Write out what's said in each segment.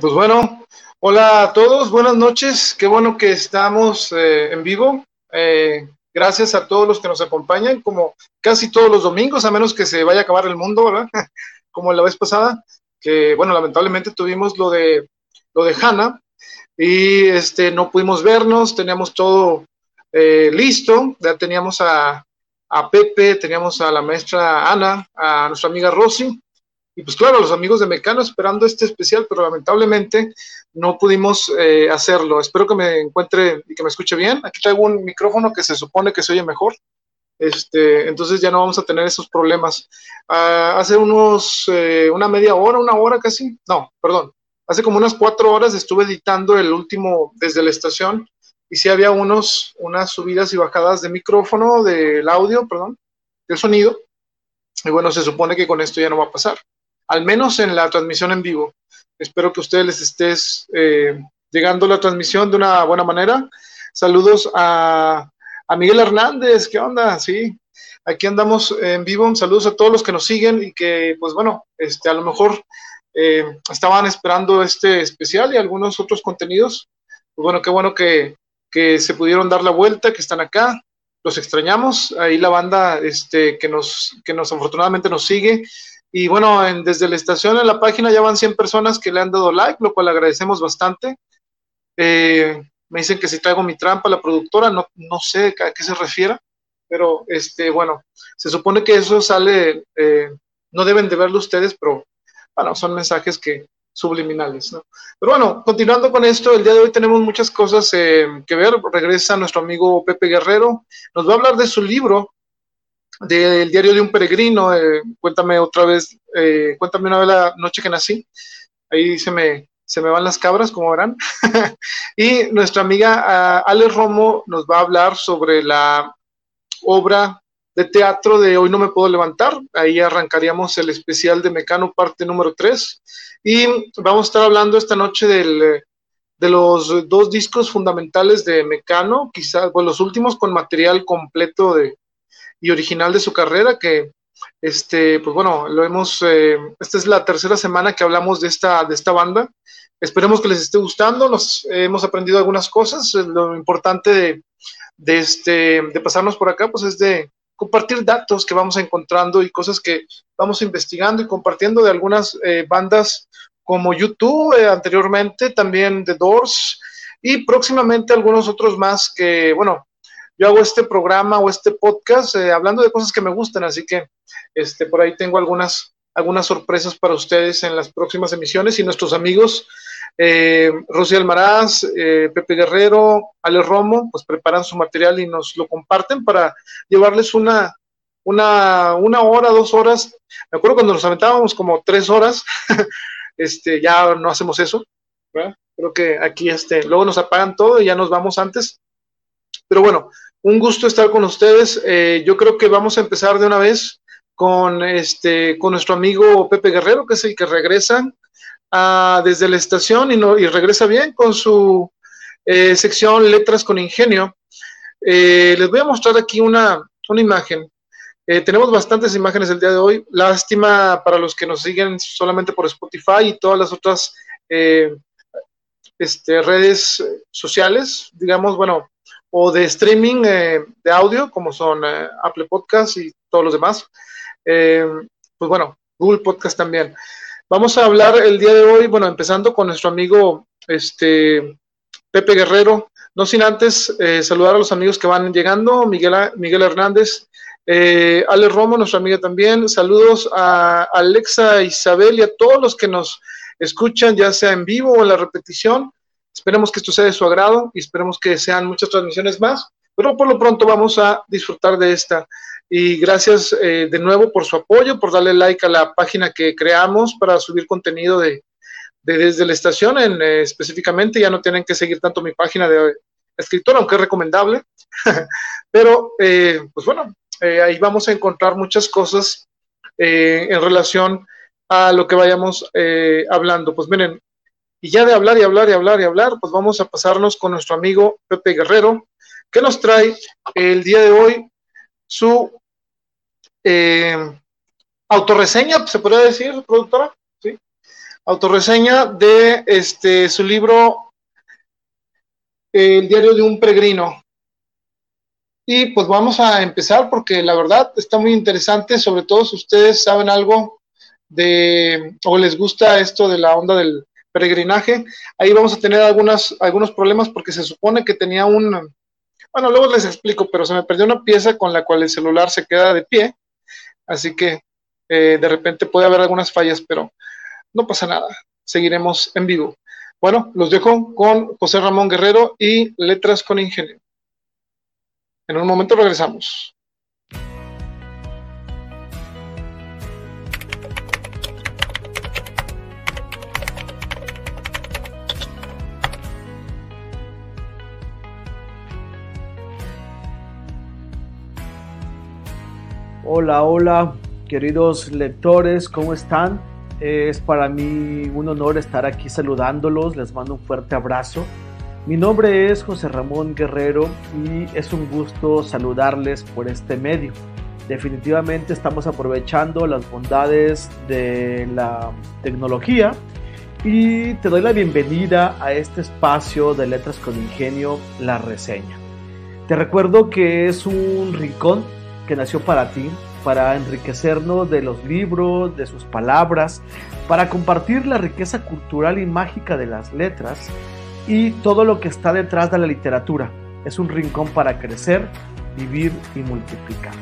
Pues bueno, hola a todos, buenas noches, qué bueno que estamos eh, en vivo. Eh, gracias a todos los que nos acompañan, como casi todos los domingos, a menos que se vaya a acabar el mundo, ¿verdad? como la vez pasada, que bueno, lamentablemente tuvimos lo de lo de Hanna y este no pudimos vernos, teníamos todo eh, listo, ya teníamos a, a Pepe, teníamos a la maestra Ana, a nuestra amiga Rosy, y pues claro, los amigos de Mecano esperando este especial, pero lamentablemente no pudimos eh, hacerlo. Espero que me encuentre y que me escuche bien. Aquí traigo un micrófono que se supone que se oye mejor. Este, entonces ya no vamos a tener esos problemas. Ah, hace unos, eh, una media hora, una hora casi, no, perdón, hace como unas cuatro horas estuve editando el último desde la estación y sí había unos, unas subidas y bajadas de micrófono, del audio, perdón, del sonido. Y bueno, se supone que con esto ya no va a pasar al menos en la transmisión en vivo. Espero que ustedes les estés eh, llegando la transmisión de una buena manera. Saludos a, Miguel Hernández, ¿qué onda? Sí, aquí andamos en vivo. Saludos a todos los que nos siguen y que, pues bueno, este, a lo mejor eh, estaban esperando este especial y algunos otros contenidos. Pues bueno, qué bueno que, que se pudieron dar la vuelta, que están acá. Los extrañamos. Ahí la banda este, que, nos, que nos afortunadamente nos sigue y bueno, desde la estación en la página ya van 100 personas que le han dado like, lo cual agradecemos bastante. Eh, me dicen que si traigo mi trampa, la productora, no, no sé a qué se refiere, pero este, bueno, se supone que eso sale, eh, no deben de verlo ustedes, pero bueno, son mensajes que subliminales, ¿no? Pero bueno, continuando con esto, el día de hoy tenemos muchas cosas eh, que ver. Regresa nuestro amigo Pepe Guerrero, nos va a hablar de su libro, del diario de un peregrino, eh, cuéntame otra vez, eh, cuéntame una vez la noche que nací, ahí se me, se me van las cabras, como verán. y nuestra amiga uh, Ale Romo nos va a hablar sobre la obra de teatro de Hoy no me puedo levantar, ahí arrancaríamos el especial de Mecano, parte número 3, y vamos a estar hablando esta noche del, de los dos discos fundamentales de Mecano, quizás, pues los últimos con material completo de, y original de su carrera, que este, pues bueno, lo hemos, eh, esta es la tercera semana que hablamos de esta, de esta banda. Esperemos que les esté gustando, nos hemos aprendido algunas cosas. Lo importante de, de, este, de pasarnos por acá, pues es de compartir datos que vamos encontrando y cosas que vamos investigando y compartiendo de algunas eh, bandas como YouTube eh, anteriormente, también The Doors y próximamente algunos otros más que, bueno, yo hago este programa o este podcast eh, hablando de cosas que me gustan, así que este, por ahí tengo algunas, algunas sorpresas para ustedes en las próximas emisiones y nuestros amigos eh, Rosy Almaraz, eh, Pepe Guerrero, Ale Romo, pues preparan su material y nos lo comparten para llevarles una, una, una hora, dos horas. Me acuerdo cuando nos aventábamos como tres horas, este, ya no hacemos eso. Creo que aquí este, luego nos apagan todo y ya nos vamos antes. Pero bueno, un gusto estar con ustedes. Eh, yo creo que vamos a empezar de una vez con, este, con nuestro amigo Pepe Guerrero, que es el que regresa ah, desde la estación y, no, y regresa bien con su eh, sección Letras con Ingenio. Eh, les voy a mostrar aquí una, una imagen. tenemos bastantes imágenes el día de hoy. Lástima para los que nos siguen solamente por Spotify y todas las otras este, redes sociales. Digamos, bueno, o de streaming eh, de audio, como son eh, Apple Podcasts y todos los demás. Eh, pues bueno, Google Podcast también. Vamos a hablar el día de hoy, bueno, empezando con nuestro amigo este, Pepe Guerrero. No sin antes saludar a los amigos que van llegando, Miguel, Miguel Hernández, Ale Romo, nuestra amiga también. Saludos a Alexa, Isabel y a todos los que nos escuchan, ya sea en vivo o en la repetición. Esperemos que esto sea de su agrado y esperemos que sean muchas transmisiones más, pero por lo pronto vamos a disfrutar de esta. Y gracias eh, de nuevo por su apoyo, por darle like a la página que creamos para subir contenido de, desde la estación en, eh, específicamente. Ya no tienen que seguir tanto mi página de escritor, aunque es recomendable. pero, eh, pues bueno, ahí vamos a encontrar muchas cosas en relación a lo que vayamos hablando. Pues miren, y ya de hablar y hablar y hablar y hablar, pues vamos a pasarnos con nuestro amigo Pepe Guerrero, que nos trae el día de hoy su eh, autorreseña, se podría decir, productora, ¿sí? autorreseña de este, su libro El diario de un peregrino. Y pues vamos a empezar porque la verdad está muy interesante, sobre todo si ustedes saben algo de o les gusta esto de la onda del peregrinaje. Ahí vamos a tener algunos problemas porque se supone que tenía un, bueno, luego les explico, pero se me perdió una pieza con la cual el celular se queda de pie, así que eh, de repente puede haber algunas fallas, pero no pasa nada, seguiremos en vivo. Bueno, los dejo con José Ramón Guerrero y Letras con Ingenio. En un momento regresamos. Hola, hola, queridos lectores, ¿cómo están? Es para mí un honor estar aquí saludándolos, les mando un fuerte abrazo. Mi nombre es José Ramón Guerrero y es un gusto saludarles por este medio. Definitivamente estamos aprovechando las bondades de la tecnología y te doy la bienvenida a este espacio de Letras con Ingenio, la reseña. Te recuerdo que es un rincón que nació para ti, para enriquecernos de los libros, de sus palabras, para compartir la riqueza cultural y mágica de las letras y todo lo que está detrás de la literatura. Es un rincón para crecer, vivir y multiplicar.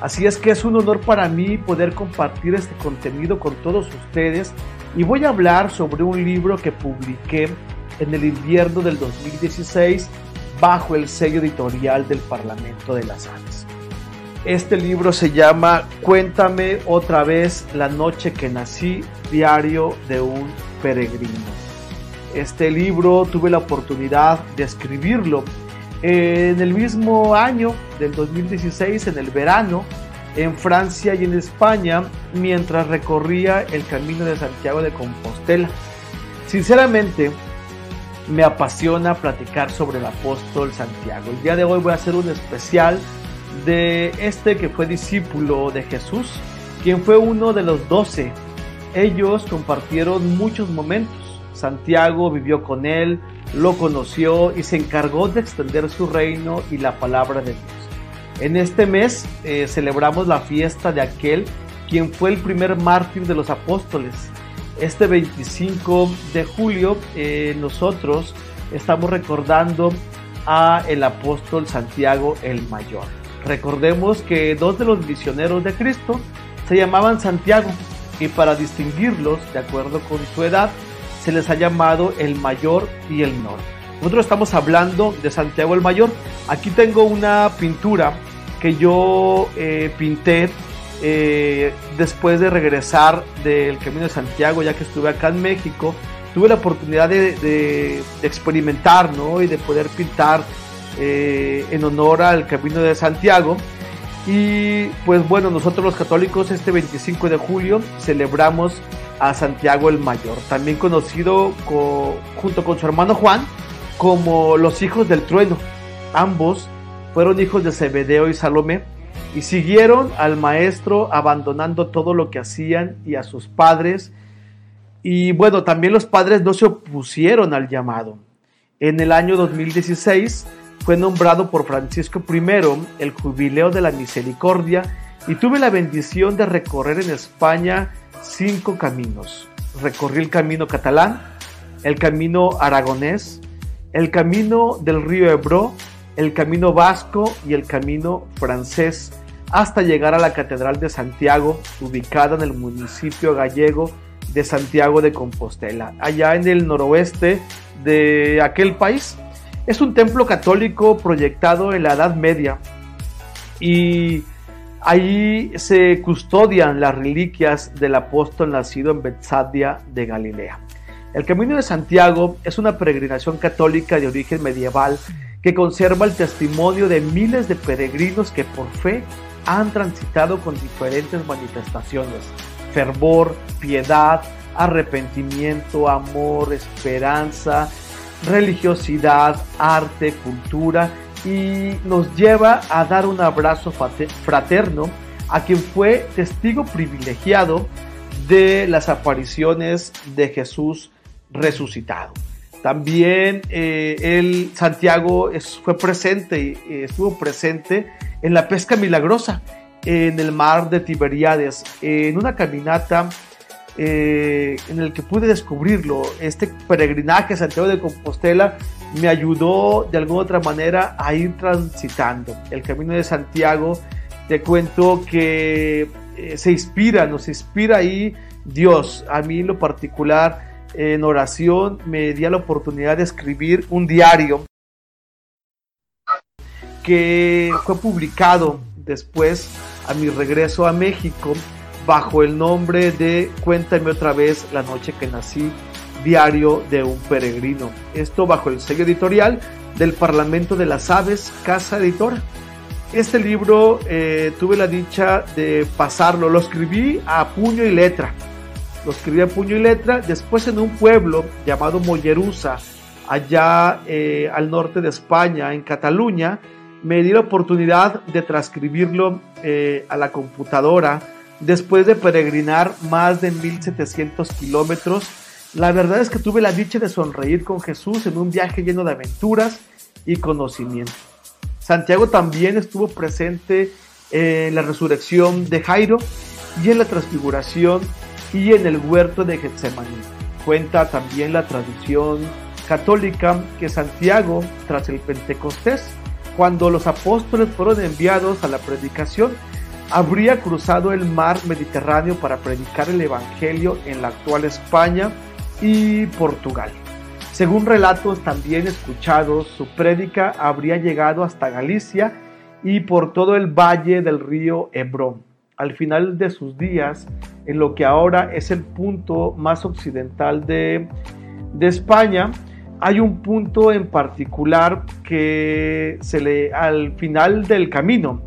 Así es que es un honor para mí poder compartir este contenido con todos ustedes y voy a hablar sobre un libro que publiqué en el invierno del 2016 bajo el sello editorial del Parlamento de las Artes. Este libro se llama Cuéntame otra vez la noche que nací, diario de un peregrino. Este libro tuve la oportunidad de escribirlo en el mismo año del 2016, en el verano, en Francia y en España, mientras recorría el camino de Santiago de Compostela. Sinceramente, me apasiona platicar sobre el apóstol Santiago. El día de hoy voy a hacer un especial de este que fue discípulo de Jesús, quien fue uno de los doce. Ellos compartieron muchos momentos. Santiago vivió con él, lo conoció y se encargó de extender su reino y la palabra de Dios. En este mes eh, celebramos la fiesta de aquel quien fue el primer mártir de los apóstoles. Este 25 de julio eh, nosotros estamos recordando a el apóstol Santiago el Mayor. Recordemos que dos de los misioneros de Cristo se llamaban Santiago y para distinguirlos de acuerdo con su edad se les ha llamado el mayor y el menor. Nosotros estamos hablando de Santiago el Mayor. Aquí tengo una pintura que yo eh, pinté eh, después de regresar del Camino de Santiago, ya que estuve acá en México. Tuve la oportunidad de, de experimentar ¿no? y de poder pintar eh, en honor al Camino de Santiago. Y pues bueno, nosotros los católicos este 25 de julio celebramos a Santiago el Mayor, también conocido junto con su hermano Juan como los hijos del trueno. Ambos fueron hijos de Zebedeo y Salomé y siguieron al maestro abandonando todo lo que hacían y a sus padres. Y bueno, también los padres no se opusieron al llamado. En el año 2016 fue nombrado por Francisco I el Jubileo de la Misericordia y tuve la bendición de recorrer en España cinco caminos. Recorrí el camino catalán, el camino aragonés, el camino del río Ebro, el camino vasco y el camino francés, hasta llegar a la Catedral de Santiago, ubicada en el municipio gallego de Santiago de Compostela, allá en el noroeste de aquel país. Es un templo católico proyectado en la Edad Media y ahí se custodian las reliquias del apóstol nacido en Betsadia de Galilea. El Camino de Santiago es una peregrinación católica de origen medieval que conserva el testimonio de miles de peregrinos que por fe han transitado con diferentes manifestaciones, fervor, piedad, arrepentimiento, amor, esperanza, religiosidad, arte, cultura y nos lleva a dar un abrazo fraterno a quien fue testigo privilegiado de las apariciones de Jesús resucitado. También eh, Santiago fue presente, eh, estuvo presente en la pesca milagrosa en el mar de Tiberíades, en una caminata eh, en el que pude descubrirlo. Este peregrinaje Santiago de Compostela me ayudó de alguna otra manera a ir transitando el camino de Santiago. Te cuento que se inspira, nos inspira ahí Dios. A mí lo particular en oración me di la oportunidad de escribir un diario que fue publicado después a mi regreso a México bajo el nombre de Cuéntame otra vez la noche que nací, diario de un peregrino. Esto bajo el sello editorial del Parlamento de las Aves, Casa Editora. Este libro eh, tuve la dicha de pasarlo, lo escribí a puño y letra lo escribí a puño y letra. Después en un pueblo llamado Mollerusa, allá eh, al norte de España, en Cataluña, me di la oportunidad de transcribirlo eh, a la computadora después de peregrinar más de 1700 kilómetros. La verdad es que tuve la dicha de sonreír con Jesús en un viaje lleno de aventuras y conocimiento. Santiago también estuvo presente en la resurrección de Jairo y en la transfiguración y en el huerto de Getsemaní. Cuenta también la tradición católica que Santiago, tras el Pentecostés, cuando los apóstoles fueron enviados a la predicación, habría cruzado el mar Mediterráneo para predicar el Evangelio en la actual España y Portugal. Según relatos también escuchados, su prédica habría llegado hasta Galicia y por todo el valle del río Hebrón al final de sus días, en lo que ahora es el punto más occidental de, España, hay un punto en particular que se le al final del camino,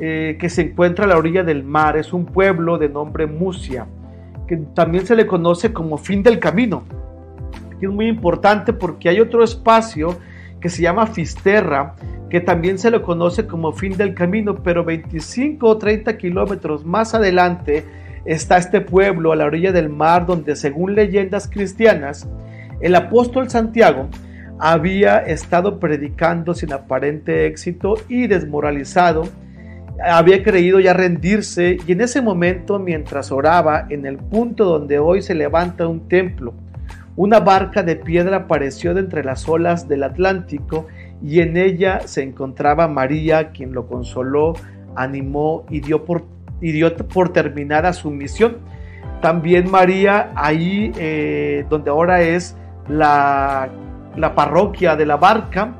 eh, que se encuentra a la orilla del mar, es un pueblo de nombre Musia, que también se le conoce como fin del camino. Y es muy importante porque hay otro espacio que se llama Fisterra, que también se lo conoce como fin del camino, pero 25 o 30 kilómetros más adelante está este pueblo a la orilla del mar donde según leyendas cristianas, el apóstol Santiago había estado predicando sin aparente éxito y desmoralizado, había creído ya rendirse y en ese momento mientras oraba en el punto donde hoy se levanta un templo, una barca de piedra apareció de entre las olas del Atlántico y en ella se encontraba María, quien lo consoló, animó y dio por, por terminada su misión. También María, ahí eh, donde ahora es la, parroquia de la barca,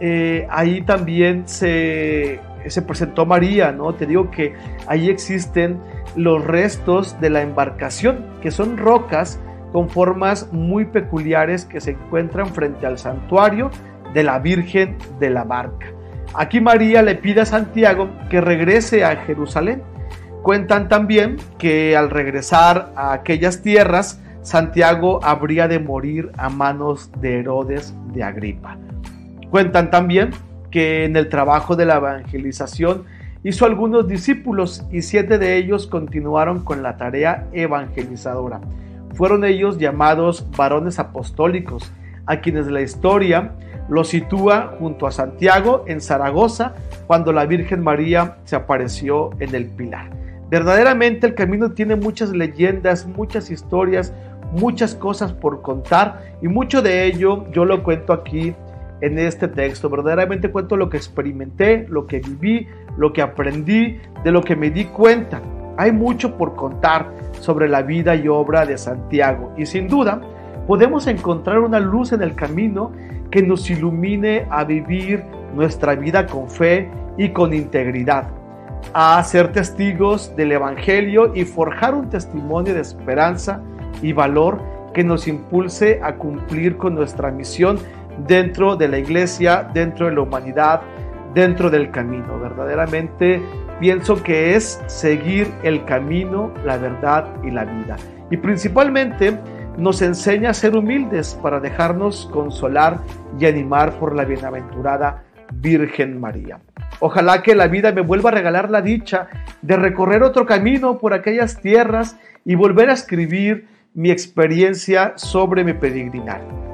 eh, ahí también se, se presentó María, ¿no? Te digo que ahí existen los restos de la embarcación, que son rocas con formas muy peculiares que se encuentran frente al santuario de la Virgen de la Barca. Aquí María le pide a Santiago que regrese a Jerusalén. Cuentan también que al regresar a aquellas tierras, Santiago habría de morir a manos de Herodes de Agripa. Cuentan también que en el trabajo de la evangelización hizo algunos discípulos y siete de ellos continuaron con la tarea evangelizadora. Fueron ellos llamados varones apostólicos, a quienes la historia lo sitúa junto a Santiago en Zaragoza cuando la Virgen María se apareció en el Pilar. Verdaderamente el camino tiene muchas leyendas, muchas historias, muchas cosas por contar y mucho de ello yo lo cuento aquí en este texto. Verdaderamente cuento lo que experimenté, lo que viví, lo que aprendí, de lo que me di cuenta. Hay mucho por contar sobre la vida y obra de Santiago y sin duda podemos encontrar una luz en el camino que nos ilumine a vivir nuestra vida con fe y con integridad, a ser testigos del Evangelio y forjar un testimonio de esperanza y valor que nos impulse a cumplir con nuestra misión dentro de la iglesia, dentro de la humanidad, dentro del camino. Verdaderamente pienso que es seguir el camino, la verdad y la vida. Y principalmente nos enseña a ser humildes para dejarnos consolar y animar por la bienaventurada Virgen María. Ojalá que la vida me vuelva a regalar la dicha de recorrer otro camino por aquellas tierras y volver a escribir mi experiencia sobre mi peregrinar.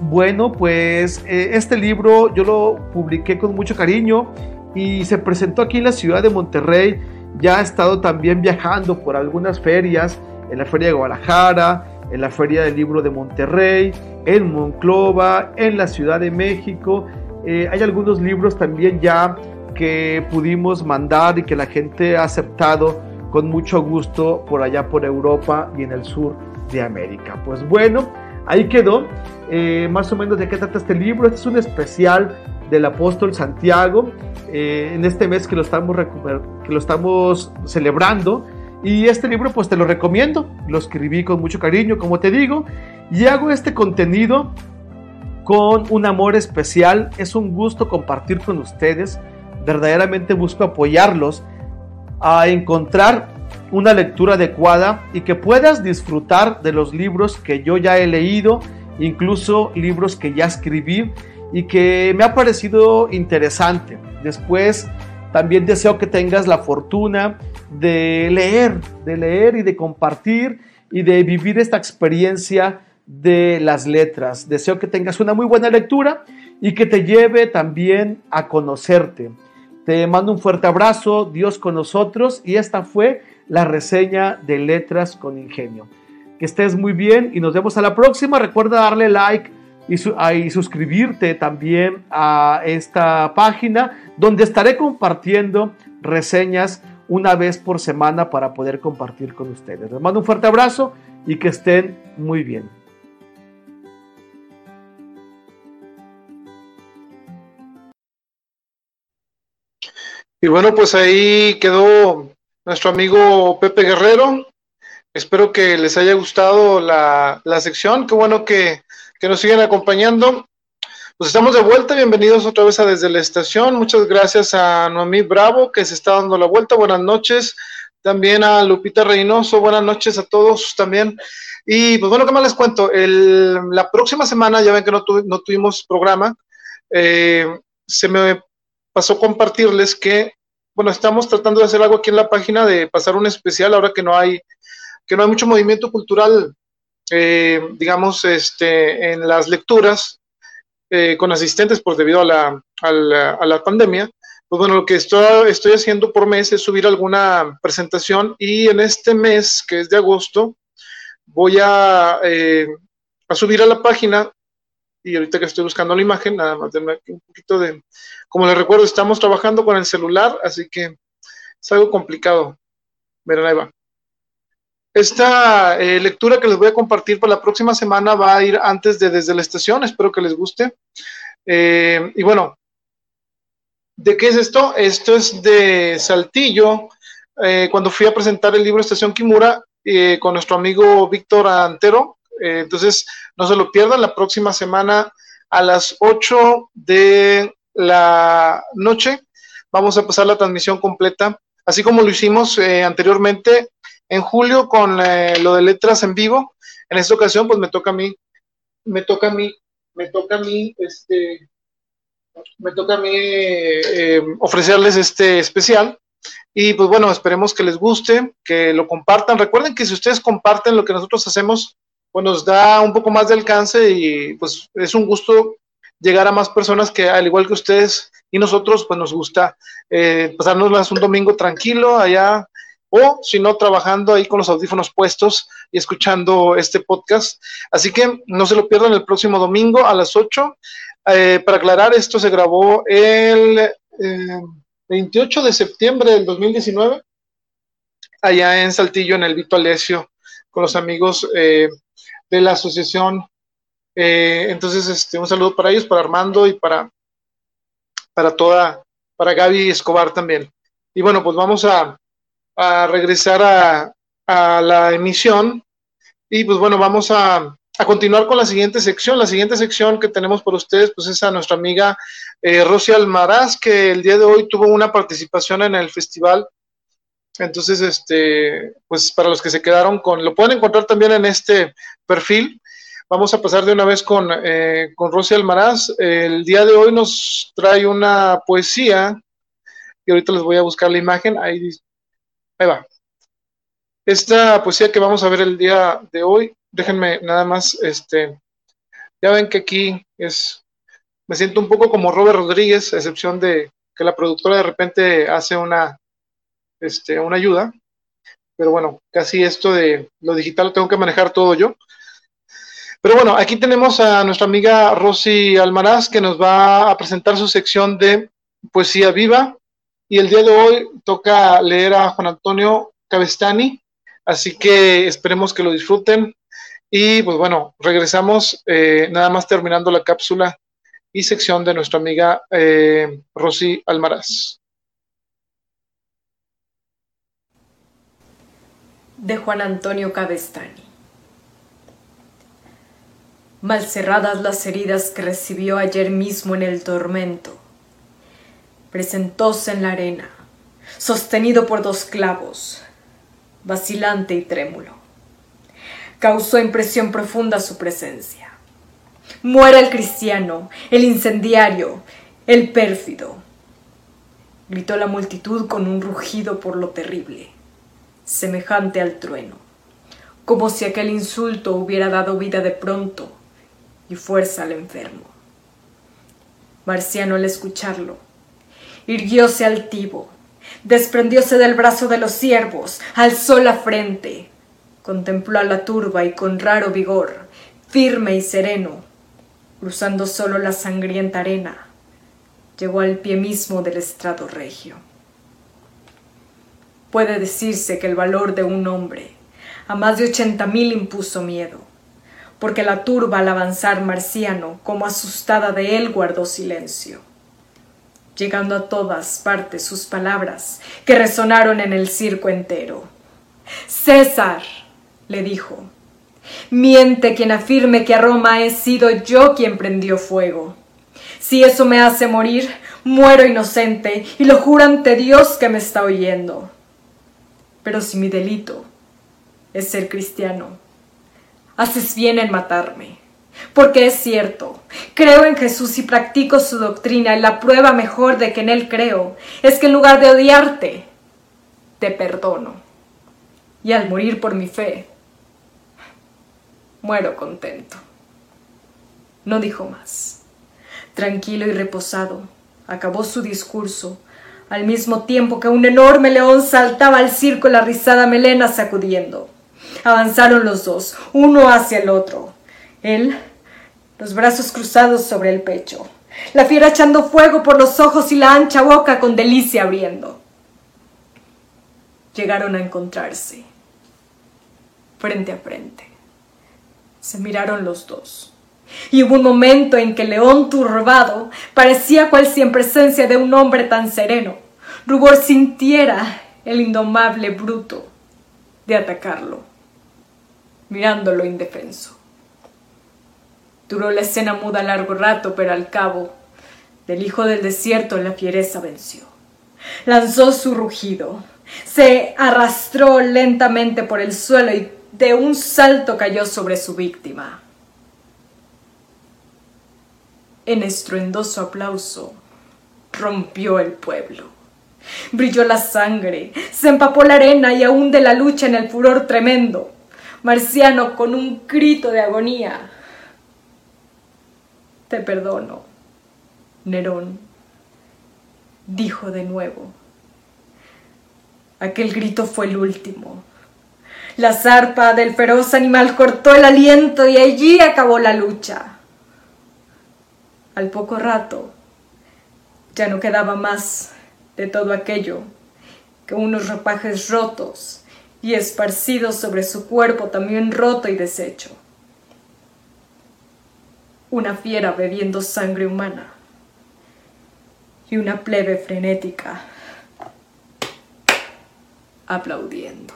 Bueno, pues eh, este libro yo lo publiqué con mucho cariño y se presentó aquí en la ciudad de Monterrey. Ya ha estado también viajando por algunas ferias, en la Feria de Guadalajara, en la Feria del Libro de Monterrey, en Monclova, en la Ciudad de México. Eh, hay algunos libros también ya que pudimos mandar y que la gente ha aceptado con mucho gusto por allá por Europa y en el sur de América. Pues bueno, ahí quedó. Eh, más o menos de qué trata este libro. Este es un especial del apóstol Santiago eh, en este mes que lo, estamos que lo estamos celebrando. Y este libro pues te lo recomiendo. Lo escribí con mucho cariño, como te digo. Y hago este contenido con un amor especial. Es un gusto compartir con ustedes. Verdaderamente busco apoyarlos a encontrar una lectura adecuada y que puedas disfrutar de los libros que yo ya he leído incluso libros que ya escribí y que me ha parecido interesante. Después también deseo que tengas la fortuna de leer, de leer y de compartir y de vivir esta experiencia de las letras. Deseo que tengas una muy buena lectura y que te lleve también a conocerte. Te mando un fuerte abrazo, Dios con nosotros y esta fue la reseña de Letras con Ingenio que estés muy bien y nos vemos a la próxima. Recuerda darle like y, suscribirte también a esta página donde estaré compartiendo reseñas una vez por semana para poder compartir con ustedes. Les mando un fuerte abrazo y que estén muy bien. Y bueno, pues ahí quedó nuestro amigo Pepe Guerrero Espero que les haya gustado la, sección. Qué bueno que, nos siguen acompañando. Pues estamos de vuelta. Bienvenidos otra vez a Desde la Estación. Muchas gracias a Noemí Bravo, que se está dando la vuelta. Buenas noches. También a Lupita Reynoso. Buenas noches a todos también. Y pues bueno, ¿qué más les cuento? la próxima semana, ya ven que no, no tuvimos programa, eh, se me pasó compartirles que, bueno, estamos tratando de hacer algo aquí en la página de pasar un especial ahora que no hay que no hay mucho movimiento cultural, eh, digamos, este, en las lecturas eh, con asistentes por debido a la, a la, pandemia. Pues bueno, lo que estoy, estoy haciendo por mes es subir alguna presentación y en este mes, que es de agosto, voy a, eh, a subir a la página y ahorita que estoy buscando la imagen, nada más denme aquí un poquito de, como les recuerdo, estamos trabajando con el celular, así que es algo complicado. Miren, ahí va. Esta eh, lectura que les voy a compartir para la próxima semana va a ir antes de Desde la Estación, espero que les guste. Eh, y bueno, ¿de qué es esto? Esto es de Saltillo, eh, cuando fui a presentar el libro Estación Kimura con nuestro amigo Víctor Antero. entonces, no se lo pierdan, la próxima semana a las 8 de la noche vamos a pasar la transmisión completa, así como lo hicimos anteriormente en julio con eh, lo de letras en vivo. En esta ocasión, pues me toca a mí, me toca a mí, me toca a mí, este, me toca a mí eh, ofrecerles este especial. Y pues bueno, esperemos que les guste, que lo compartan. Recuerden que si ustedes comparten lo que nosotros hacemos, pues nos da un poco más de alcance y pues es un gusto llegar a más personas que al igual que ustedes y nosotros, pues nos gusta eh, pasarnos un domingo tranquilo allá o si no, trabajando ahí con los audífonos puestos y escuchando este podcast. Así que no se lo pierdan el próximo domingo a las 8. Eh, para aclarar, esto se grabó el 28 eh, de septiembre del 2019, allá en Saltillo, en el Vito Alesio, con los amigos eh, de la asociación. entonces, este, un saludo para ellos, para Armando y para, para toda, para Gaby Escobar también. Y bueno, pues vamos a, a regresar a, la emisión. Y pues bueno, vamos a, continuar con la siguiente sección. La siguiente sección que tenemos por ustedes, pues es a nuestra amiga eh, Almaraz, que el día de hoy tuvo una participación en el festival. Entonces, este, pues para los que se quedaron con, lo pueden encontrar también en este perfil. vamos a pasar de una vez con, eh, con Rosy Almaraz. El día de hoy nos trae una poesía, y ahorita les voy a buscar la imagen, ahí, ahí va. Esta poesía que vamos a ver el día de hoy, déjenme nada más, este, ya ven que aquí es, me siento un poco como Robert Rodríguez, a excepción de que la productora de repente hace una, este, una ayuda, pero bueno, casi esto de lo digital lo tengo que manejar todo yo. Pero bueno, aquí tenemos a nuestra amiga Rosy Almaraz que nos va a presentar su sección de poesía viva y el día de hoy toca leer a Juan Antonio Cabestani, así que esperemos que lo disfruten y pues bueno, regresamos eh, nada más terminando la cápsula y sección de nuestra amiga eh, Rosy Almaraz. De Juan Antonio Cabestani. Mal cerradas las heridas que recibió ayer mismo en el tormento, presentóse en la arena, sostenido por dos clavos, vacilante y trémulo causó impresión profunda su presencia. Muera el cristiano, el incendiario, el pérfido. Gritó la multitud con un rugido por lo terrible, semejante al trueno, como si aquel insulto hubiera dado vida de pronto y fuerza al enfermo. Marciano al escucharlo, irguióse altivo, desprendióse del brazo de los siervos, alzó la frente, contempló a la turba y con raro vigor, firme y sereno, cruzando solo la sangrienta arena, llegó al pie mismo del estrado regio. Puede decirse que el valor de un hombre a más de ochenta mil impuso miedo, porque la turba al avanzar marciano, como asustada de él, guardó silencio, llegando a todas partes sus palabras que resonaron en el circo entero. César, le dijo. Miente quien afirme que a Roma he sido yo quien prendió fuego. Si eso me hace morir, muero inocente y lo juro ante Dios que me está oyendo. Pero si mi delito es ser cristiano, haces bien en matarme. Porque es cierto, creo en Jesús y practico su doctrina y la prueba mejor de que en Él creo es que en lugar de odiarte, te perdono. Y al morir por mi fe, muero contento. No dijo más. Tranquilo y reposado, acabó su discurso, al mismo tiempo que un enorme león saltaba al circo la rizada melena sacudiendo. Avanzaron los dos, uno hacia el otro. Él, los brazos cruzados sobre el pecho, la fiera echando fuego por los ojos y la ancha boca con delicia abriendo. Llegaron a encontrarse, frente a frente. Se miraron los dos. Y hubo un momento en que León turbado parecía cual si en presencia de un hombre tan sereno, Rubor sintiera el indomable bruto de atacarlo, mirándolo indefenso. Duró la escena muda largo rato, pero al cabo del hijo del desierto la fiereza venció. Lanzó su rugido, se arrastró lentamente por el suelo y de un salto cayó sobre su víctima. En estruendoso aplauso rompió el pueblo. Brilló la sangre, se empapó la arena y aún de la lucha en el furor tremendo. Marciano con un grito de agonía. Te perdono, Nerón, dijo de nuevo. Aquel grito fue el último. La zarpa del feroz animal cortó el aliento y allí acabó la lucha. Al poco rato ya no quedaba más de todo aquello que unos ropajes rotos y esparcidos sobre su cuerpo también roto y deshecho. Una fiera bebiendo sangre humana y una plebe frenética aplaudiendo.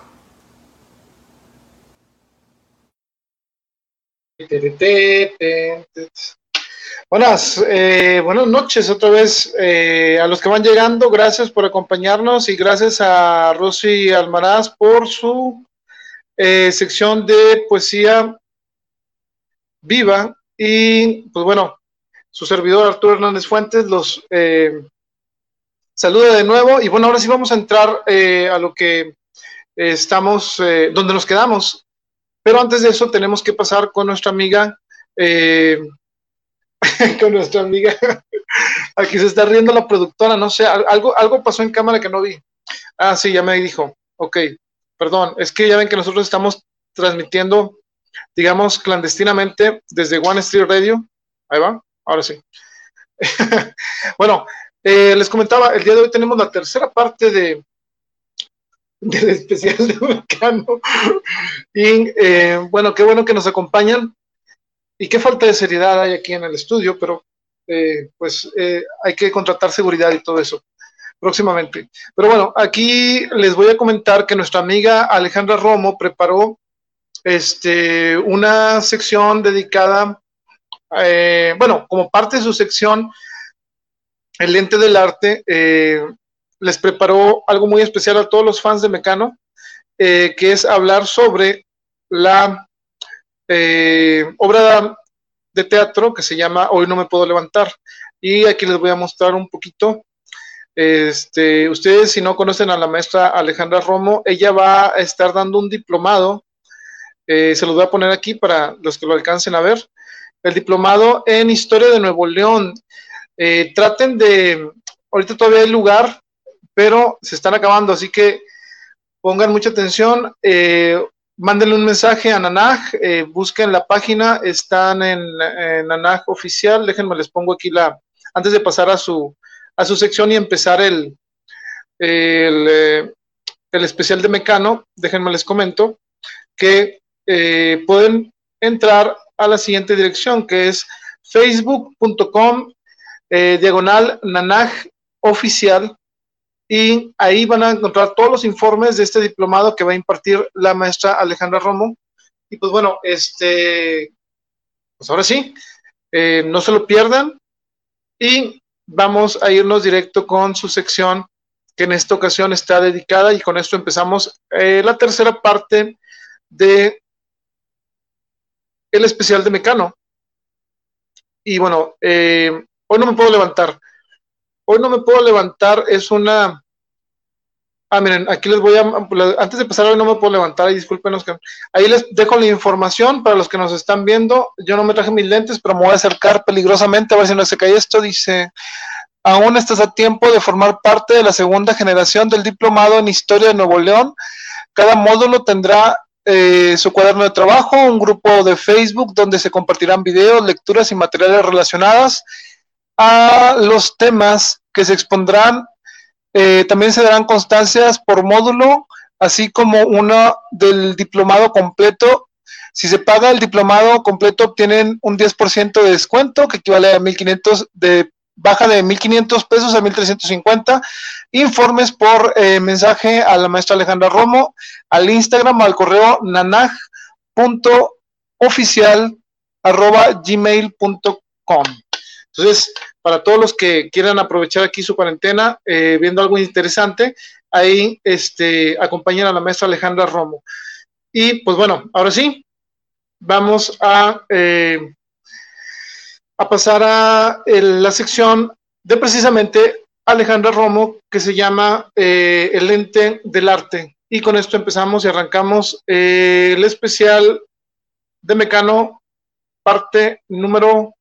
Buenas, eh, buenas noches otra vez eh, a los que van llegando. Gracias por acompañarnos y gracias a Rosy Almaraz por su eh, sección de poesía viva. Y pues bueno, su servidor Arturo Hernández Fuentes los eh, saluda de nuevo. Y bueno, ahora sí vamos a entrar eh, a lo que estamos, eh, donde nos quedamos. Pero antes de eso tenemos que pasar con nuestra amiga, con nuestra amiga, aquí se está riendo la productora, no sé, algo, algo pasó en cámara que no vi. Ah, sí, ya me dijo. Ok, perdón, es que ya ven que nosotros estamos transmitiendo, digamos, clandestinamente desde One Street Radio. Ahí va, ahora sí. bueno, eh, les comentaba, el día de hoy tenemos la tercera parte de del especial de Mecano. Y eh, bueno, qué bueno que nos acompañan. Y qué falta de seriedad hay aquí en el estudio, pero eh, pues hay que contratar seguridad y todo eso próximamente. Pero bueno, aquí les voy a comentar que nuestra amiga Alejandra Romo preparó este, una sección dedicada, eh, bueno, como parte de su sección, el lente del arte, eh, les preparó algo muy especial a todos los fans de Mecano, eh, que es hablar sobre la obra de teatro que se llama Hoy no me puedo levantar. Y aquí les voy a mostrar un poquito este, ustedes si no conocen a la maestra Alejandra Romo, ella va a estar dando un diplomado, eh, se los voy a poner aquí para los que lo alcancen a ver, el diplomado en Historia de Nuevo León. Eh, traten de, ahorita todavía hay lugar, pero se están acabando, así que pongan mucha atención, eh, mándenle un mensaje a Nanaj, busquen la página, están en, en Nanaj oficial, déjenme les pongo aquí la, antes de pasar a su, a su sección y empezar el, eh, el, especial de Mecano, déjenme les comento que eh, pueden entrar a la siguiente dirección que es facebook.com eh, diagonal nanaj oficial y ahí van a encontrar todos los informes de este diplomado que va a impartir la maestra Alejandra Romo. Y pues bueno, este, pues ahora sí, no se lo pierdan y vamos a irnos directo con su sección que en esta ocasión está dedicada y con esto empezamos eh, la tercera parte de el especial de Mecano. Y bueno, eh, hoy no me puedo levantar. Hoy no me puedo levantar es una... Ah, miren, aquí les voy a... Antes de pasar hoy no me puedo levantar, discúlpenos. Ahí les dejo la información para los que nos están viendo. Yo no me traje mis lentes, pero me voy a acercar peligrosamente a ver si no se cae esto. Dice, aún estás a tiempo de formar parte de la segunda generación del diplomado en Historia de Nuevo León. Cada módulo tendrá eh, su cuaderno de trabajo, un grupo de Facebook donde se compartirán videos, lecturas y materiales relacionados a los temas que se expondrán eh, también se darán constancias por módulo, así como una del diplomado completo. Si se paga el diplomado completo, obtienen un 10% de descuento, que equivale a 1.500 de baja de 1.500 pesos a 1.350. Informes por eh, mensaje a la maestra Alejandra Romo, al Instagram, al correo nanaj.oficial gmail.com. Entonces, para todos los que quieran aprovechar aquí su cuarentena, eh, viendo algo interesante, ahí este, acompañen a la maestra Alejandra Romo. Y pues bueno, ahora sí, vamos a, eh, a pasar a la sección de precisamente Alejandra Romo, que se llama eh, El lente del arte. Y con esto empezamos y arrancamos el especial de Mecano, parte número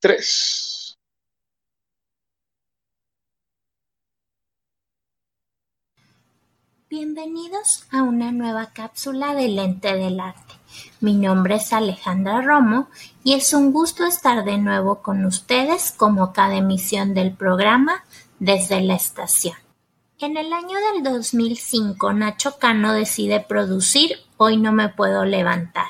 3. Bienvenidos a una nueva cápsula de Lente del Arte. Mi nombre es Alejandra Romo y es un gusto estar de nuevo con ustedes como cada emisión del programa desde la estación. En el año del 2005, Nacho Cano decide producir Hoy no me puedo levantar,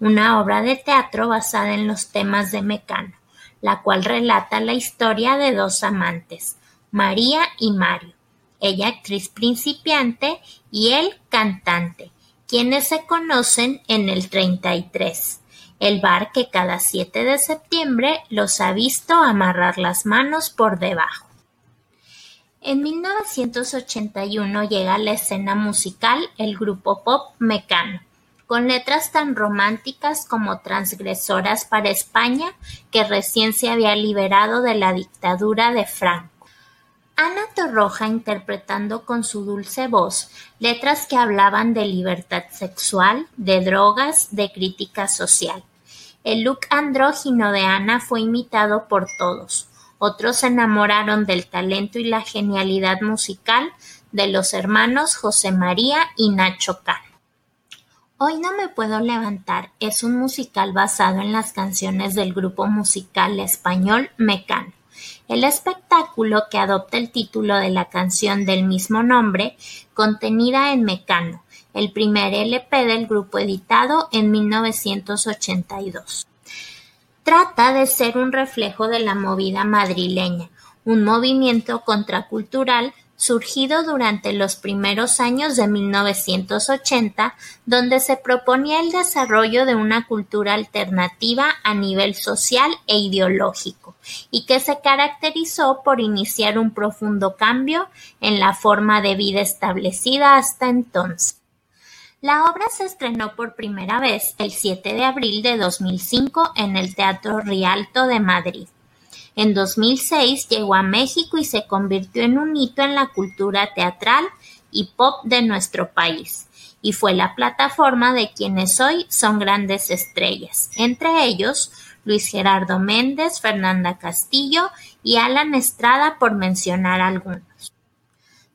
una obra de teatro basada en los temas de Mecano, la cual relata la historia de dos amantes, María y Mario ella actriz principiante y él cantante, quienes se conocen en el 33, el bar que cada 7 de septiembre los ha visto amarrar las manos por debajo. En 1981 llega a la escena musical el grupo pop Mecano, con letras tan románticas como transgresoras para España, que recién se había liberado de la dictadura de Franco. Ana Torroja interpretando con su dulce voz letras que hablaban de libertad sexual, de drogas, de crítica social. El look andrógino de Ana fue imitado por todos. Otros se enamoraron del talento y la genialidad musical de los hermanos José María y Nacho Cano. Hoy no me puedo levantar es un musical basado en las canciones del grupo musical español Mecano. El espectáculo, que adopta el título de la canción del mismo nombre, contenida en Mecano, el primer LP del grupo editado en 1982. Trata de ser un reflejo de la movida madrileña, un movimiento contracultural surgido durante los primeros años de 1980, donde se proponía el desarrollo de una cultura alternativa a nivel social e ideológico, y que se caracterizó por iniciar un profundo cambio en la forma de vida establecida hasta entonces. La obra se estrenó por primera vez el 7 de abril de 2005 en el Teatro Rialto de Madrid. En 2006 llegó a México y se convirtió en un hito en la cultura teatral y pop de nuestro país, y fue la plataforma de quienes hoy son grandes estrellas, entre ellos Luis Gerardo Méndez, Fernanda Castillo y Alan Estrada, por mencionar algunos.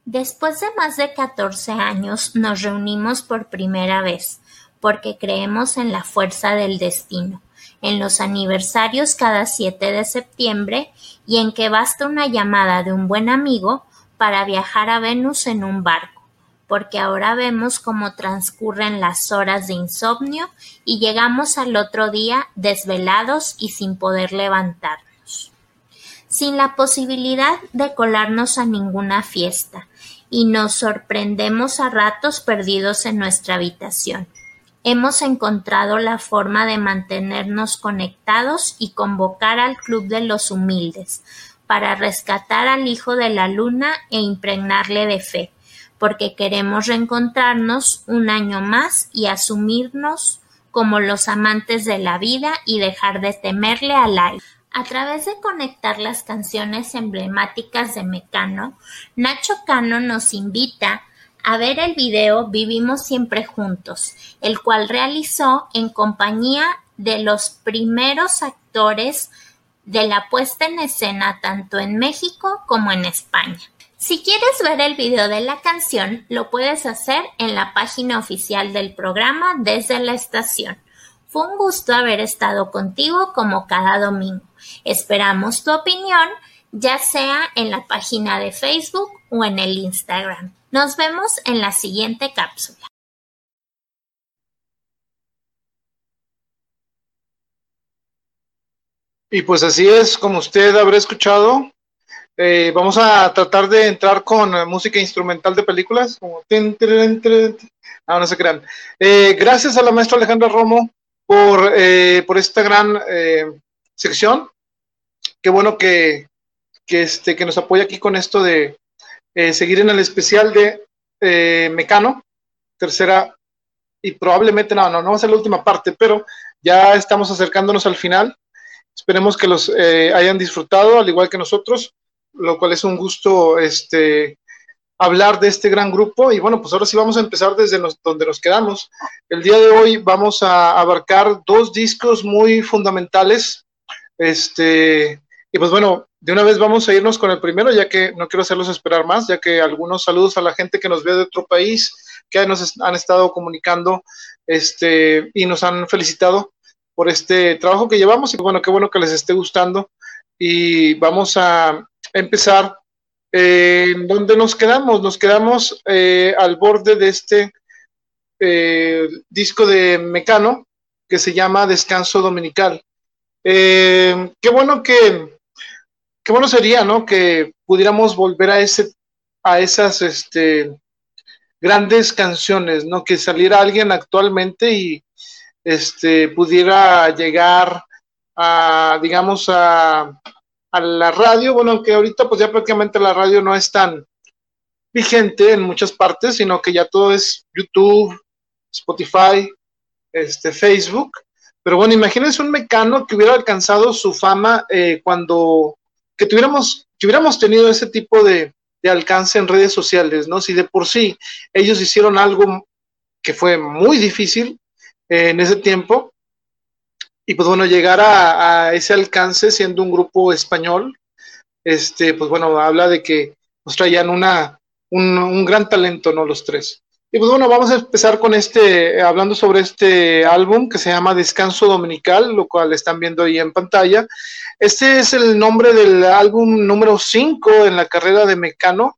Después de más de 14 años nos reunimos por primera vez, porque creemos en la fuerza del destino en los aniversarios cada 7 de septiembre y en que basta una llamada de un buen amigo para viajar a Venus en un barco, porque ahora vemos cómo transcurren las horas de insomnio y llegamos al otro día desvelados y sin poder levantarnos, sin la posibilidad de colarnos a ninguna fiesta, y nos sorprendemos a ratos perdidos en nuestra habitación Hemos encontrado la forma de mantenernos conectados y convocar al Club de los Humildes, para rescatar al Hijo de la Luna e impregnarle de fe, porque queremos reencontrarnos un año más y asumirnos como los amantes de la vida y dejar de temerle al aire. A través de conectar las canciones emblemáticas de Mecano, Nacho Cano nos invita a ver el video Vivimos siempre juntos, el cual realizó en compañía de los primeros actores de la puesta en escena tanto en México como en España. Si quieres ver el video de la canción, lo puedes hacer en la página oficial del programa desde la estación. Fue un gusto haber estado contigo como cada domingo. Esperamos tu opinión, ya sea en la página de Facebook o en el Instagram. Nos vemos en la siguiente cápsula. Y pues así es, como usted habrá escuchado, eh, vamos a tratar de entrar con eh, música instrumental de películas, ah, no, se crean. Eh, gracias a la maestra Alejandra Romo por, por esta gran sección. Qué bueno que, que, este, que nos apoya aquí con esto de, eh, seguir en el especial de eh, Mecano, tercera y probablemente, no, no, no va a ser la última parte, pero ya estamos acercándonos al final. Esperemos que los eh, hayan disfrutado, al igual que nosotros, lo cual es un gusto este, hablar de este gran grupo. Y bueno, pues ahora sí vamos a empezar desde donde nos quedamos. El día de hoy vamos a abarcar dos discos muy fundamentales. Este, y pues bueno, de una vez vamos a irnos con el primero, ya que no quiero hacerlos esperar más, ya que algunos saludos a la gente que nos ve de otro país, que nos han estado comunicando este, y nos han felicitado por este trabajo que llevamos. Y bueno, qué bueno que les esté gustando. Y vamos a empezar en donde nos quedamos. Nos quedamos eh, al borde de este eh, disco de Mecano que se llama Descanso Dominical. Eh, qué bueno que qué bueno sería, ¿no? Que pudiéramos volver a ese, a esas, este, grandes canciones, ¿no? Que saliera alguien actualmente y, este, pudiera llegar a, digamos, a, la radio, bueno, aunque ahorita pues ya prácticamente la radio no es tan vigente en muchas partes, sino que ya todo es YouTube, Spotify, este, Facebook. Pero bueno, imagínense un mecano que hubiera alcanzado su fama eh, cuando que tuviéramos, que hubiéramos tenido ese tipo de, alcance en redes sociales, ¿no? Si de por sí ellos hicieron algo que fue muy difícil eh, en ese tiempo, y pues bueno, llegar a, ese alcance siendo un grupo español, este, pues bueno, habla de que nos traían una, un, gran talento, ¿no? Los tres. Y pues bueno, vamos a empezar con este, hablando sobre este álbum que se llama Descanso Dominical, lo cual están viendo ahí en pantalla. Este es el nombre del álbum número 5 en la carrera de Mecano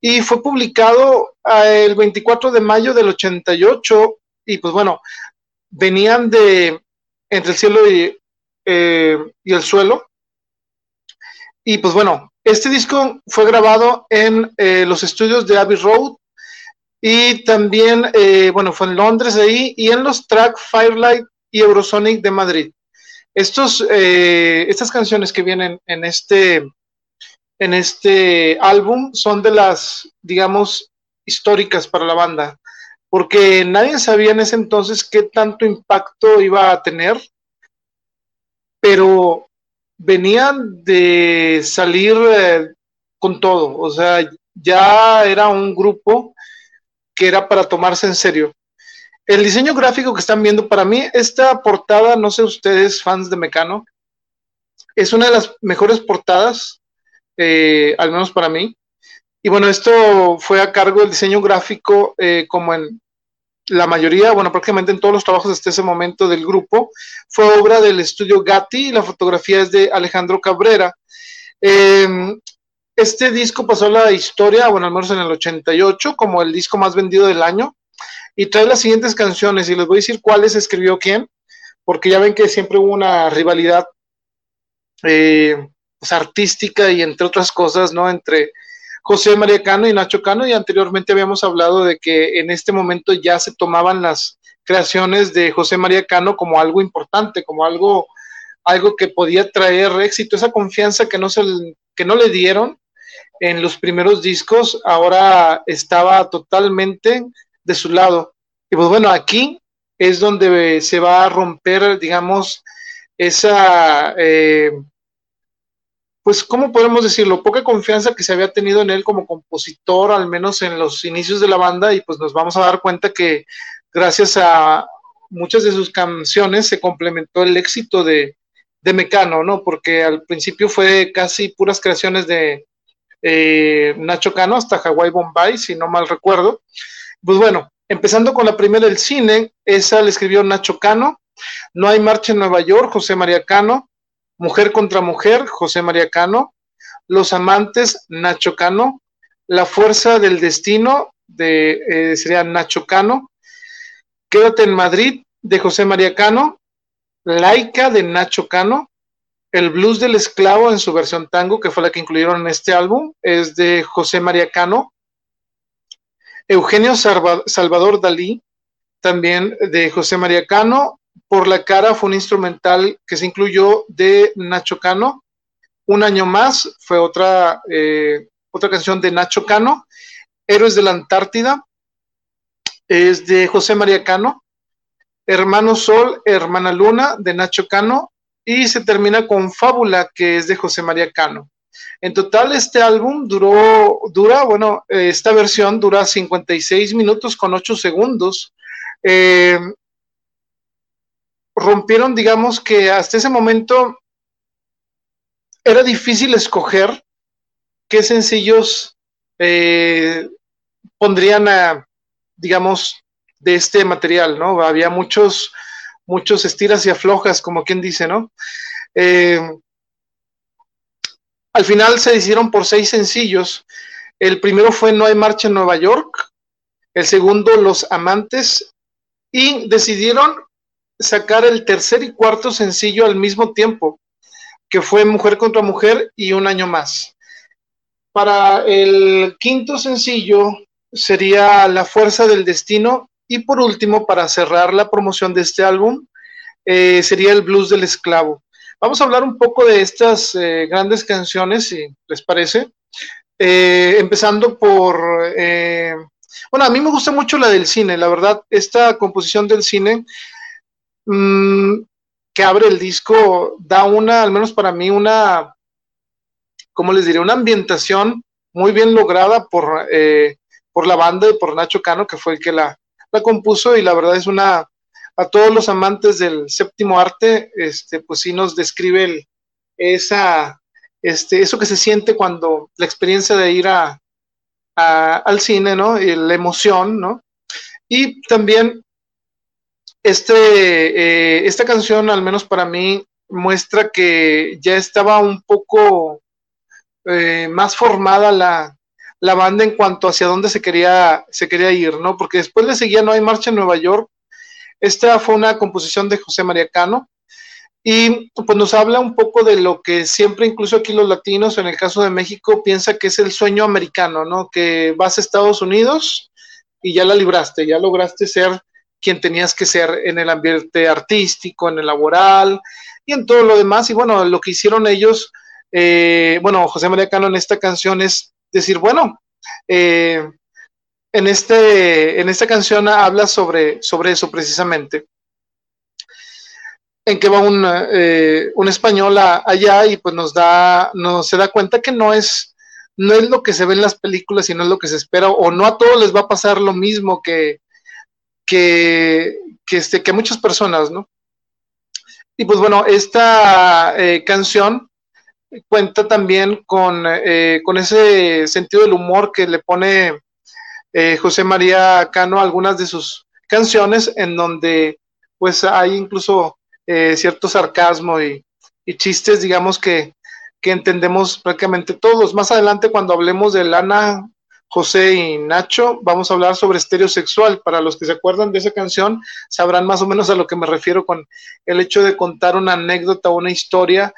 y fue publicado ah, el 24 de mayo del 88 y pues bueno, venían de entre el cielo y, eh, y el suelo. Y pues bueno, este disco fue grabado en eh, los estudios de Abbey Road y también, eh, bueno, fue en Londres ahí y en los track Firelight y Eurosonic de Madrid. Estos, estas canciones que vienen en este, en este álbum son de las, digamos, históricas para la banda porque nadie sabía en ese entonces qué tanto impacto iba a tener, pero venían de salir eh, con todo, o sea, ya era un grupo que era para tomarse en serio. El diseño gráfico que están viendo, para mí, esta portada, no sé ustedes, fans de Mecano, es una de las mejores portadas, eh, al menos para mí. Y bueno, esto fue a cargo del diseño gráfico, eh, como en la mayoría, bueno, prácticamente en todos los trabajos hasta ese momento del grupo, fue obra del estudio Gatti y la fotografía es de Alejandro Cabrera. Em, este disco pasó la historia, bueno, al menos en el 88, como el disco más vendido del año, y trae las siguientes canciones, y les voy a decir cuáles escribió quién, porque ya ven que siempre hubo una rivalidad eh, pues, artística y entre otras cosas, ¿no? Entre José María Cano y Nacho Cano, y anteriormente habíamos hablado de que en este momento ya se tomaban las creaciones de José María Cano como algo importante, como algo, algo que podía traer éxito, esa confianza que no, se, que no le dieron en los primeros discos, ahora estaba totalmente de su lado. Y pues bueno, aquí es donde se va a romper, digamos, esa... Eh, pues, ¿cómo podemos decirlo? Poca confianza que se había tenido en él como compositor, al menos en los inicios de la banda, y pues nos vamos a dar cuenta que gracias a muchas de sus canciones se complementó el éxito de, de Mecano, ¿no? Porque al principio fue casi puras creaciones de eh, Nacho Cano hasta Hawaii Bombay, si no mal recuerdo. Pues bueno, empezando con la primera del cine, esa le escribió Nacho Cano. No hay marcha en Nueva York, José María Cano. Mujer contra Mujer, José María Cano, Los Amantes, Nacho Cano, La Fuerza del Destino, de, eh, sería Nacho Cano, Quédate en Madrid, de José María Cano, Laica, de Nacho Cano, El Blues del Esclavo en su versión tango, que fue la que incluyeron en este álbum, es de José María Cano, Eugenio Salvador Dalí, también de José María Cano, por la cara fue un instrumental que se incluyó de Nacho Cano. Un año más fue otra, eh, otra canción de Nacho Cano. Héroes de la Antártida es de José María Cano. Hermano Sol, Hermana Luna de Nacho Cano. Y se termina con Fábula, que es de José María Cano. En total, este álbum duró, dura, bueno, esta versión dura 56 minutos con 8 segundos. Eh, rompieron, digamos que hasta ese momento era difícil escoger qué sencillos eh, pondrían a, digamos, de este material, ¿no? Había muchos, muchos estiras y aflojas, como quien dice, ¿no? Eh, al final se hicieron por seis sencillos. El primero fue No hay marcha en Nueva York, el segundo Los Amantes, y decidieron sacar el tercer y cuarto sencillo al mismo tiempo, que fue Mujer contra Mujer y un año más. Para el quinto sencillo sería La Fuerza del Destino y por último, para cerrar la promoción de este álbum, eh, sería El Blues del Esclavo. Vamos a hablar un poco de estas eh, grandes canciones, si les parece. Eh, empezando por, bueno, a mí me gusta mucho la del cine, la verdad, esta composición del cine mm, que abre el disco da una, al menos para mí, una, ¿cómo les diré? Una ambientación muy bien lograda por, por la banda y por Nacho Cano, que fue el que la, la compuso y la verdad es una, a todos los amantes del séptimo arte, este, pues sí nos describe el, esa, este, eso que se siente cuando la experiencia de ir a, al cine, ¿no? Y la emoción, ¿no? Y también este, eh, esta canción, al menos para mí, muestra que ya estaba un poco eh, más formada la, la, banda en cuanto hacia dónde se quería, se quería ir, ¿no? Porque después le seguía No hay marcha en Nueva York. Esta fue una composición de José María Cano y pues nos habla un poco de lo que siempre, incluso aquí los latinos, en el caso de México, piensa que es el sueño americano, ¿no? Que vas a Estados Unidos y ya la libraste, ya lograste ser quien tenías que ser en el ambiente artístico, en el laboral y en todo lo demás. Y bueno, lo que hicieron ellos, eh, bueno, José María Cano en esta canción es decir, bueno, eh, en, este, en esta canción habla sobre, sobre eso precisamente. En que va un, eh, español allá y pues nos da, nos se da cuenta que no es, no es lo que se ve en las películas y no es lo que se espera, o no a todos les va a pasar lo mismo que, que, este, que muchas personas, ¿no? Y pues bueno, esta eh, canción cuenta también con, eh, con, ese sentido del humor que le pone eh, José María Cano a algunas de sus canciones, en donde pues hay incluso cierto sarcasmo y, y, chistes, digamos, que, que entendemos prácticamente todos. Más adelante, cuando hablemos de Lana José y Nacho, vamos a hablar sobre estereosexual. Para los que se acuerdan de esa canción, sabrán más o menos a lo que me refiero con el hecho de contar una anécdota o una historia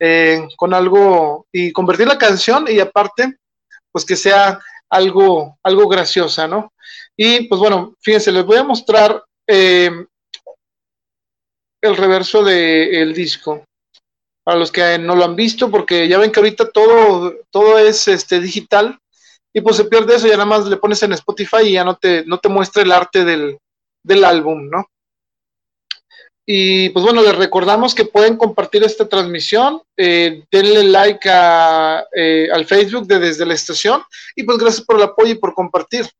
eh, con algo y convertir la canción y aparte, pues que sea algo, algo graciosa, ¿no? Y pues bueno, fíjense, les voy a mostrar eh, el reverso del disco para los que no lo han visto, porque ya ven que ahorita todo, todo es este, digital y pues se pierde eso, ya nada más le pones en Spotify y ya no te, no te muestra el arte del, álbum, ¿no? Y pues bueno, les recordamos que pueden compartir esta transmisión, eh, denle like eh, al Facebook de Desde la Estación y pues gracias por el apoyo y por compartir.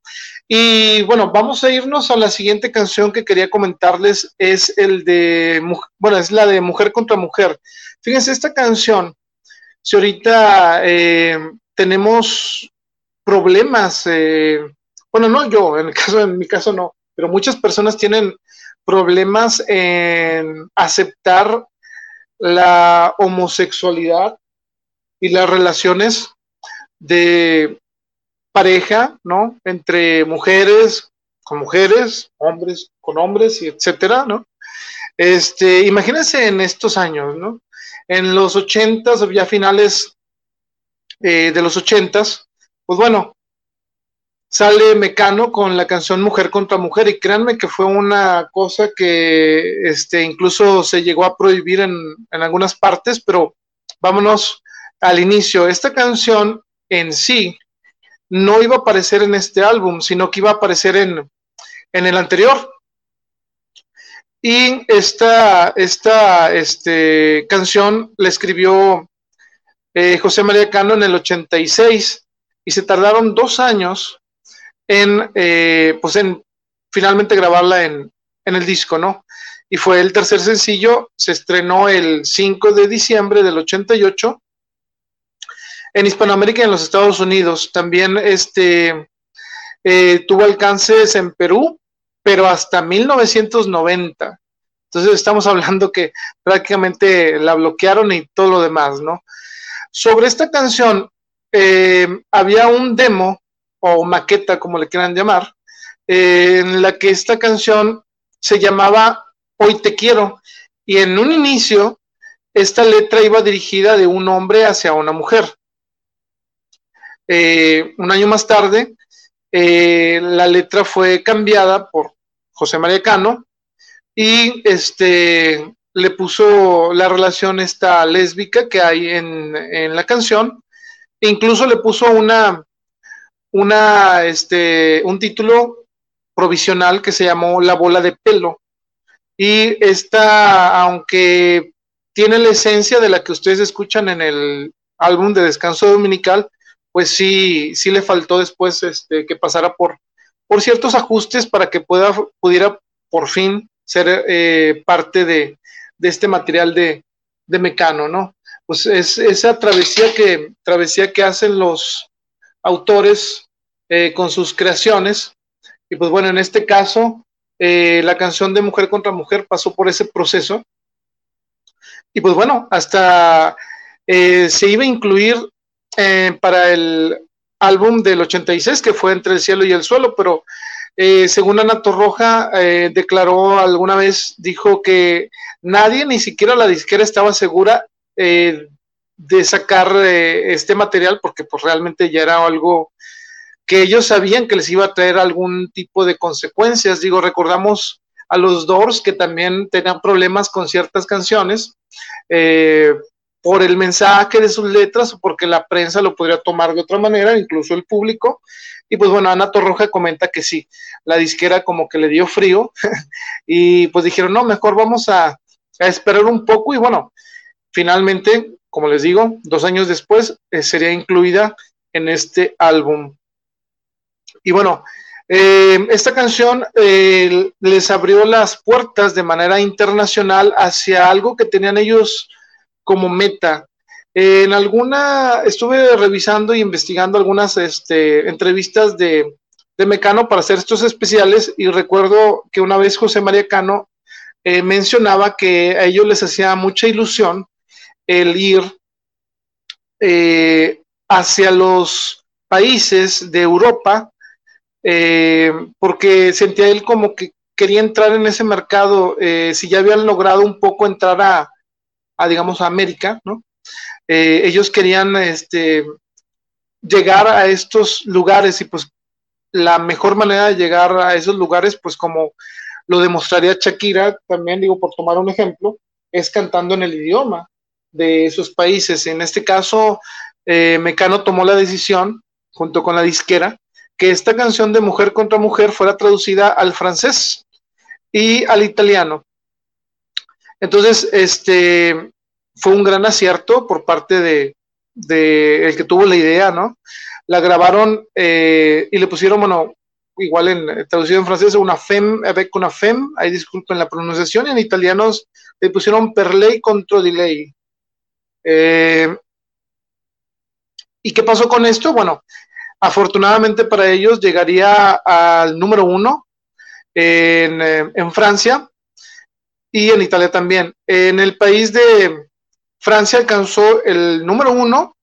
Y bueno, vamos a irnos a la siguiente canción que quería comentarles, es el de, bueno, es la de Mujer contra Mujer. Fíjense, esta canción, si ahorita eh, tenemos problemas, bueno, no yo, en, el caso, en mi caso no, pero muchas personas tienen problemas en aceptar la homosexualidad y las relaciones de pareja, ¿no? Entre mujeres con mujeres, hombres con hombres y etcétera, ¿no? Este, imagínense en estos años, ¿no? En los ochentas, ya finales eh, de los ochentas, pues bueno, sale Mecano con la canción Mujer contra Mujer y créanme que fue una cosa que este, incluso se llegó a prohibir en, algunas partes, pero vámonos al inicio. Esta canción en sí no iba a aparecer en este álbum, sino que iba a aparecer en, el anterior. Y esta, esta este, canción la escribió eh, José María Cano en el 86 y se tardaron dos años en, eh, pues en finalmente grabarla en, en el disco, ¿no? Y fue el tercer sencillo, se estrenó el 5 de diciembre del 88 en Hispanoamérica y en los Estados Unidos. También este, eh, tuvo alcances en Perú, pero hasta 1990. Entonces estamos hablando que prácticamente la bloquearon y todo lo demás, ¿no? Sobre esta canción, eh, había un demo o maqueta, como le quieran llamar, eh, en la que esta canción se llamaba Hoy te quiero. Y en un inicio, esta letra iba dirigida de un hombre hacia una mujer. Eh, un año más tarde, la letra fue cambiada por José María Cano y este le puso la relación esta lésbica que hay en, en la canción incluso le puso una, una, este, un título provisional que se llamó La bola de pelo. Y esta, aunque tiene la esencia de la que ustedes escuchan en el álbum de Descanso Dominical, pues sí, sí le faltó después este, que pasara por, por ciertos ajustes para que pueda, pudiera por fin ser eh, parte de, de, este material de, de Mecano, ¿no? Pues es esa travesía que, travesía que hacen los autores eh, con sus creaciones. Y pues bueno, en este caso, eh, la canción de Mujer contra Mujer pasó por ese proceso. Y pues bueno, hasta se iba a incluir para el álbum del 86, que fue Entre el cielo y el suelo, pero eh, según Ana Torroja, eh, declaró alguna vez, dijo que nadie, ni siquiera la disquera, estaba segura eh, de sacar este material, porque pues realmente ya era algo que ellos sabían que les iba a traer algún tipo de consecuencias. Digo, recordamos a los Doors que también tenían problemas con ciertas canciones por el mensaje de sus letras o porque la prensa lo podría tomar de otra manera, incluso el público. Y pues bueno, Ana Torroja comenta que sí, la disquera como que le dio frío y pues dijeron, no, mejor vamos a, esperar un poco y bueno, finalmente, como les digo, dos años después eh, sería incluida en este álbum. Y bueno, eh, esta canción eh, les abrió las puertas de manera internacional hacia algo que tenían ellos como meta. en alguna, estuve revisando e investigando algunas este, entrevistas de, de, Mecano para hacer estos especiales y recuerdo que una vez José María Cano mencionaba que a ellos les hacía mucha ilusión el ir eh, hacia los países de Europa, eh, porque sentía él como que quería entrar en ese mercado, si ya habían logrado un poco entrar a, a digamos, a América, ¿no? Eh, ellos querían este, llegar a estos lugares y pues la mejor manera de llegar a esos lugares, pues como lo demostraría Shakira, también digo, por tomar un ejemplo, es cantando en el idioma de esos países. En este caso, eh, Mecano tomó la decisión, junto con la disquera, que esta canción de Mujer contra Mujer fuera traducida al francés y al italiano. Entonces, este fue un gran acierto por parte de, el que tuvo la idea, ¿no? La grabaron eh, y le pusieron, bueno, igual en traducido en francés, una femme avec una femme, ahí disculpen la pronunciación, y en italianos le pusieron per lei contro. Eh, ¿Y qué pasó con esto? Bueno, afortunadamente para ellos llegaría al número uno en, eh, en Francia, y en Italia también. En el país de Francia alcanzó el número uno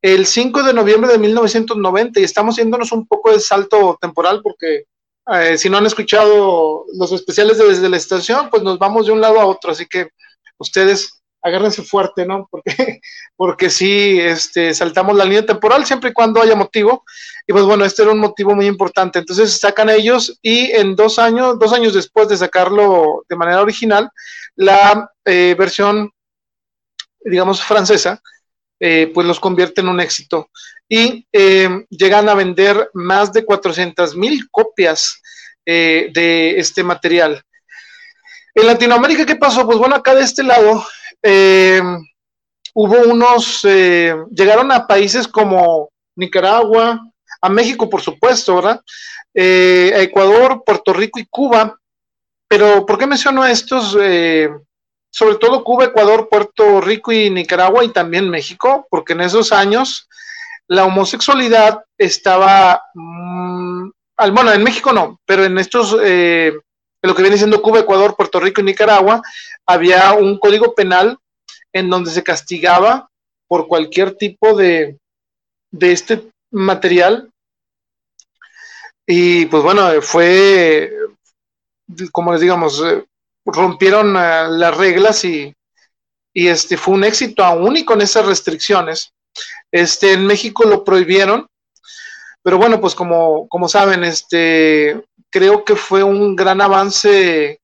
el 5 de noviembre de 1990 y estamos yéndonos un poco de salto temporal porque eh, si no han escuchado los especiales desde la estación, pues nos vamos de un lado a otro, así que ustedes agárrense fuerte, ¿no? Porque, porque sí, este, saltamos la línea temporal siempre y cuando haya motivo. Y pues bueno, este era un motivo muy importante. Entonces sacan ellos y en dos años, dos años después de sacarlo de manera original, la eh, versión, digamos, francesa, eh, pues los convierte en un éxito. Y eh, llegan a vender más de 400 mil copias de este material. En Latinoamérica, ¿qué pasó? Pues bueno, acá de este lado hubo unos, llegaron a países como Nicaragua, a México, por supuesto, ¿verdad? Eh, a Ecuador, Puerto Rico y Cuba. Pero, ¿por qué menciono estos? Eh, sobre todo Cuba, Ecuador, Puerto Rico y Nicaragua y también México, porque en esos años la homosexualidad estaba, mm, bueno, en México no, pero en estos, eh, lo que viene siendo Cuba, Ecuador, Puerto Rico y Nicaragua, había un código penal en donde se castigaba por cualquier tipo de, de este material. Y pues bueno, fue, como les digamos, eh, rompieron eh, las reglas y, y, este fue un éxito aún y con esas restricciones. Este, en México lo prohibieron, pero bueno, pues como, como saben, este, creo que fue un gran avance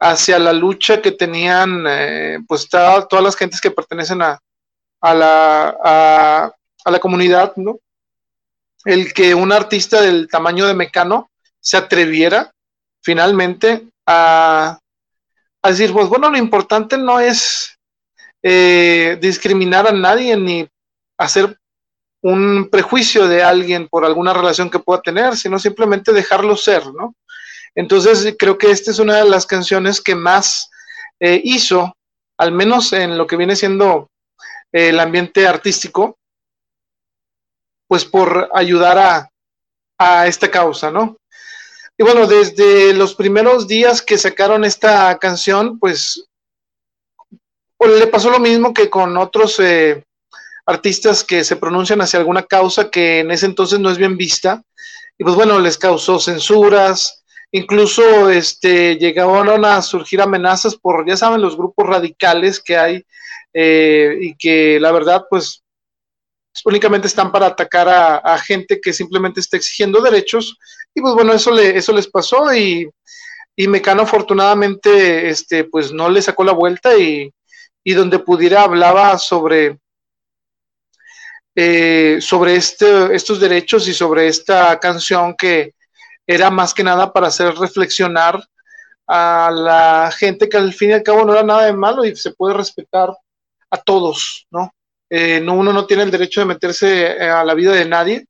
hacia la lucha que tenían eh, pues todas las gentes que pertenecen a, a la, a, la comunidad, ¿no? el que un artista del tamaño de Mecano se atreviera finalmente a decir, pues bueno, lo importante no es eh, discriminar a nadie ni hacer un prejuicio de alguien por alguna relación que pueda tener, sino simplemente dejarlo ser, ¿no? Entonces creo que esta es una de las canciones que más eh, hizo, al menos en lo que viene siendo eh, el ambiente artístico, pues por ayudar a, a esta causa, ¿no? Y bueno, desde los primeros días que sacaron esta canción, pues, pues le pasó lo mismo que con otros eh, artistas que se pronuncian hacia alguna causa que en ese entonces no es bien vista. Y pues bueno, les causó censuras, incluso este, llegaron a surgir amenazas por, ya saben, los grupos radicales que hay eh, y que la verdad, pues únicamente están para atacar a, gente que simplemente está exigiendo derechos. Y pues bueno, eso, le, eso les pasó y, y Mecano afortunadamente este, pues no le sacó la vuelta y, y donde pudiera hablaba sobre, eh, sobre este, estos derechos y sobre esta canción que era más que nada para hacer reflexionar a la gente que al fin y al cabo no era nada de malo y se puede respetar a todos, ¿no? Eh, no, uno no tiene el derecho de meterse eh, a la vida de nadie,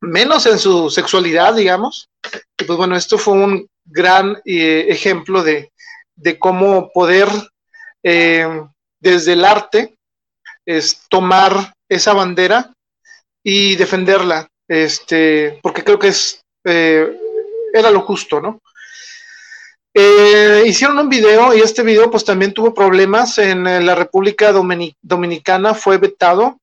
menos en su sexualidad, digamos. Y pues bueno, esto fue un gran eh, ejemplo de, cómo poder, desde el arte, es tomar esa bandera y defenderla, este, porque creo que es, era lo justo, ¿no? Eh, hicieron un video y este video pues también tuvo problemas en eh, la República Dominicana, fue vetado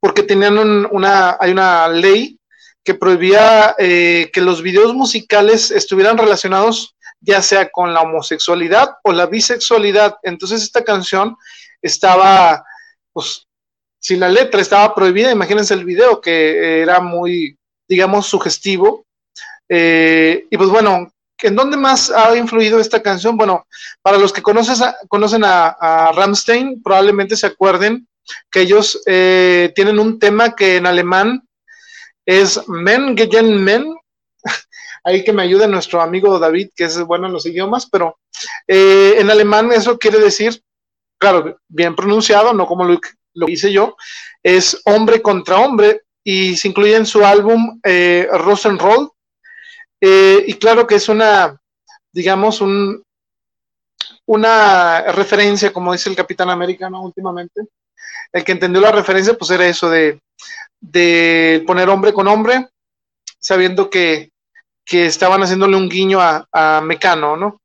porque tenían una, hay una ley que prohibía eh, que los videos musicales estuvieran relacionados ya sea con la homosexualidad o la bisexualidad. Entonces esta canción estaba, pues, si la letra estaba prohibida, imagínense el video que era muy, digamos, sugestivo. y pues bueno, ¿En dónde más ha influido esta canción? Bueno, para los que conocen a, a Ramstein, probablemente se acuerden que ellos eh, tienen un tema que en alemán es Men gegen Men. Ahí que me ayude nuestro amigo David, que es bueno en los idiomas, pero eh, en alemán eso quiere decir, claro, bien pronunciado, no como lo, lo hice yo, es hombre contra hombre y se incluye en su álbum eh, Rosenroll eh, y claro que es una, digamos, un, una referencia, como dice el Capitán América, Últimamente. El que entendió la referencia, pues era eso de, poner hombre con hombre, sabiendo que, estaban haciéndole un guiño a, Mecano, ¿no?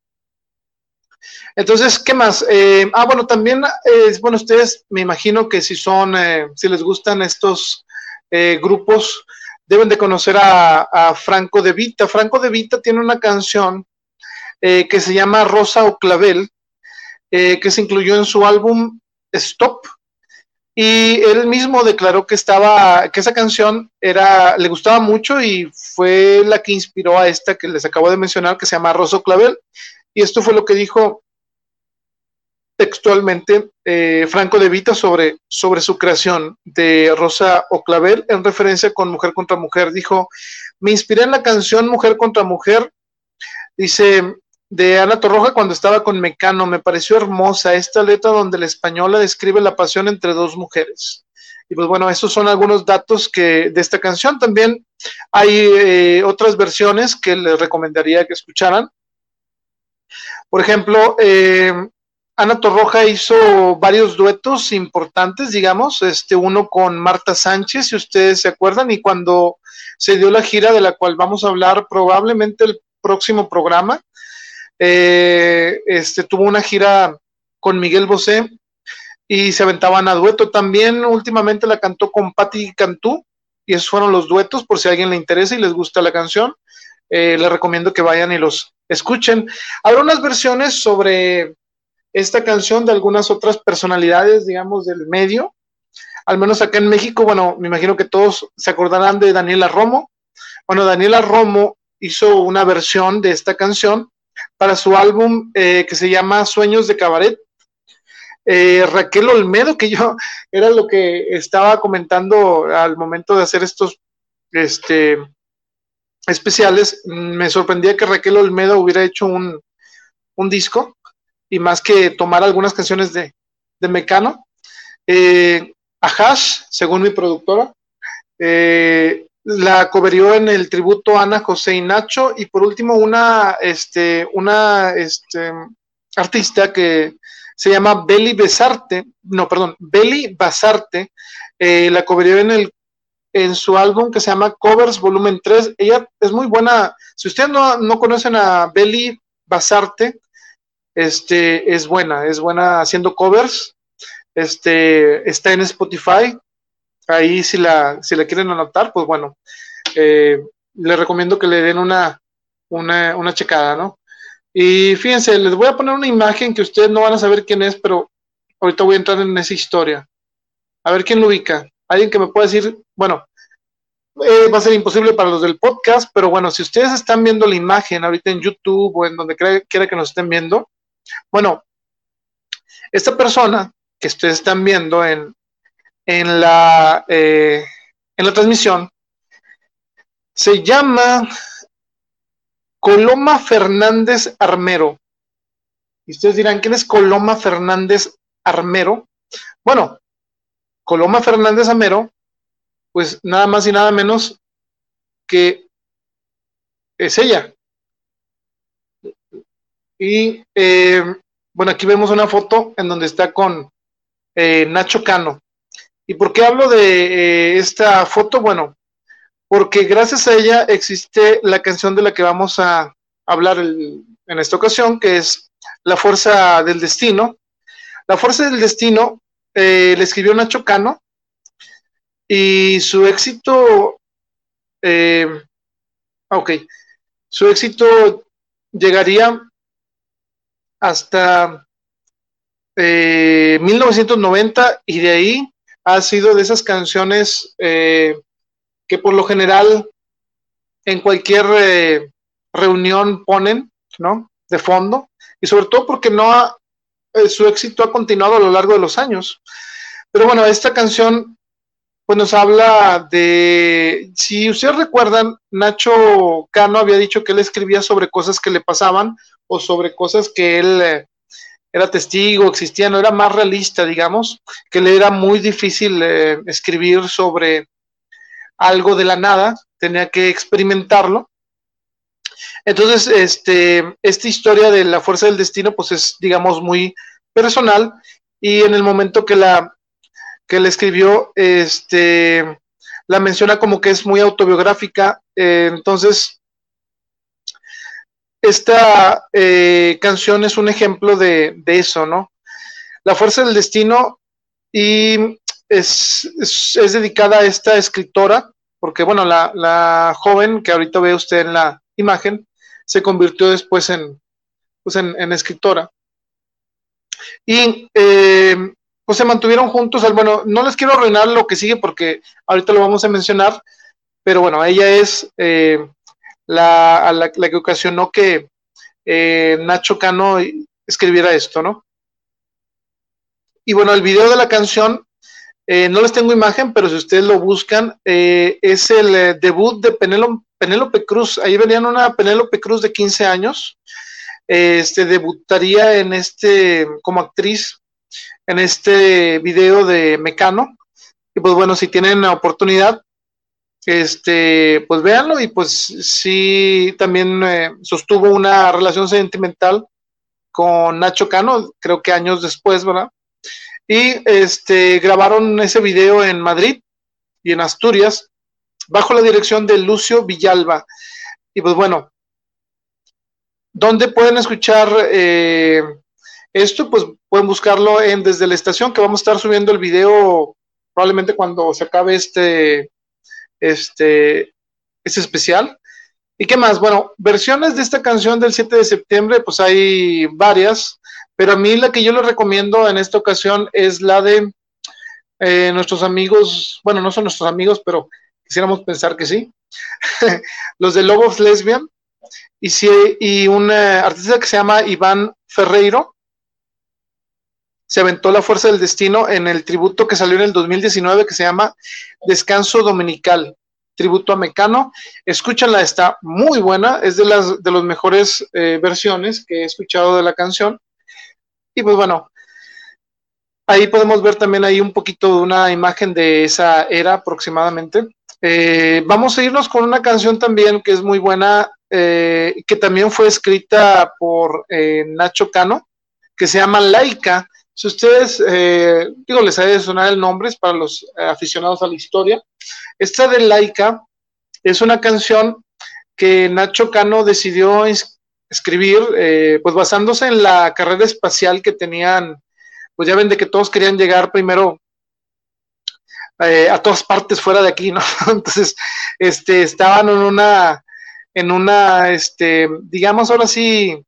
Entonces, ¿qué más? Eh, ah, bueno, también, eh, bueno, ustedes me imagino que si son, si les gustan estos grupos, deben de conocer a, Franco de Vita. Franco de Vita tiene una canción eh, que se llama Rosa o Clavel, eh, que se incluyó en su álbum Stop. Y él mismo declaró que estaba, que esa canción era, le gustaba mucho y fue la que inspiró a esta que les acabo de mencionar, que se llama Rosa o Clavel. Y esto fue lo que dijo textualmente eh, Franco de Vita sobre, sobre su creación de Rosa o Clavel en referencia con Mujer contra Mujer. Dijo, me inspiré en la canción Mujer contra Mujer, dice, de Ana Torroja cuando estaba con Mecano, me pareció hermosa esta letra donde la española describe la pasión entre dos mujeres. Y pues bueno, esos son algunos datos que de esta canción. También hay eh, otras versiones que les recomendaría que escucharan. Por ejemplo, eh, Ana Torroja hizo varios duetos importantes, digamos, este uno con Marta Sánchez, si ustedes se acuerdan, y cuando se dio la gira de la cual vamos a hablar probablemente el próximo programa, eh, este tuvo una gira con Miguel Bosé y se aventaban a dueto. También últimamente la cantó con Patti Cantú, y esos fueron los duetos, por si a alguien le interesa y les gusta la canción. Eh, les recomiendo que vayan y los escuchen. Habrá unas versiones sobre esta canción de algunas otras personalidades, digamos, del medio. Al menos acá en México, bueno, me imagino que todos se acordarán de Daniela Romo. Bueno, Daniela Romo hizo una versión de esta canción para su álbum eh, que se llama Sueños de Cabaret. Eh, Raquel Olmedo, que yo era lo que estaba comentando al momento de hacer estos este, especiales, me sorprendía que Raquel Olmedo hubiera hecho un, un disco y más que tomar algunas canciones de, de Mecano. Eh, Hash, según mi productora, eh, la coverió en el tributo Ana José y Nacho y por último una, este, una este, artista que se llama Beli Besarte, no, perdón, Beli Basarte, eh, la coverió en el en su álbum que se llama Covers Volumen 3. Ella es muy buena. Si ustedes no, no conocen a Beli Basarte, este, es buena, es buena haciendo covers. Este, está en Spotify. Ahí si la, si la quieren anotar, pues bueno, eh, les recomiendo que le den una, una, una checada, ¿no? Y fíjense, les voy a poner una imagen que ustedes no van a saber quién es, pero ahorita voy a entrar en esa historia. A ver quién lo ubica. Alguien que me pueda decir, bueno, eh, va a ser imposible para los del podcast, pero bueno, si ustedes están viendo la imagen ahorita en YouTube o en donde quiera que nos estén viendo, bueno, esta persona que ustedes están viendo en, en, la, eh, en la transmisión se llama Coloma Fernández Armero. Y ustedes dirán, ¿quién es Coloma Fernández Armero? Bueno, Coloma Fernández Armero, pues nada más y nada menos que es ella. Y eh, bueno, aquí vemos una foto en donde está con eh, Nacho Cano. ¿Y por qué hablo de eh, esta foto? Bueno, porque gracias a ella existe la canción de la que vamos a hablar en esta ocasión, que es La Fuerza del Destino. La Fuerza del Destino le escribió Nacho Cano y su éxito, ok, su éxito llegaría hasta 1990 eh, y de ahí ha sido de esas canciones eh, que por lo general en cualquier eh, reunión ponen, ¿no? De fondo y sobre todo porque no ha, su éxito ha continuado a lo largo de los años. Pero bueno, esta canción pues nos habla de, si ustedes recuerdan, Nacho Cano había dicho que él escribía sobre cosas que le pasaban o sobre cosas que él eh, era testigo, existía, no era más realista, digamos, que le era muy difícil eh, escribir sobre algo de la nada, tenía que experimentarlo. Entonces, este, esta historia de la fuerza del destino, pues es, digamos, muy personal y en el momento que la, que la escribió, este, la menciona como que es muy autobiográfica, eh, entonces esta eh, canción es un ejemplo de, eso, ¿no? La fuerza del destino y es, es, dedicada a esta escritora, porque bueno, la, la, joven que ahorita ve usted en la imagen se convirtió después en, pues en, escritora. Y eh, pues se mantuvieron juntos, bueno, no les quiero arruinar lo que sigue porque ahorita lo vamos a mencionar, pero bueno, ella es eh, la, la, que ocasionó que eh, Nacho Cano escribiera esto, ¿no? Y bueno, el video de la canción, eh, no les tengo imagen, pero si ustedes lo buscan, eh, es el debut de Penélope Cruz. Ahí venían una Penélope Cruz de 15 años. Este debutaría en este, como actriz, en este video de Mecano. Y pues bueno, si tienen la oportunidad, este, pues véanlo y pues sí, también eh, sostuvo una relación sentimental con Nacho Cano, creo que años después, ¿verdad? Y este, grabaron ese video en Madrid y en Asturias, bajo la dirección de Lucio Villalba. Y pues bueno, ¿dónde pueden escuchar eh, esto? Pues pueden buscarlo en Desde la Estación, que vamos a estar subiendo el video probablemente cuando se acabe este este, es especial. ¿Y qué más? Bueno, versiones de esta canción del 7 de septiembre, pues hay varias, pero a mí la que yo les recomiendo en esta ocasión es la de eh, nuestros amigos, bueno, no son nuestros amigos, pero quisiéramos pensar que sí, los de Love of Lesbian, y, si, y un artista que se llama Iván Ferreiro, se aventó la fuerza del destino en el tributo que salió en el 2019 que se llama Descanso Dominical, tributo a Mecano. Escúchanla, está muy buena, es de las de las mejores eh, versiones que he escuchado de la canción. Y pues bueno, ahí podemos ver también ahí un poquito de una imagen de esa era aproximadamente. Eh, vamos a irnos con una canción también que es muy buena, eh, que también fue escrita por Nacho Cano, que se llama Laika si ustedes, eh, digo, les ha de sonar el nombre, es para los eh, aficionados a la historia. Esta de Laika es una canción que Nacho Cano decidió escribir, eh, pues basándose en la carrera espacial que tenían, pues ya ven de que todos querían llegar primero a todas partes fuera de aquí, ¿no? Entonces, este, estaban en una, en una, este, digamos ahora sí,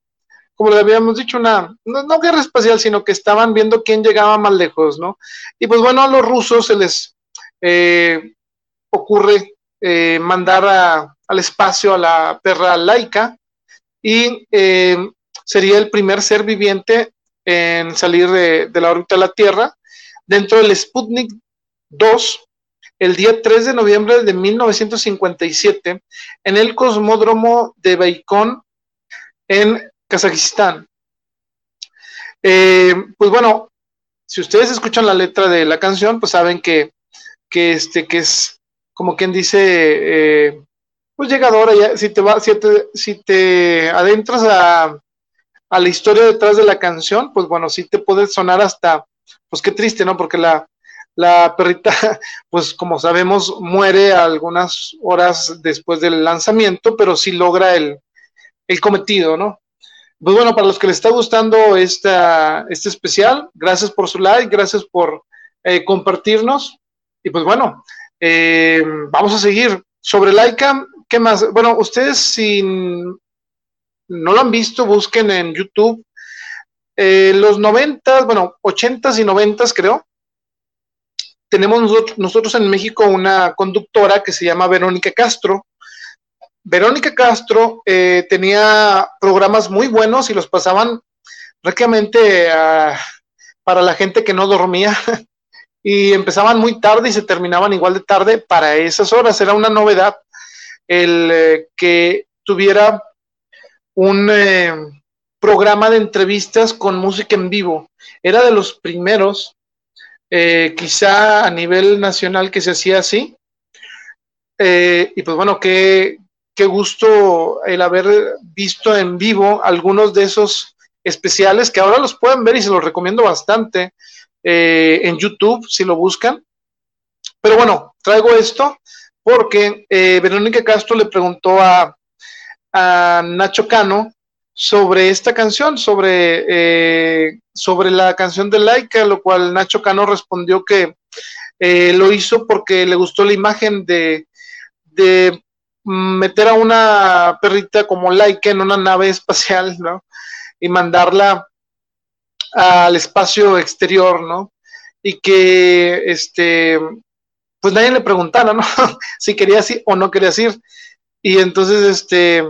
como le habíamos dicho, una, no, guerra espacial, sino que estaban viendo quién llegaba más lejos, ¿no? Y pues bueno, a los rusos se les eh, ocurre eh, mandar al espacio a la perra laica y eh, sería el primer ser viviente en salir de, la órbita de la Tierra dentro del Sputnik 2 el día 3 de noviembre de 1957 en el cosmódromo de Baikón en Kazajistán. Eh, pues bueno, si ustedes escuchan la letra de la canción, pues saben que, que este, que es como quien dice, eh, pues llegadora, ya, si te va, si te, si te adentras a, a, la historia detrás de la canción, pues bueno, sí te puede sonar hasta, pues qué triste, ¿no? Porque la, la perrita, pues como sabemos, muere algunas horas después del lanzamiento, pero sí logra el, el cometido, ¿no? Pues bueno, para los que les está gustando esta, este especial, gracias por su like, gracias por eh, compartirnos. Y pues bueno, eh, vamos a seguir. Sobre Laika, ¿qué más? Bueno, ustedes si no lo han visto, busquen en YouTube. Eh, los noventas, bueno, ochentas y noventas creo, tenemos nosotros, en México una conductora que se llama Verónica Castro. Verónica Castro eh, tenía programas muy buenos y los pasaban prácticamente ah, para la gente que no dormía y empezaban muy tarde y se terminaban igual de tarde para esas horas. Era una novedad el eh, que tuviera un eh, programa de entrevistas con música en vivo. Era de los primeros, quizá a nivel nacional, que se hacía así. y pues bueno, qué, qué gusto el haber visto en vivo algunos de esos especiales que ahora los pueden ver y se los recomiendo bastante eh, en YouTube si lo buscan. Pero bueno, traigo esto porque eh, Verónica Castro le preguntó a, Nacho Cano sobre esta canción, sobre, eh, sobre la canción de Laika, lo cual Nacho Cano respondió que lo hizo porque le gustó la imagen de, de meter a una perrita como Laika en una nave espacial, ¿no? Y mandarla al espacio exterior, ¿no? Y que, este, pues nadie le preguntara, ¿no? si quería ir o no quería ir. Y entonces, este,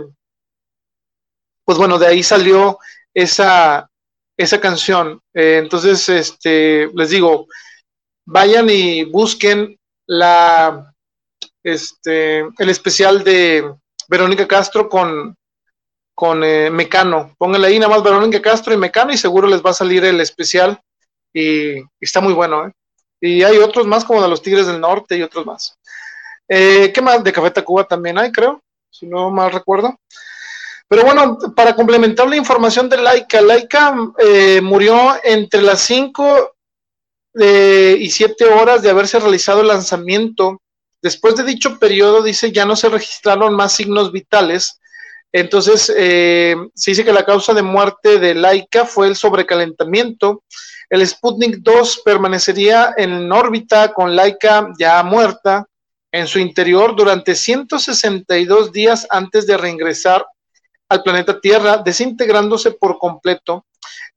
pues bueno, de ahí salió esa, esa canción. Eh, entonces, este, les digo, vayan y busquen la, este, el especial de Verónica Castro con, con eh, Mecano. Pónganle ahí nada más Verónica Castro y Mecano y seguro les va a salir el especial y, está muy bueno. ¿eh? Y hay otros más como de los Tigres del Norte y otros más. Eh, ¿Qué más? De Café Tacuba también hay, creo, si no mal recuerdo. Pero bueno, para complementar la información de Laika, Laika eh, murió entre las 5 y 7 horas de haberse realizado el lanzamiento Después de dicho periodo, dice, ya no se registraron más signos vitales. Entonces, eh, se dice que la causa de muerte de Laika fue el sobrecalentamiento. El Sputnik 2 permanecería en órbita con Laika ya muerta en su interior durante 162 días antes de reingresar al planeta Tierra, desintegrándose por completo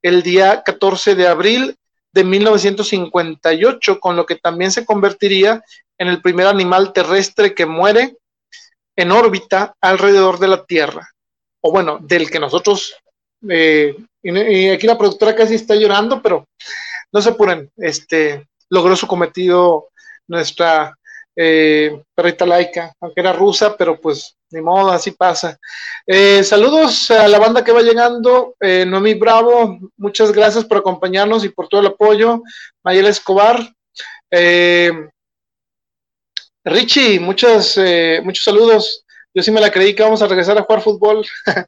el día 14 de abril de 1958, con lo que también se convertiría en el primer animal terrestre que muere en órbita alrededor de la Tierra. O bueno, del que nosotros, eh, y, aquí la productora casi está llorando, pero no se apuren, este, logró su cometido nuestra eh, perrita laica, aunque era rusa, pero pues ni modo, así pasa. Eh, saludos a la banda que va llegando, eh, Noemí Bravo, muchas gracias por acompañarnos y por todo el apoyo. Mayela Escobar, eh, Richie, muchos, muchos saludos. Yo sí me la creí que vamos a regresar a jugar fútbol.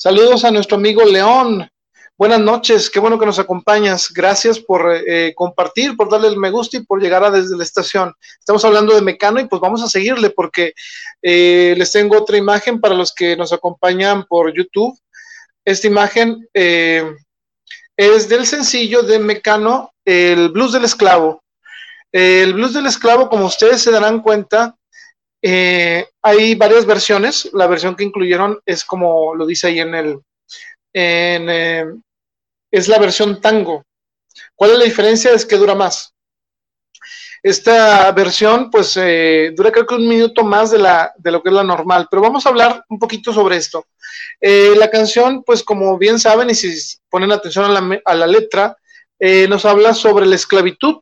saludos a nuestro amigo León, Buenas noches, qué bueno que nos acompañas. Gracias por eh, compartir, por darle el me gusta y por llegar a desde la estación. Estamos hablando de Mecano y pues vamos a seguirle porque eh, les tengo otra imagen para los que nos acompañan por YouTube. Esta imagen eh, es del sencillo de Mecano, el blues del esclavo. El blues del esclavo, como ustedes se darán cuenta, hay varias versiones. La versión que incluyeron es como lo dice ahí en el, en, es la versión tango. ¿Cuál es la diferencia? Es que dura más. Esta versión, pues, eh, dura creo que un minuto más de, la, de lo que es la normal, pero vamos a hablar un poquito sobre esto. Eh, la canción, pues, como bien saben, y si ponen atención a la, letra, eh, nos habla sobre la esclavitud.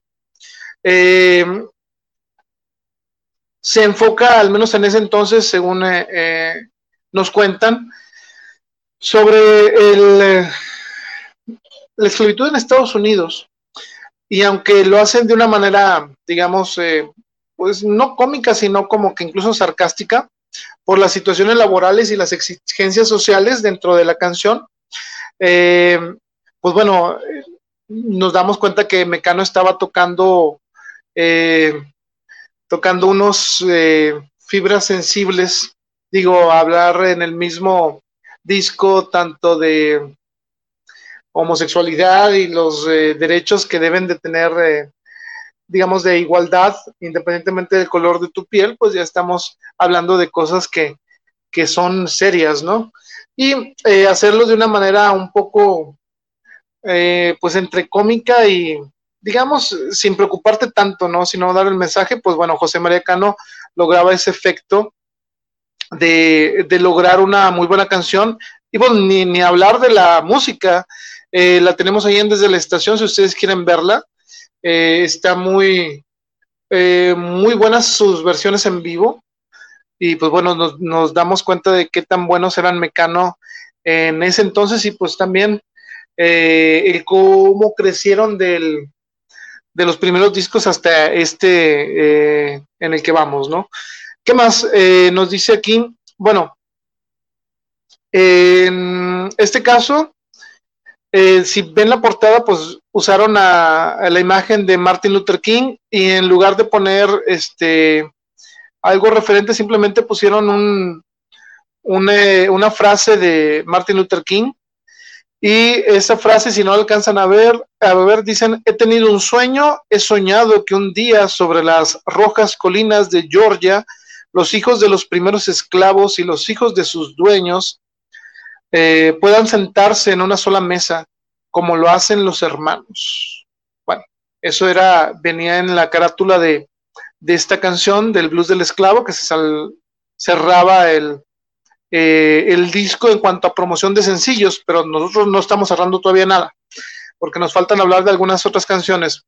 Se enfoca, al menos en ese entonces, según nos cuentan, sobre el la esclavitud en Estados Unidos, y aunque lo hacen de una manera, digamos, eh, pues no cómica, sino como que incluso sarcástica, por las situaciones laborales y las exigencias sociales dentro de la canción, eh, pues bueno, nos damos cuenta que Mecano estaba tocando, eh, tocando unos fibras sensibles, digo, hablar en el mismo disco tanto de homosexualidad y los eh, derechos que deben de tener, eh, digamos, de igualdad, independientemente del color de tu piel, pues ya estamos hablando de cosas que, que son serias, ¿no? Y eh, hacerlo de una manera un poco, pues, entre cómica y, digamos, sin preocuparte tanto, ¿no? Sino dar el mensaje, pues bueno, José María Cano lograba ese efecto de, lograr una muy buena canción. Y bueno, ni, ni hablar de la música, eh, la tenemos ahí en desde la estación, si ustedes quieren verla. Eh, está muy, eh, muy buenas sus versiones en vivo. Y pues bueno, nos, damos cuenta de qué tan buenos eran Mecano en ese entonces y pues también el cómo crecieron del, de los primeros discos hasta este en el que vamos, ¿no? ¿Qué más nos dice aquí? Bueno, en este caso, eh, si ven la portada, pues usaron a, la imagen de Martin Luther King y en lugar de poner este algo referente, simplemente pusieron un, una frase de Martin Luther King. Y esa frase, si no alcanzan a ver, a ver, dicen, he tenido un sueño, he soñado que un día sobre las rojas colinas de Georgia, los hijos de los primeros esclavos y los hijos de sus dueños eh, puedan sentarse en una sola mesa como lo hacen los hermanos. Bueno, eso era, venía en la carátula de, esta canción del blues del esclavo que se cerraba el, eh, el disco en cuanto a promoción de sencillos, pero nosotros no estamos cerrando todavía nada, porque nos faltan hablar de algunas otras canciones.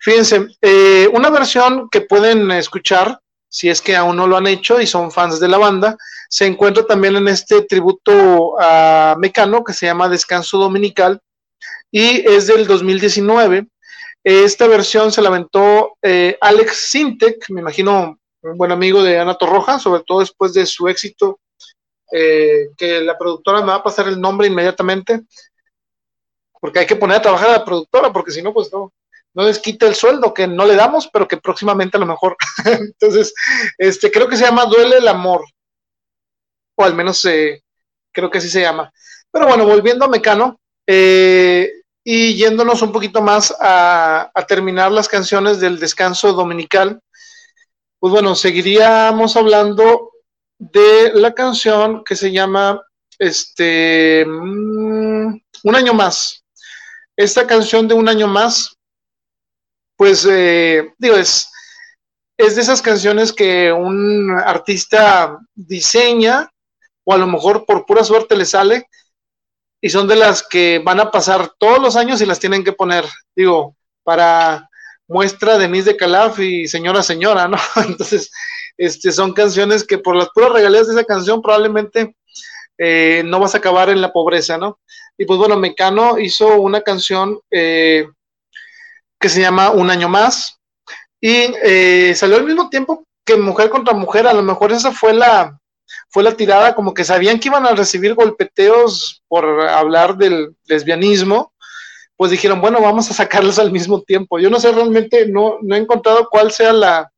Fíjense, eh, una versión que pueden escuchar si es que aún no lo han hecho y son fans de la banda, se encuentra también en este tributo a Mecano que se llama Descanso Dominical y es del 2019. Esta versión se la aventó eh, Alex Sintek, me imagino un buen amigo de Ana Torroja, sobre todo después de su éxito, eh, que la productora me va a pasar el nombre inmediatamente, porque hay que poner a trabajar a la productora, porque si no, pues no, no les quita el sueldo que no le damos, pero que próximamente a lo mejor. Entonces, este, creo que se llama Duele el Amor, o al menos eh, creo que así se llama. Pero bueno, volviendo a Mecano eh, y yéndonos un poquito más a, terminar las canciones del descanso dominical, pues bueno, seguiríamos hablando de la canción que se llama este mm, Un año más. Esta canción de Un año más pues eh, digo, es, es de esas canciones que un artista diseña o a lo mejor por pura suerte le sale y son de las que van a pasar todos los años y las tienen que poner, digo, para, muestra Denise de Calaf y Señora Señora, ¿no? Entonces, este, son canciones que por las puras regalías de esa canción probablemente eh, no vas a acabar en la pobreza, ¿no? Y pues bueno, Mecano hizo una canción eh, que se llama Un año más y eh, salió al mismo tiempo que Mujer contra Mujer, a lo mejor esa fue la, fue la tirada, como que sabían que iban a recibir golpeteos por hablar del lesbianismo, pues dijeron, bueno, vamos a sacarlos al mismo tiempo. Yo no sé realmente, no, no he encontrado cuál sea la,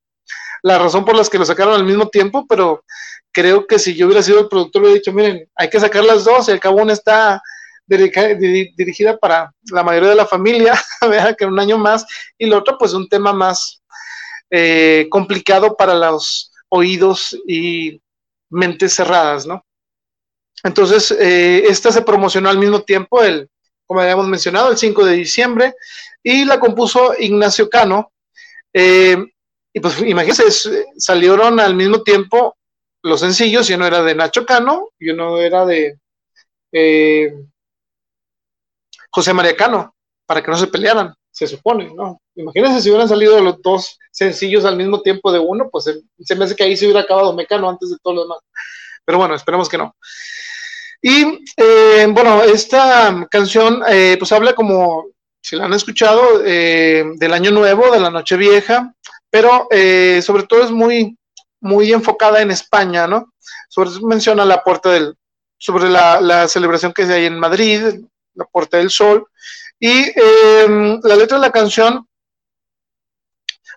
la razón por las que lo sacaron al mismo tiempo, pero creo que si yo hubiera sido el productor, hubiera dicho, miren, hay que sacar las dos, y al cabo una está dirigida para la mayoría de la familia, que un año más, y la otra, pues un tema más eh, complicado para los oídos y mentes cerradas, ¿no? Entonces, eh, esta se promocionó al mismo tiempo, el, como habíamos mencionado, el 5 de diciembre, y la compuso Ignacio Cano. Eh, y pues imagínense, salieron al mismo tiempo los sencillos, y uno era de Nacho Cano y uno era de eh, José María Cano, para que no se pelearan, se supone, ¿no? Imagínense si hubieran salido los dos sencillos al mismo tiempo de uno, pues se, me hace que ahí se hubiera acabado Mecano antes de todo lo demás. Pero bueno, esperemos que no. Y eh, bueno, esta canción eh, pues habla como, si la han escuchado, del año nuevo, de la noche vieja, pero sobre todo es muy, muy enfocada en España, ¿no? Sobre menciona la puerta del, sobre la, celebración que hay en Madrid, la Puerta del Sol, y em, la letra de la canción,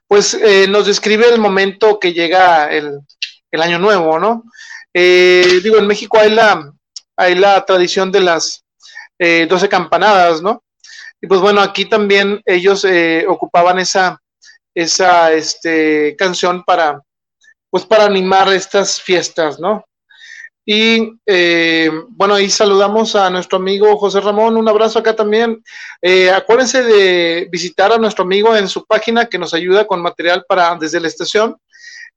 pues eh, nos describe el momento que llega el, año nuevo, ¿no? Eh, digo, en México hay la, hay la tradición de las eh, doce campanadas, ¿no? Y pues bueno, aquí también ellos ocupaban esa, esa este, canción para, pues para animar estas fiestas, ¿no? Y eh, bueno, ahí saludamos a nuestro amigo José Ramón, un abrazo acá también. Eh, acuérdense de visitar a nuestro amigo en su página que nos ayuda con material para desde la estación.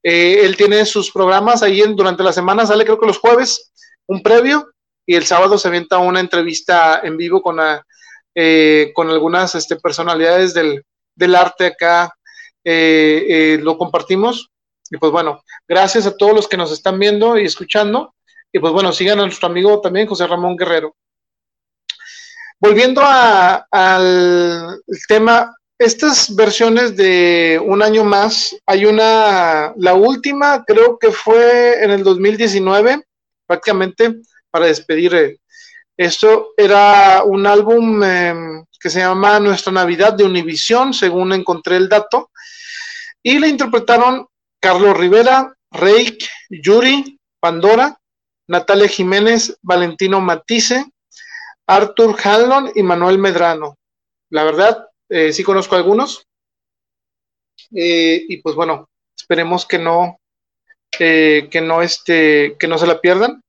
Eh, él tiene sus programas ahí en, durante la semana, sale creo que los jueves, un previo, y el sábado se avienta una entrevista en vivo con, con algunas este, personalidades del, del arte acá. Lo compartimos y pues bueno, gracias a todos los que nos están viendo y escuchando. Y pues bueno, sigan a nuestro amigo también, José Ramón Guerrero. Volviendo al tema, estas versiones de un año más, hay una, la última creo que fue en el 2019, prácticamente para despedir. Esto era un álbum em, que se llama Nuestra Navidad de Univisión, según encontré el dato, y la interpretaron Carlos Rivera, Reik, Yuri, Pandora, Natalia Jiménez, Valentino Matisse, Arthur Hanlon y Manuel Medrano. La verdad, eh, sí conozco algunos. Eh, y pues bueno, esperemos que no, eh, que no este, que no se la pierdan.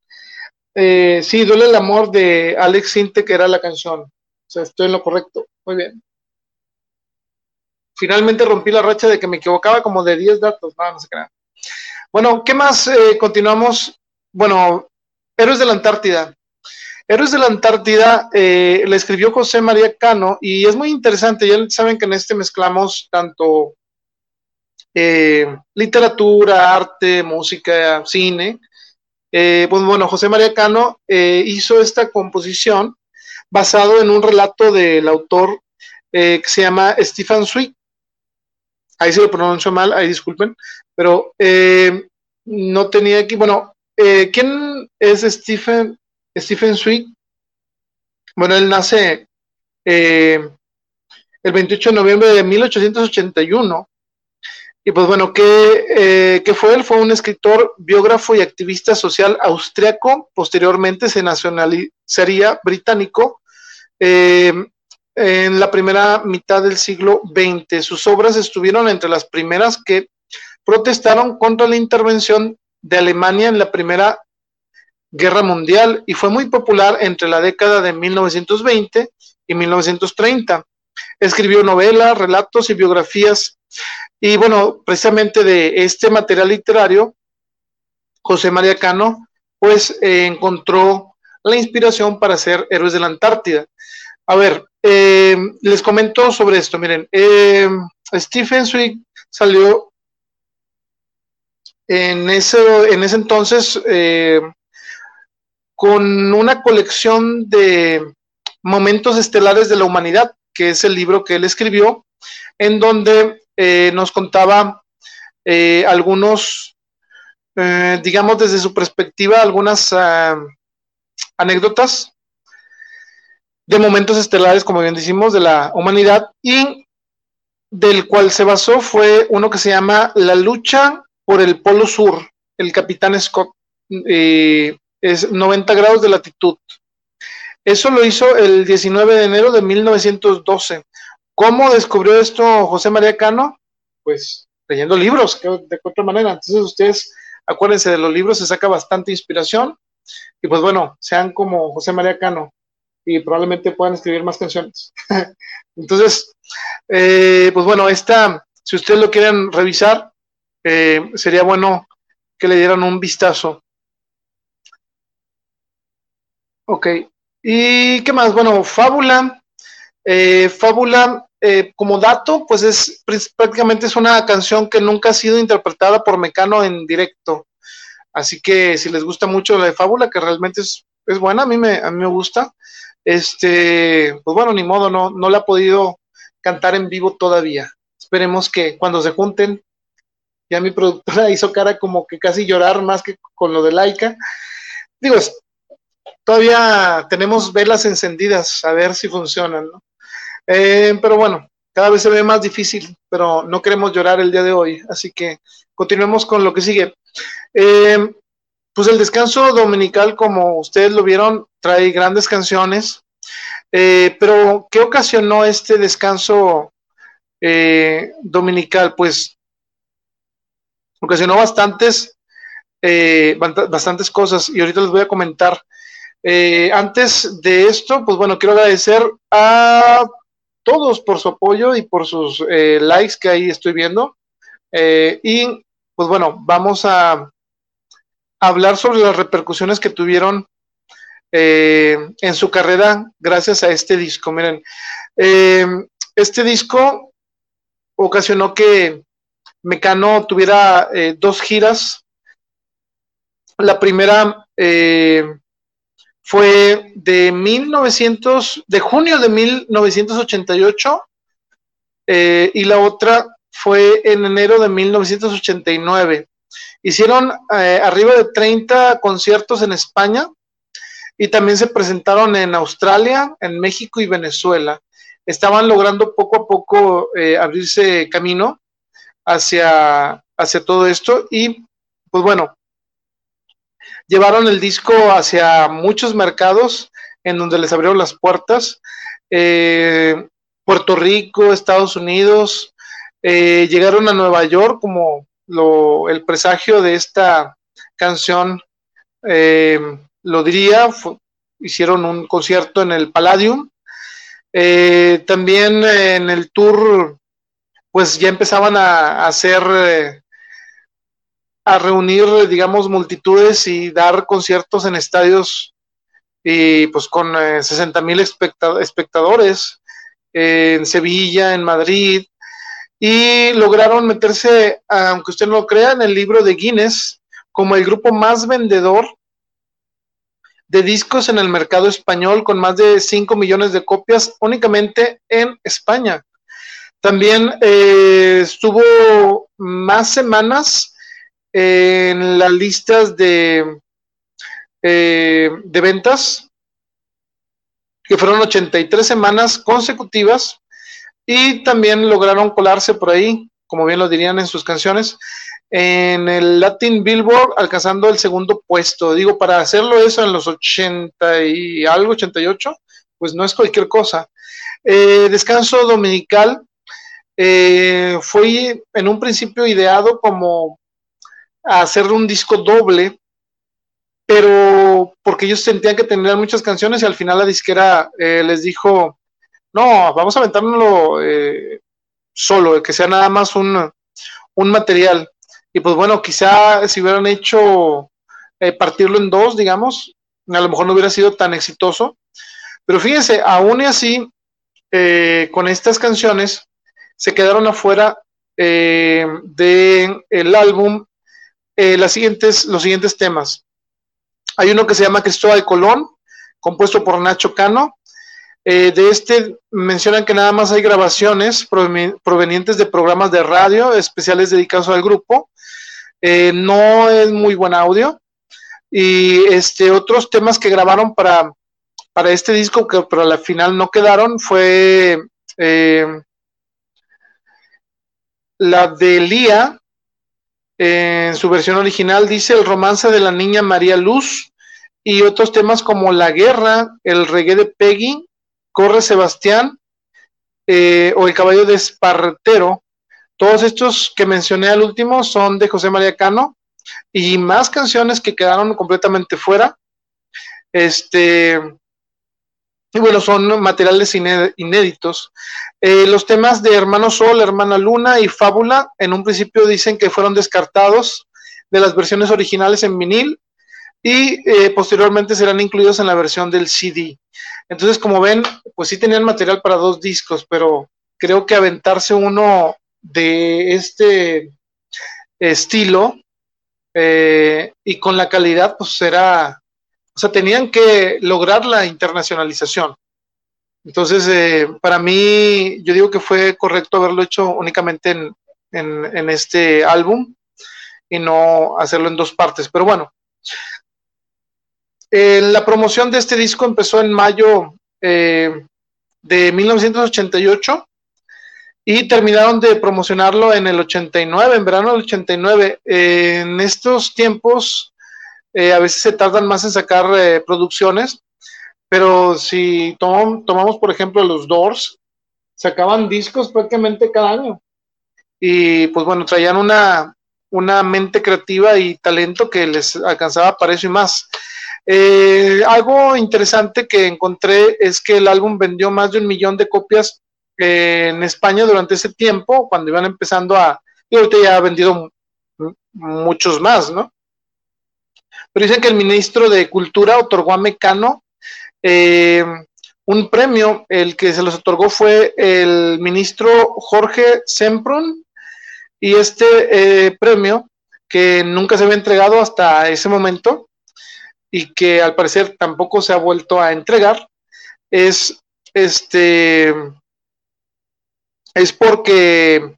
Sí, duele el amor de Alex Sinte, que era la canción. O sea, estoy en lo correcto. Muy bien finalmente rompí la racha de que me equivocaba como de 10 datos, no, no. Bueno, ¿qué más? Eh, continuamos. Bueno, Héroes de la Antártida. Héroes de la Antártida eh, le escribió José María Cano y es muy interesante. Ya saben que en este mezclamos tanto eh, literatura, arte, música, cine. Pues bueno, José María Cano hizo esta composición basado en un relato del autor que se llama Stephen Sweet ahí se lo pronuncio mal, ahí disculpen, pero eh, no tenía aquí, bueno, eh, ¿quién es Stephen, Stephen Sweet? Bueno, él nace eh, el 28 de noviembre de 1881. Y pues bueno, ¿qué, ¿qué, fue él? Fue un escritor, biógrafo y activista social austriaco. Posteriormente se nacionalizaría británico en la primera mitad del siglo XX. Sus obras estuvieron entre las primeras que protestaron contra la intervención de Alemania en la Primera Guerra Mundial y fue muy popular entre la década de 1920 y 1930. Escribió novelas, relatos y biografías. Y bueno, precisamente de este material literario, José María Cano, pues eh, encontró la inspiración para ser Héroes de la Antártida. A ver, eh, les comento sobre esto. Miren, eh, Stephen Swick salió en ese, en ese entonces con una colección de momentos estelares de la humanidad, que es el libro que él escribió, en donde eh, nos contaba eh, algunos, digamos desde su perspectiva, algunas ah, anécdotas de momentos estelares, como bien decimos, de la humanidad y del cual se basó fue uno que se llama La lucha por el Polo Sur, el capitán Scott, eh, es 90 grados de latitud. Eso lo hizo el 19 de enero de 1912. ¿Cómo descubrió esto José María Cano? Pues leyendo libros, de otra manera. Entonces ustedes acuérdense de los libros, se saca bastante inspiración y pues bueno, sean como José María Cano y probablemente puedan escribir más canciones. Entonces, eh, pues bueno, esta, si ustedes lo quieren revisar, eh, sería bueno que le dieran un vistazo. Ok, ¿y qué más? Bueno, Fábula. Eh, Fábula, como dato, pues es prácticamente es una canción que nunca ha sido interpretada por Mecano en directo. Así que si les gusta mucho la de Fábula, que realmente es, es buena, a mí, me, a mí me gusta, este, pues bueno, ni modo, no, no la ha podido cantar en vivo todavía. Esperemos que cuando se junten, ya mi productora hizo cara como que casi llorar más que con lo de Laika. Digo, todavía tenemos velas encendidas a ver si funcionan, ¿no? Eh, pero bueno, cada vez se ve más difícil, pero no queremos llorar el día de hoy, así que continuemos con lo que sigue. Eh, pues el descanso dominical, como ustedes lo vieron, trae grandes canciones, eh, pero ¿qué ocasionó este descanso dominical? Pues ocasionó bastantes, bastantes cosas y ahorita les voy a comentar. Antes de esto, pues bueno, quiero agradecer a todos por su apoyo y por sus likes que ahí estoy viendo. y pues bueno, vamos a hablar sobre las repercusiones que tuvieron eh, en su carrera gracias a este disco. Miren, eh, este disco ocasionó que Mecano tuviera eh, dos giras. La primera fue de 1900, de junio de 1988 y la otra fue en enero de 1989. Hicieron eh, arriba de 30 conciertos en España y también se presentaron en Australia, en México y Venezuela. Estaban logrando poco a poco eh, abrirse camino hacia, hacia todo esto y pues bueno, llevaron el disco hacia muchos mercados en donde les abrieron las puertas. Eh, Puerto Rico, Estados Unidos, llegaron a Nueva York como lo, el presagio de esta canción eh, lo diría, hicieron un concierto en el Palladium, eh, también en el tour pues ya empezaban a, hacer, eh, a reunir, digamos, multitudes y dar conciertos en estadios y pues con 60 mil espectadores en Sevilla, en Madrid, y lograron meterse, aunque usted no lo crea, en el libro de Guinness como el grupo más vendedor de discos en el mercado español con más de 5 millones de copias únicamente en España. También eh, estuvo más semanas en las listas de, eh, de ventas, que fueron 83 semanas consecutivas y también lograron colarse por ahí, como bien lo dirían en sus canciones, en el Latin Billboard, alcanzando el segundo puesto. Digo, para hacerlo eso en los 80 y algo, 88, pues no es cualquier cosa. Eh, descanso Dominical eh, fue en un principio ideado como hacer un disco doble, pero porque ellos sentían que tenían muchas canciones y al final la disquera eh, les dijo, no, vamos a aventárnoslo eh, solo, que sea nada más un, material. Y pues bueno, quizá si hubieran hecho eh, partirlo en dos, digamos, a lo mejor no hubiera sido tan exitoso. Pero fíjense, aún así, con estas canciones, se quedaron afuera del álbum siguientes, los siguientes temas. Hay uno que se llama Cristóbal Colón, compuesto por Nacho Cano. de este mencionan que nada más hay grabaciones provenientes de programas de radio especiales dedicados al grupo. no es muy buen audio y este, otros temas que grabaron para, para este disco, que pero al final no quedaron, fue eh, la de Lía, en su versión original dice el romance de la niña María Luz y otros temas como La Guerra, el reggae de Peggy, Corre Sebastián eh, o El caballo de Espartero. Todos estos que mencioné al último son de José María Cano y más canciones que quedaron completamente fuera. Este, y bueno, son materiales inéditos. Eh, los temas de Hermano Sol, Hermana Luna y Fábula, en un principio dicen que fueron descartados de las versiones originales en vinil y eh, posteriormente serán incluidos en la versión del CD. Entonces, como ven, pues sí tenían material para dos discos, pero creo que aventarse uno de este estilo eh, y con la calidad, pues era, o sea, tenían que lograr la internacionalización. Entonces, eh, para mí, yo digo que fue correcto haberlo hecho únicamente en, en, este álbum y no hacerlo en dos partes. Pero bueno, eh, la promoción de este disco empezó en mayo de 1988 y terminaron de promocionarlo en el 89, en verano del 89. en estos tiempos eh, a veces se tardan más en sacar eh, producciones, pero si tomamos, por ejemplo, los Doors, sacaban discos prácticamente cada año. Y pues bueno, traían una, una mente creativa y talento que les alcanzaba para eso y más. Eh, algo interesante que encontré es que el álbum vendió más de un millón de copias en España durante ese tiempo, cuando iban empezando a, y ahorita ya ha vendido muchos más, ¿no? Pero dicen que el ministro de Cultura otorgó a Mecano eh, un premio, el que se los otorgó fue el ministro Jorge Semprún, y este eh, premio, que nunca se había entregado hasta ese momento, y que al parecer tampoco se ha vuelto a entregar, es este es porque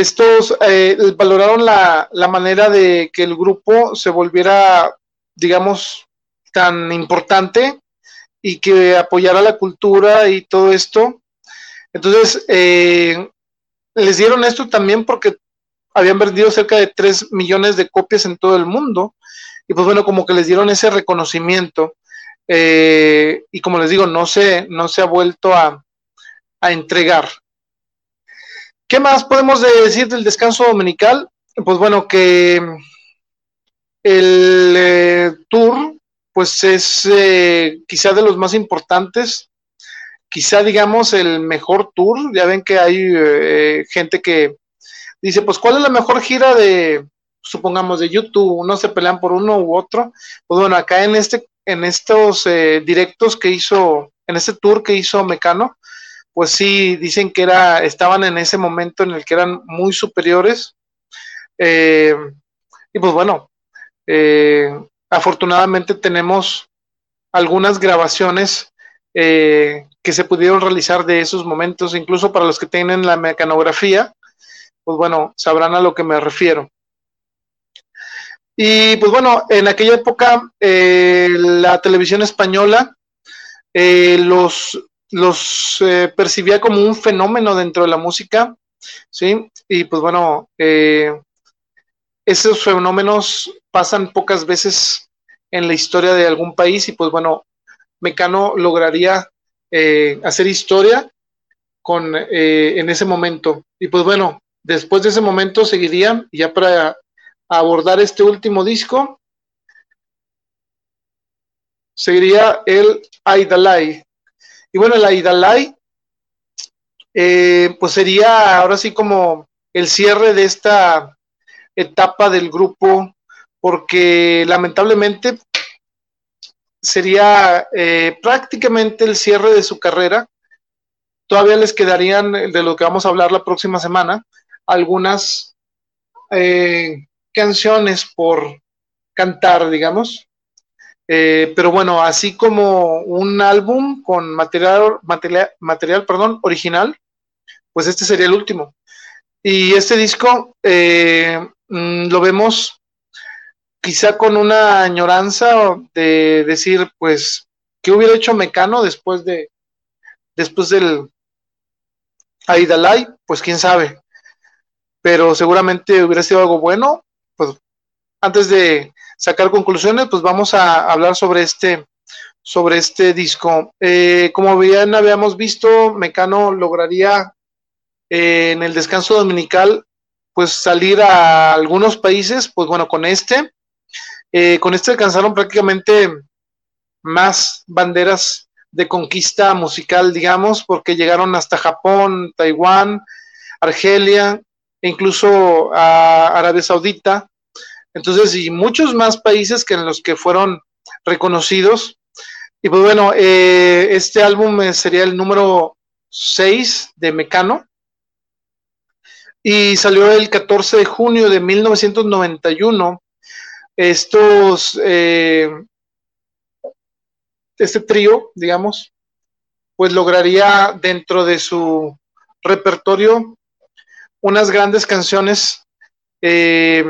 estos eh, valoraron la, manera de que el grupo se volviera, digamos, tan importante y que apoyara la cultura y todo esto. Entonces, eh, les dieron esto también porque habían vendido cerca de 3 millones de copias en todo el mundo. Y pues bueno, como que les dieron ese reconocimiento. Eh, y como les digo, no se, no se ha vuelto a, a entregar. ¿Qué más podemos decir del descanso dominical? Pues bueno, que el eh, tour, pues es eh, quizá de los más importantes, quizá digamos el mejor tour. Ya ven que hay eh, gente que dice, pues ¿cuál es la mejor gira de, supongamos, de YouTube? No se pelean por uno u otro. Pues bueno, acá en este, en estos directos que hizo, en este tour que hizo Mecano, pues sí, dicen que era, estaban en ese momento en el que eran muy superiores. Eh, y pues bueno, eh, afortunadamente tenemos algunas grabaciones eh, que se pudieron realizar de esos momentos, incluso para los que tienen la mecanografía, pues bueno, sabrán a lo que me refiero. Y pues bueno, en aquella época la televisión española, los los eh, percibía como un fenómeno dentro de la música, ¿sí? Y pues bueno, eh, esos fenómenos pasan pocas veces en la historia de algún país y pues bueno, Mecano lograría eh, hacer historia con, en ese momento. Y pues bueno, después de ese momento seguiría, ya para abordar este último disco, seguiría el Aidalai, y bueno, la Idalai, eh, pues sería ahora sí como el cierre de esta etapa del grupo, porque lamentablemente sería eh, prácticamente el cierre de su carrera, todavía les quedarían, de lo que vamos a hablar la próxima semana, algunas eh, canciones por cantar, digamos. Eh, pero bueno, así como un álbum con material, material, material perdón, original, pues este sería el último. Y este disco eh, mm, lo vemos quizá con una añoranza de decir, pues, ¿qué hubiera hecho Mecano después de después del Aidalay? Pues quién sabe. Pero seguramente hubiera sido algo bueno. Pues antes de sacar conclusiones, pues vamos a hablar sobre este sobre este disco. Eh, como bien habíamos visto, Mecano lograría eh, en el descanso dominical, pues salir a algunos países, pues bueno, con este, eh, con este alcanzaron prácticamente más banderas de conquista musical, digamos, porque llegaron hasta Japón, Taiwán, Argelia, e incluso a Arabia Saudita. Entonces, y muchos más países que en los que fueron reconocidos. Y pues bueno, eh, este álbum sería el número 6 de Mecano y salió el 14 de junio de 1991. Estos, eh, este trío, digamos, pues lograría dentro de su repertorio unas grandes canciones eh,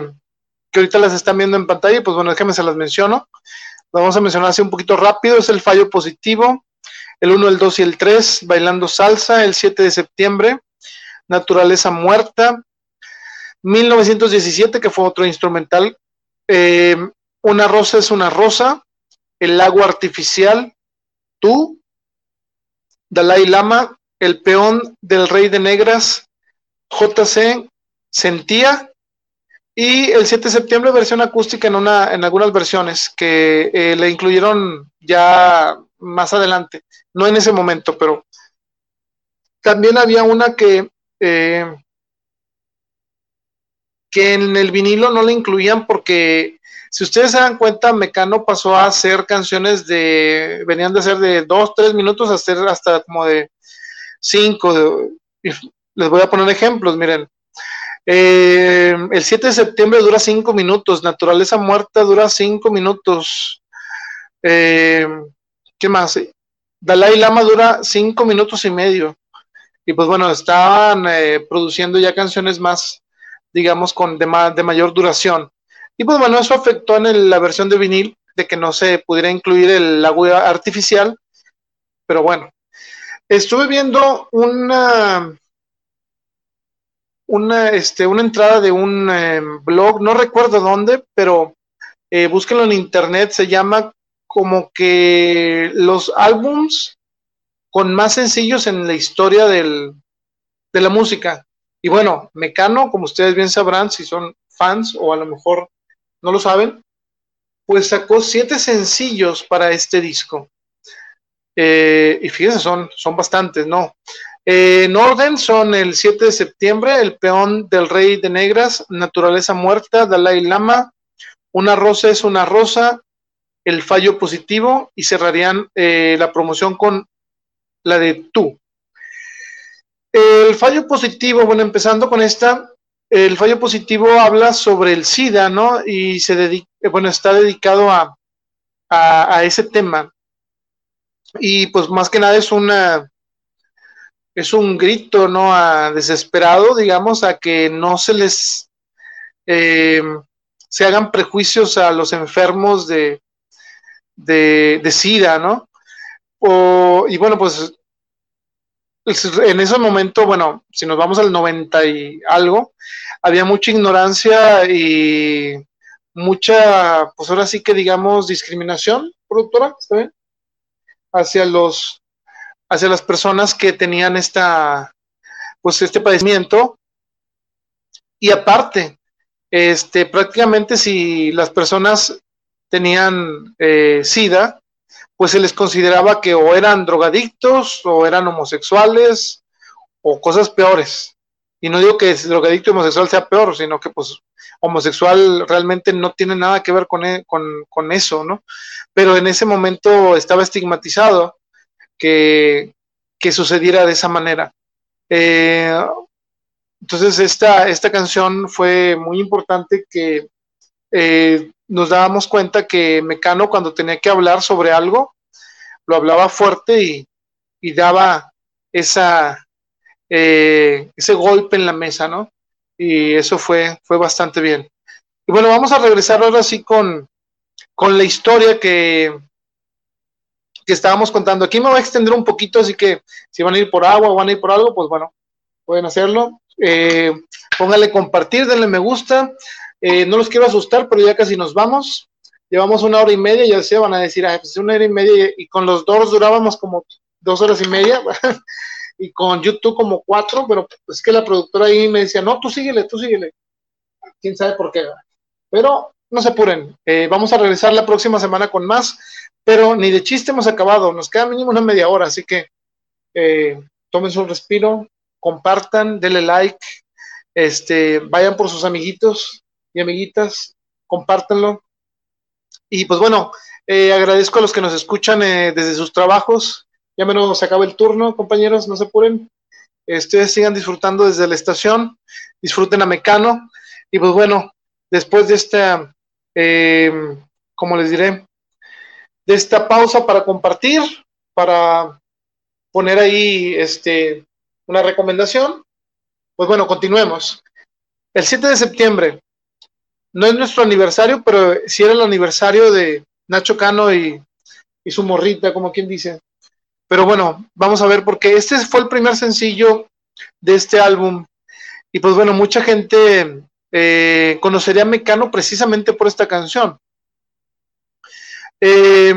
que ahorita las están viendo en pantalla, pues bueno, déjenme se las menciono. vamos a mencionar así un poquito rápido, es el fallo positivo, el 1, el 2 y el 3, bailando salsa, el 7 de septiembre, Naturaleza Muerta, 1917, que fue otro instrumental, eh, Una rosa es una rosa, El agua artificial, Tú, Dalai Lama, El peón del rey de negras, JC, Sentía, y el 7 de septiembre versión acústica en, una, en algunas versiones que eh, le incluyeron ya más adelante, no en ese momento, pero también había una que eh, que en el vinilo no le incluían porque si ustedes se dan cuenta, Mecano pasó a hacer canciones de, venían de ser de dos, tres minutos a hacer hasta como de cinco. les voy a poner ejemplos, miren. Eh, el 7 de septiembre dura cinco minutos, Naturaleza Muerta dura cinco minutos. Eh, ¿Qué más? Dalai Lama dura cinco minutos y medio. Y pues bueno, estaban eh, produciendo ya canciones más, digamos, con de, de mayor duración. Y pues bueno, eso afectó en la versión de vinil, de que no se pudiera incluir el agua artificial. Pero bueno, estuve viendo una, una, este, una entrada de un em, blog, no recuerdo dónde, pero eh, búsquenlo en internet, se llama como que los álbums con más sencillos en la historia del, de la música. Y bueno, Mecano, como ustedes bien sabrán, si son fans o a lo mejor no lo saben, pues sacó siete sencillos para este disco. Eh, y fíjense, son, son bastantes, ¿no? Eh, en orden son el 7 de septiembre, El peón del rey de negras, Naturaleza muerta, Dalai Lama, Una rosa es una rosa, El fallo positivo y cerrarían eh, la promoción con la de tú. El fallo positivo, bueno, empezando con esta, el fallo positivo habla sobre el SIDA, ¿no? Y se dedica, bueno, está dedicado a, a, ese tema. Y pues más que nada es una, es un grito, ¿no? A desesperado, digamos, a que no se les, eh, se hagan prejuicios a los enfermos de, de, SIDA, ¿no? O, y bueno, pues en ese momento, bueno, si nos vamos al 90 y algo, había mucha ignorancia y mucha, pues ahora sí que digamos, discriminación, productora, ¿está bien? Hacia los, hacia las personas que tenían esta, pues este padecimiento. Y aparte, este, prácticamente si las personas tenían eh, SIDA, pues se les consideraba que o eran drogadictos o eran homosexuales o cosas peores. Y no digo que drogadicto y homosexual sea peor, sino que pues homosexual realmente no tiene nada que ver con, e, con, eso, ¿no? Pero en ese momento estaba estigmatizado que que sucediera de esa manera. Eh, entonces esta, esta canción fue muy importante que eh, nos dábamos cuenta que Mecano cuando tenía que hablar sobre algo, lo hablaba fuerte y, y daba esa, eh, ese golpe en la mesa, ¿no? Y eso fue, fue bastante bien. Y bueno, vamos a regresar ahora sí con, con la historia que, que estábamos contando. Aquí me voy a extender un poquito, así que si van a ir por agua o van a ir por algo, pues bueno, pueden hacerlo. Eh, póngale compartir, denle me gusta. Eh, no los quiero asustar, pero ya casi nos vamos. Llevamos una hora y media, ya se van a decir, ah, pues una hora y media, y con los dos durábamos como dos horas y media, y con YouTube como cuatro, pero es que la productora ahí me decía, no, tú síguele, tú síguele. Quién sabe por qué. Pero no se apuren, eh, vamos a regresar la próxima semana con más, pero ni de chiste hemos acabado, nos queda mínimo una media hora, así que eh, tomen su respiro, compartan, denle like, este, vayan por sus amiguitos y amiguitas, compártanlo. Y pues bueno, eh, agradezco a los que nos escuchan eh, desde sus trabajos. Ya menos se acaba el turno, compañeros, no se apuren. Ustedes sigan disfrutando desde la estación, disfruten a Mecano. Y pues bueno, después de esta, eh, como les diré, de esta pausa para compartir, para poner ahí este, una recomendación, pues bueno, continuemos. El 7 de septiembre, no es nuestro aniversario, pero sí era el aniversario de Nacho Cano y, su morrita, como quien dice. Pero bueno, vamos a ver, porque este fue el primer sencillo de este álbum. Y pues bueno, mucha gente eh, conocería a Mecano precisamente por esta canción. Eh,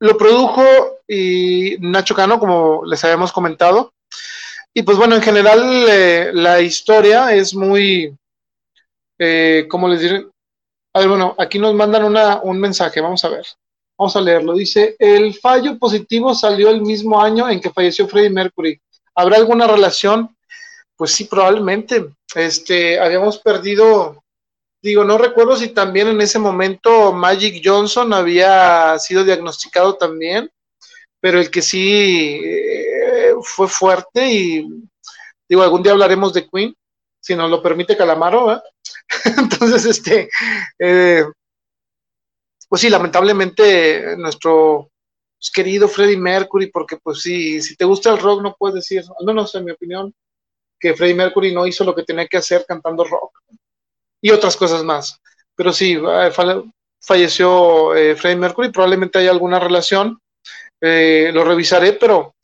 lo produjo y Nacho Cano, como les habíamos comentado. Y pues bueno, en general eh, la historia es muy, eh, ¿cómo les diré? A ver, bueno, aquí nos mandan una, un mensaje, vamos a ver. Vamos a leerlo. Dice, el fallo positivo salió el mismo año en que falleció Freddie Mercury. ¿Habrá alguna relación? Pues sí, probablemente. Este, habíamos perdido Digo, no recuerdo si también en ese momento Magic Johnson había sido diagnosticado también, pero el que sí eh, fue fuerte y digo, algún día hablaremos de Queen, si nos lo permite Calamaro, Entonces, este, eh, pues sí, lamentablemente nuestro pues, querido Freddie Mercury, porque pues sí, si te gusta el rock no puedes decir, al menos en mi opinión, que Freddie Mercury no hizo lo que tenía que hacer cantando rock y otras cosas más. Pero sí, eh, falleció eh, Freddie Mercury, probablemente hay alguna relación, eh, lo revisaré, pero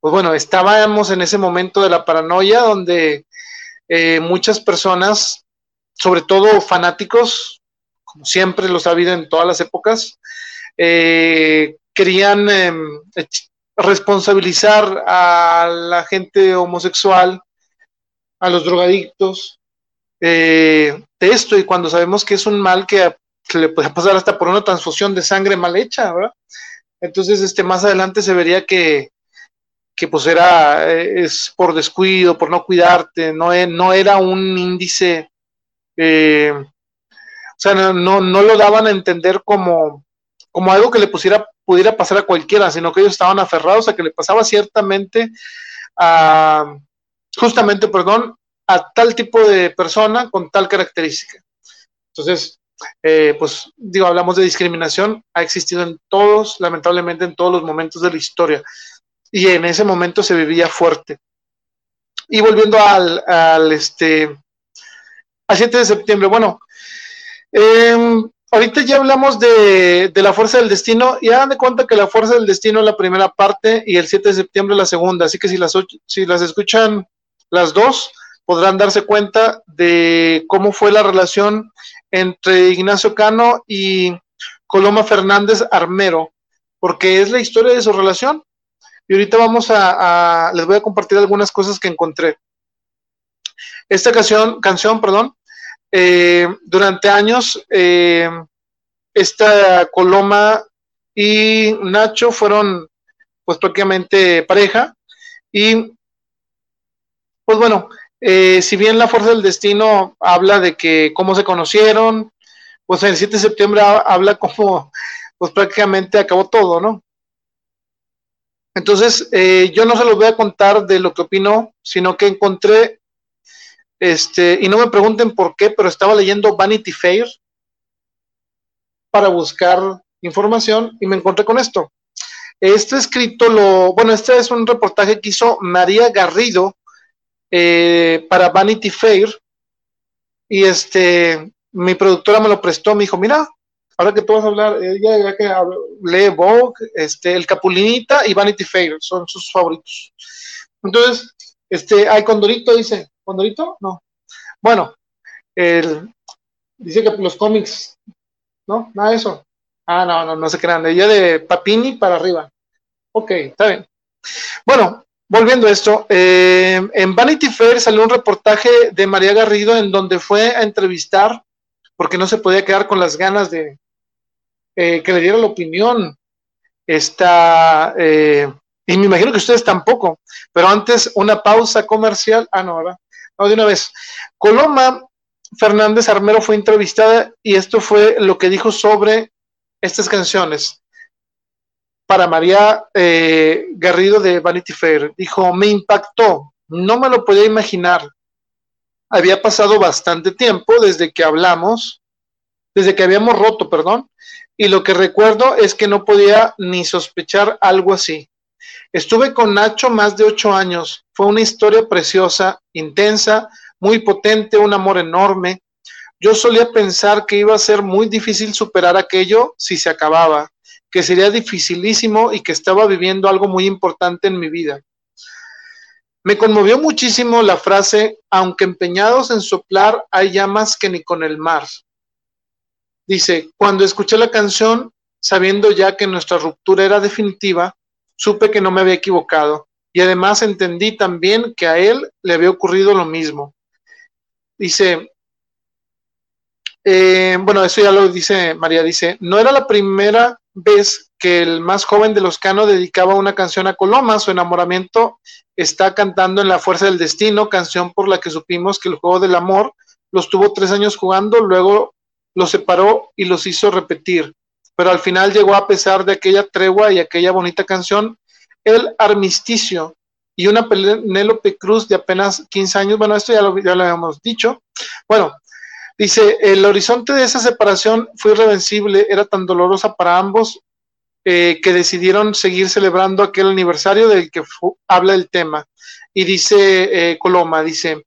pues bueno, estábamos en ese momento de la paranoia donde muchas personas, sobre todo fanáticos, como siempre los ha habido en todas las épocas, querían em, responsabilizar a la gente homosexual, a los drogadictos, eh, de esto y cuando sabemos que es un mal que, le puede pasar hasta por una transfusión de sangre mal hecha, ¿verdad? Entonces, este, más adelante se vería que, que pues era, eh, es por descuido, por no cuidarte, no, e, no era un índice, eh, o sea, no, no, lo daban a entender como, como algo que le pusiera, pudiera pasar a cualquiera, sino que ellos estaban aferrados a que le pasaba ciertamente a, justamente, perdón, a tal tipo de persona con tal característica. Entonces, eh, pues digo, hablamos de discriminación, ha existido en todos, lamentablemente en todos los momentos de la historia. Y en ese momento se vivía fuerte. Y volviendo al, al este, al 7 de septiembre, bueno, em, ahorita ya hablamos de, de, la fuerza del destino y hagan de cuenta que la fuerza del destino es la primera parte y el 7 de septiembre la segunda. Así que si las, si las escuchan las dos, podrán darse cuenta de cómo fue la relación entre Ignacio Cano y Coloma Fernández Armero, porque es la historia de su relación. Y ahorita vamos a, les voy a compartir algunas cosas que encontré. Esta canción, canción perdón, eh, durante años, eh, esta Coloma y Nacho fueron pues prácticamente pareja y pues bueno, eh, si bien la fuerza del destino habla de que cómo se conocieron, pues el 7 de septiembre habla como pues prácticamente acabó todo, ¿no? Entonces, eh, yo no se los voy a contar de lo que opinó, sino que encontré, este, y no me pregunten por qué, pero estaba leyendo Vanity Fair para buscar información y me encontré con esto. Este escrito lo, bueno, este es un reportaje que hizo María Garrido eh, para Vanity Fair y este, mi productora me lo prestó, me dijo, mira, ahora que tú vas a hablar, ella ya que lee Vogue, este, el Capulinita y Vanity Fair, son sus favoritos. Entonces, este, hay Condorito, dice, ¿Condorito? No. Bueno, el, dice que los cómics, ¿no? Nada de eso. Ah, no, no, no se crean, ella de Papini para arriba. Ok, está bien. Bueno, volviendo a esto, eh, en Vanity Fair salió un reportaje de María Garrido en donde fue a entrevistar, porque no se podía quedar con las ganas de eh, que le diera la opinión. Está, eh, y me imagino que ustedes tampoco, pero antes una pausa comercial. Ah, no, ¿verdad? No, de una vez. Coloma Fernández Armero fue entrevistada y esto fue lo que dijo sobre estas canciones para María eh, Garrido de Vanity Fair. Dijo, me impactó, no me lo podía imaginar. Había pasado bastante tiempo desde que hablamos, desde que habíamos roto, perdón, y lo que recuerdo es que no podía ni sospechar algo así. Estuve con Nacho más de ocho años. Fue una historia preciosa, intensa, muy potente, un amor enorme. Yo solía pensar que iba a ser muy difícil superar aquello si se acababa, que sería dificilísimo y que estaba viviendo algo muy importante en mi vida. Me conmovió muchísimo la frase, aunque empeñados en soplar, hay llamas que ni con el mar. Dice, cuando escuché la canción, sabiendo ya que nuestra ruptura era definitiva, supe que no me había equivocado y además entendí también que a él le había ocurrido lo mismo. Dice, eh, bueno, eso ya lo dice María, dice, no era la primera vez que el más joven de los Cano dedicaba una canción a Coloma, su enamoramiento está cantando en La Fuerza del Destino, canción por la que supimos que el juego del amor los tuvo tres años jugando, luego los separó y los hizo repetir, pero al final llegó a pesar de aquella tregua y aquella bonita canción, el armisticio y una Penélope Cruz de apenas 15 años, bueno, esto ya lo, ya lo habíamos dicho, bueno, Dice, el horizonte de esa separación fue irrevencible, era tan dolorosa para ambos eh, que decidieron seguir celebrando aquel aniversario del que habla el tema. Y dice eh, Coloma, dice,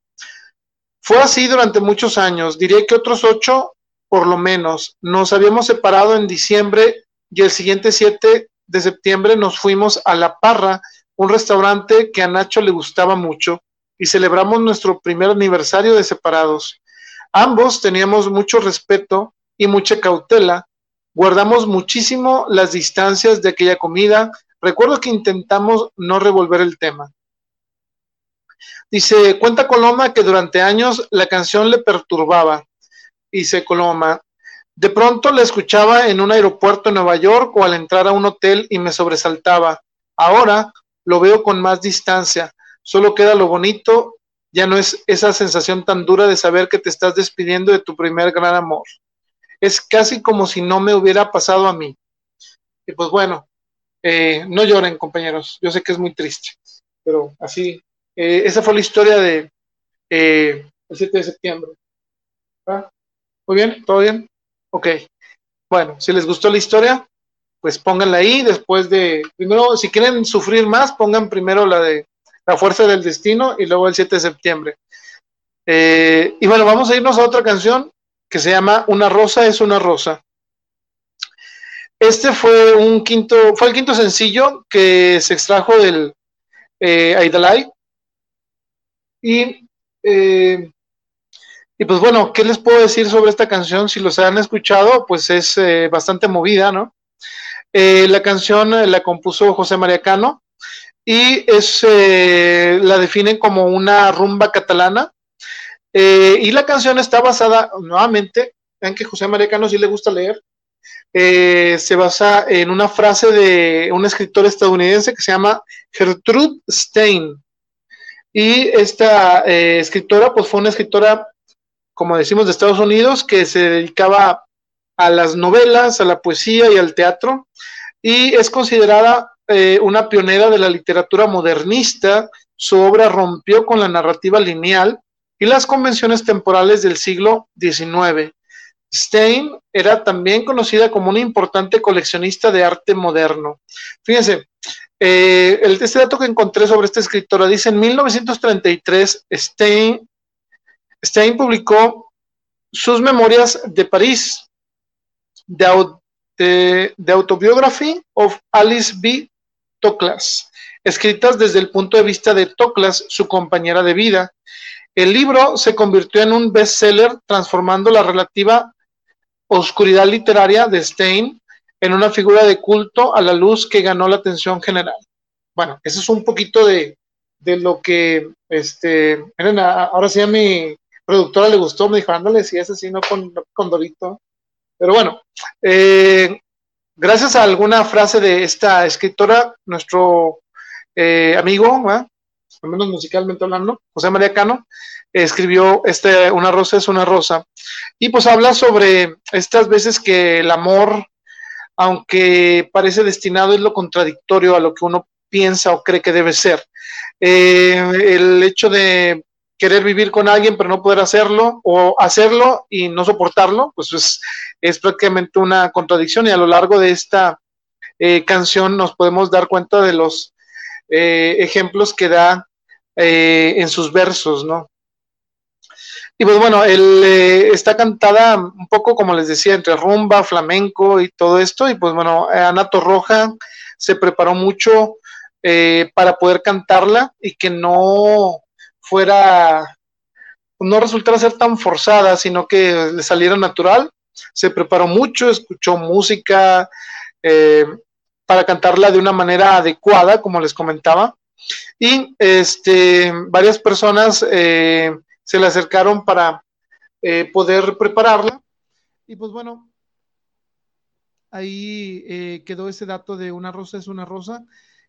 fue así durante muchos años, diría que otros ocho por lo menos. Nos habíamos separado en diciembre y el siguiente 7 de septiembre nos fuimos a La Parra, un restaurante que a Nacho le gustaba mucho, y celebramos nuestro primer aniversario de separados. Ambos teníamos mucho respeto y mucha cautela. Guardamos muchísimo las distancias de aquella comida. Recuerdo que intentamos no revolver el tema. Dice, cuenta Coloma que durante años la canción le perturbaba. Dice Coloma, de pronto la escuchaba en un aeropuerto en Nueva York o al entrar a un hotel y me sobresaltaba. Ahora lo veo con más distancia. Solo queda lo bonito ya no es esa sensación tan dura de saber que te estás despidiendo de tu primer gran amor. Es casi como si no me hubiera pasado a mí. Y pues bueno, eh, no lloren compañeros, yo sé que es muy triste, pero así, eh, esa fue la historia de eh, el 7 de septiembre. Muy bien, ¿todo bien? Ok. Bueno, si les gustó la historia, pues pónganla ahí. Después de, primero, si quieren sufrir más, pongan primero la de la Fuerza del Destino y luego el 7 de septiembre. Eh, y bueno, vamos a irnos a otra canción que se llama Una rosa es una rosa. Este fue un quinto, fue el quinto sencillo que se extrajo del eh, Y, eh, y pues bueno, ¿qué les puedo decir sobre esta canción? Si los han escuchado, pues es eh, bastante movida, ¿no? la canción la compuso José María Cano y es, eh, la definen como una rumba catalana. Eh, y la canción está basada, nuevamente, en que José María sí le gusta leer, eh, se basa en una frase de un escritor estadounidense que se llama Gertrude Stein. Y esta escritora, pues fue una escritora, como decimos, de Estados Unidos, que se dedicaba a las novelas, a la poesía y al teatro, y es considerada eh, una pionera de la literatura modernista, su obra rompió con la narrativa lineal y las convenciones temporales del siglo XIX. Stein era también conocida como una importante coleccionista de arte moderno. Fíjense, eh, este dato que encontré sobre esta escritora dice en 1933 Stein, Stein publicó sus memorias de París, The, Autobiography of Alice B. Toklas, escritas desde el punto de vista de Toklas, su compañera de vida. El libro se convirtió en un bestseller, transformando la relativa oscuridad literaria de Stein en una figura de culto a la luz que ganó la atención general. Bueno, eso es un poquito de, lo que, este, miren, ahora sí a mi productora le gustó, me dijo, ándale, si es así, no con, con Dorito. Pero bueno, eh, gracias a alguna frase de esta escritora, nuestro eh, amigo, al menos musicalmente hablando, José María Cano, escribió este Una rosa es una rosa. Y pues habla sobre estas veces que el amor, aunque parece destinado, es lo contradictorio a lo que uno piensa o cree que debe ser. Eh, el hecho de querer vivir con alguien pero no poder hacerlo o hacerlo y no soportarlo, pues es, es prácticamente una contradicción y a lo largo de esta eh, canción nos podemos dar cuenta de los eh, ejemplos que da en sus versos, ¿no? Y pues bueno, él eh, está cantada un poco, como les decía, entre rumba, flamenco y todo esto. Y pues bueno, Ana Torroja se preparó mucho eh, para poder cantarla y que no fuera, no resultara ser tan forzada, sino que le saliera natural. Se preparó mucho, escuchó música eh, para cantarla de una manera adecuada, como les comentaba. Y este, varias personas se le acercaron para eh, poder prepararla. Y pues bueno, ahí eh, quedó ese dato de una rosa es una rosa.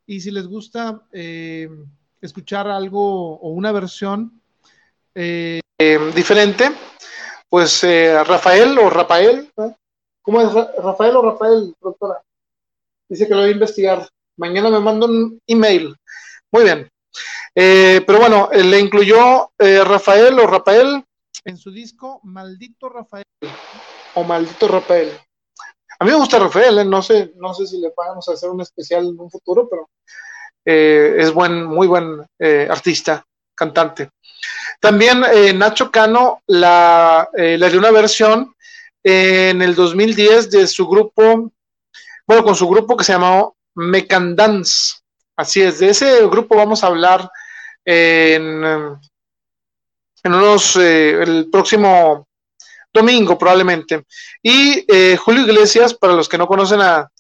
Y si les gusta eh, escuchar algo o una versión diferente, pues Rafael o Rafael, ¿cómo es Rafael o Rafael, doctora? Dice que lo voy a investigar. Mañana me manda un email. Muy bien. Eh, pero bueno, eh, le incluyó eh, Rafael o Rafael en su disco Maldito Rafael o Maldito Rafael. A mí me gusta Rafael, no sé, no sé si le podemos hacer un especial en un futuro, pero es buen, muy buen artista, cantante. También Nacho Cano la, le dio una versión en el 2010 de su grupo, bueno, con su grupo que se llamó Mecandance. Así es, de ese grupo vamos a hablar en, en unos, eh, el próximo domingo probablemente. Y eh, Julio Iglesias, para los que no conocen a,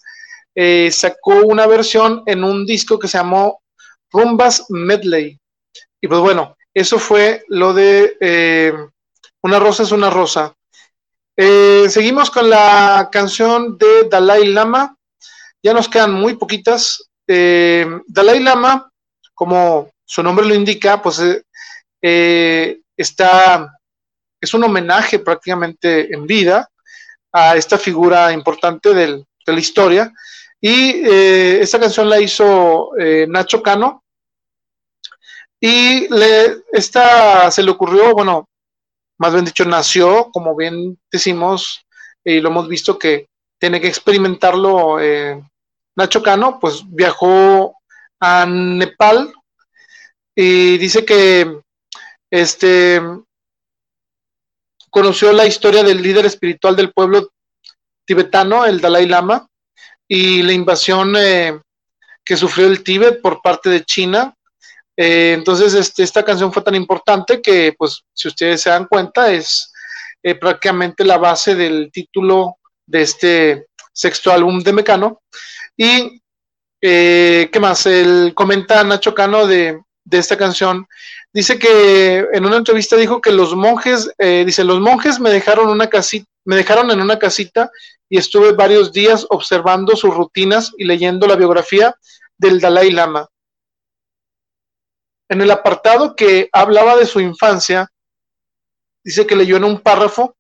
eh, sacó una versión en un disco que se llamó Rumbas Medley. Y pues bueno, eso fue lo de Una rosa es una rosa. seguimos con la canción de Dalai Lama. Ya nos quedan muy poquitas. Dalai Lama, como su nombre lo indica, pues eh, eh, está, es un homenaje prácticamente en vida a esta figura importante de la historia. Y eh, esta canción la hizo Nacho Cano. Y le, esta se le ocurrió, bueno, más bien dicho, nació, como bien decimos, y lo hemos visto que tiene que experimentarlo Nacho Cano, pues viajó a Nepal y dice que este conoció la historia del líder espiritual del pueblo tibetano, el Dalai Lama, y la invasión eh, que sufrió el Tíbet por parte de China. Eh, entonces, este, esta canción fue tan importante que, pues, si ustedes se dan cuenta, es eh, prácticamente la base del título de este sexto álbum de Mecano. Y, ¿qué más? El comenta Nacho Cano de de esta canción, dice que en una entrevista dijo que los monjes, dice, los monjes me dejaron, una casita, me dejaron en una casita y estuve varios días observando sus rutinas y leyendo la biografía del Dalai Lama. En el apartado que hablaba de su infancia, dice que leyó en un párrafo,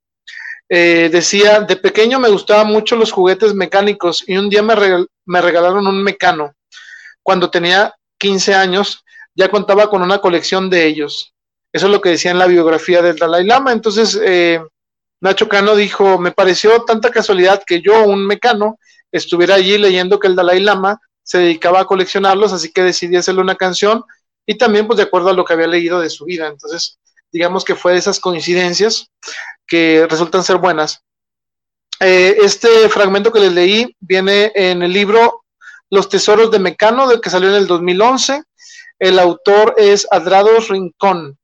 eh, decía, de pequeño me gustaban mucho los juguetes mecánicos y un día me, regalaron un mecano. cuando tenía 15 años, ya contaba con una colección de ellos. Eso es lo que decía en la biografía del Dalai Lama. Entonces, eh, Nacho Cano dijo, me pareció tanta casualidad que yo, un mecano, estuviera allí leyendo que el Dalai Lama se dedicaba a coleccionarlos, así que decidí hacerle una canción y también pues de acuerdo a lo que había leído de su vida. Entonces, digamos que fue de esas coincidencias que resultan ser buenas. Eh, este fragmento que les leí viene en el libro Los Tesoros de Mecano, del que salió en el 2011. El autor es Adrados Rincón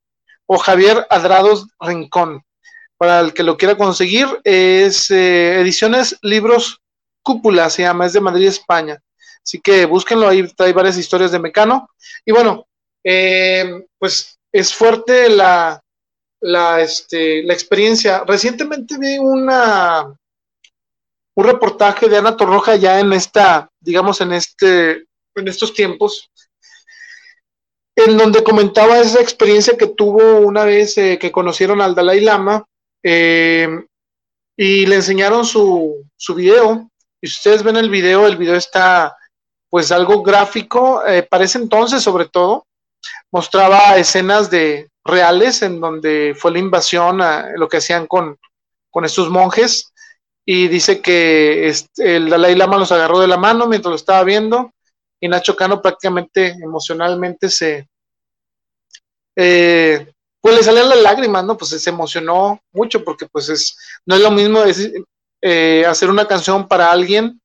o Javier Adrados Rincón. Para el que lo quiera conseguir, es eh, Ediciones Libros Cúpula, se llama, es de Madrid, España. Así que búsquenlo, ahí trae varias historias de Mecano. Y bueno, eh, pues es fuerte la, la, este, la experiencia. Recientemente vi una, un reportaje de Ana Torroja ya en esta, digamos, en este, en estos tiempos, en donde comentaba esa experiencia que tuvo una vez eh, que conocieron al Dalai Lama eh, y le enseñaron su, su video. Y si ustedes ven el video, el video está pues algo gráfico, para ese entonces sobre todo, mostraba escenas de reales en donde fue la invasión, a lo que hacían con, con estos monjes, y dice que este, el Dalai Lama los agarró de la mano mientras lo estaba viendo, y Nacho Cano prácticamente emocionalmente se, eh, pues le salían las lágrimas, ¿no? Pues se emocionó mucho porque pues es, no es lo mismo eh, hacer una canción para alguien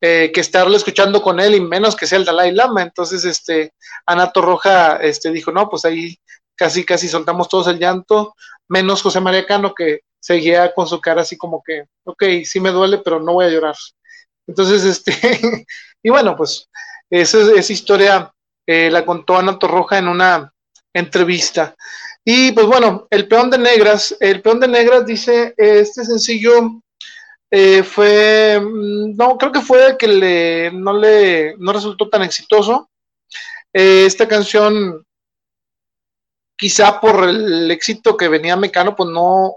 eh, que estarlo escuchando con él y menos que sea el Dalai Lama. Entonces, este, Ana Torroja este, dijo, no, pues ahí casi, casi soltamos todos el llanto, menos José María Cano que seguía con su cara así como que, ok, sí me duele, pero no voy a llorar. Entonces, este, y bueno, pues esa, esa historia eh, la contó Ana Torroja en una entrevista. Y pues bueno, el peón de negras, el peón de negras dice, este sencillo eh, fue, mm, no, creo que fue que le, no le, no resultó tan exitoso. Eh, esta canción, quizá por el éxito que venía Mecano, pues no,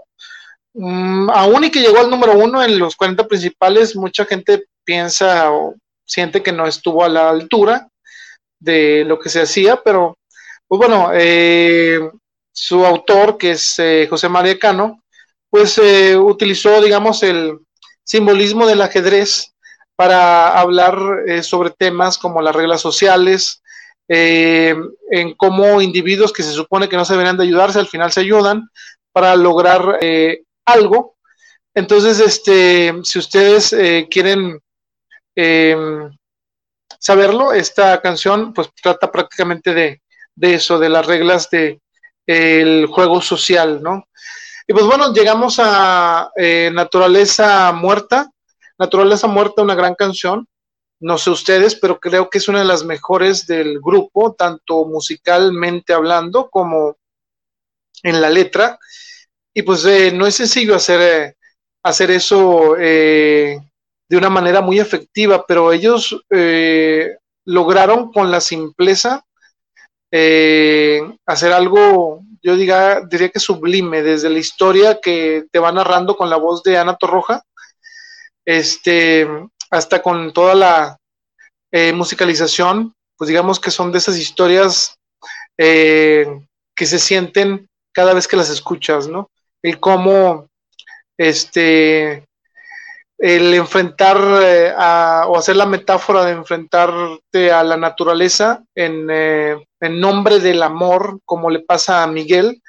mm, aún y que llegó al número uno en los 40 principales, mucha gente piensa o siente que no estuvo a la altura de lo que se hacía, pero pues bueno, eh, su autor, que es José María Cano, pues utilizó, digamos, el, simbolismo del ajedrez para hablar eh, sobre temas como las reglas sociales, eh, en cómo individuos que se supone que no se deberían de ayudarse, al final se ayudan para lograr eh, algo. Entonces, este, si ustedes quieren em, saberlo, esta canción pues trata prácticamente de, de eso, de las reglas del el juego social, ¿no? Y pues bueno, llegamos a eh, Naturaleza Muerta. Naturaleza Muerta, una gran canción. No sé ustedes, pero creo que es una de las mejores del grupo, tanto musicalmente hablando como en la letra. Y pues eh, no es sencillo hacer, eh, hacer eso de una manera muy efectiva, pero ellos lograron con la simpleza hacer algo yo diga, diría que sublime, desde la historia que te va narrando con la voz de Ana Torroja, este, hasta con toda la eh, musicalización, pues digamos que son de esas historias eh, que se sienten cada vez que las escuchas, ¿no? El cómo, este, el enfrentar eh, o hacer la metáfora de enfrentarte a la naturaleza en, eh, en, nombre del amor, como le pasa a Miguel,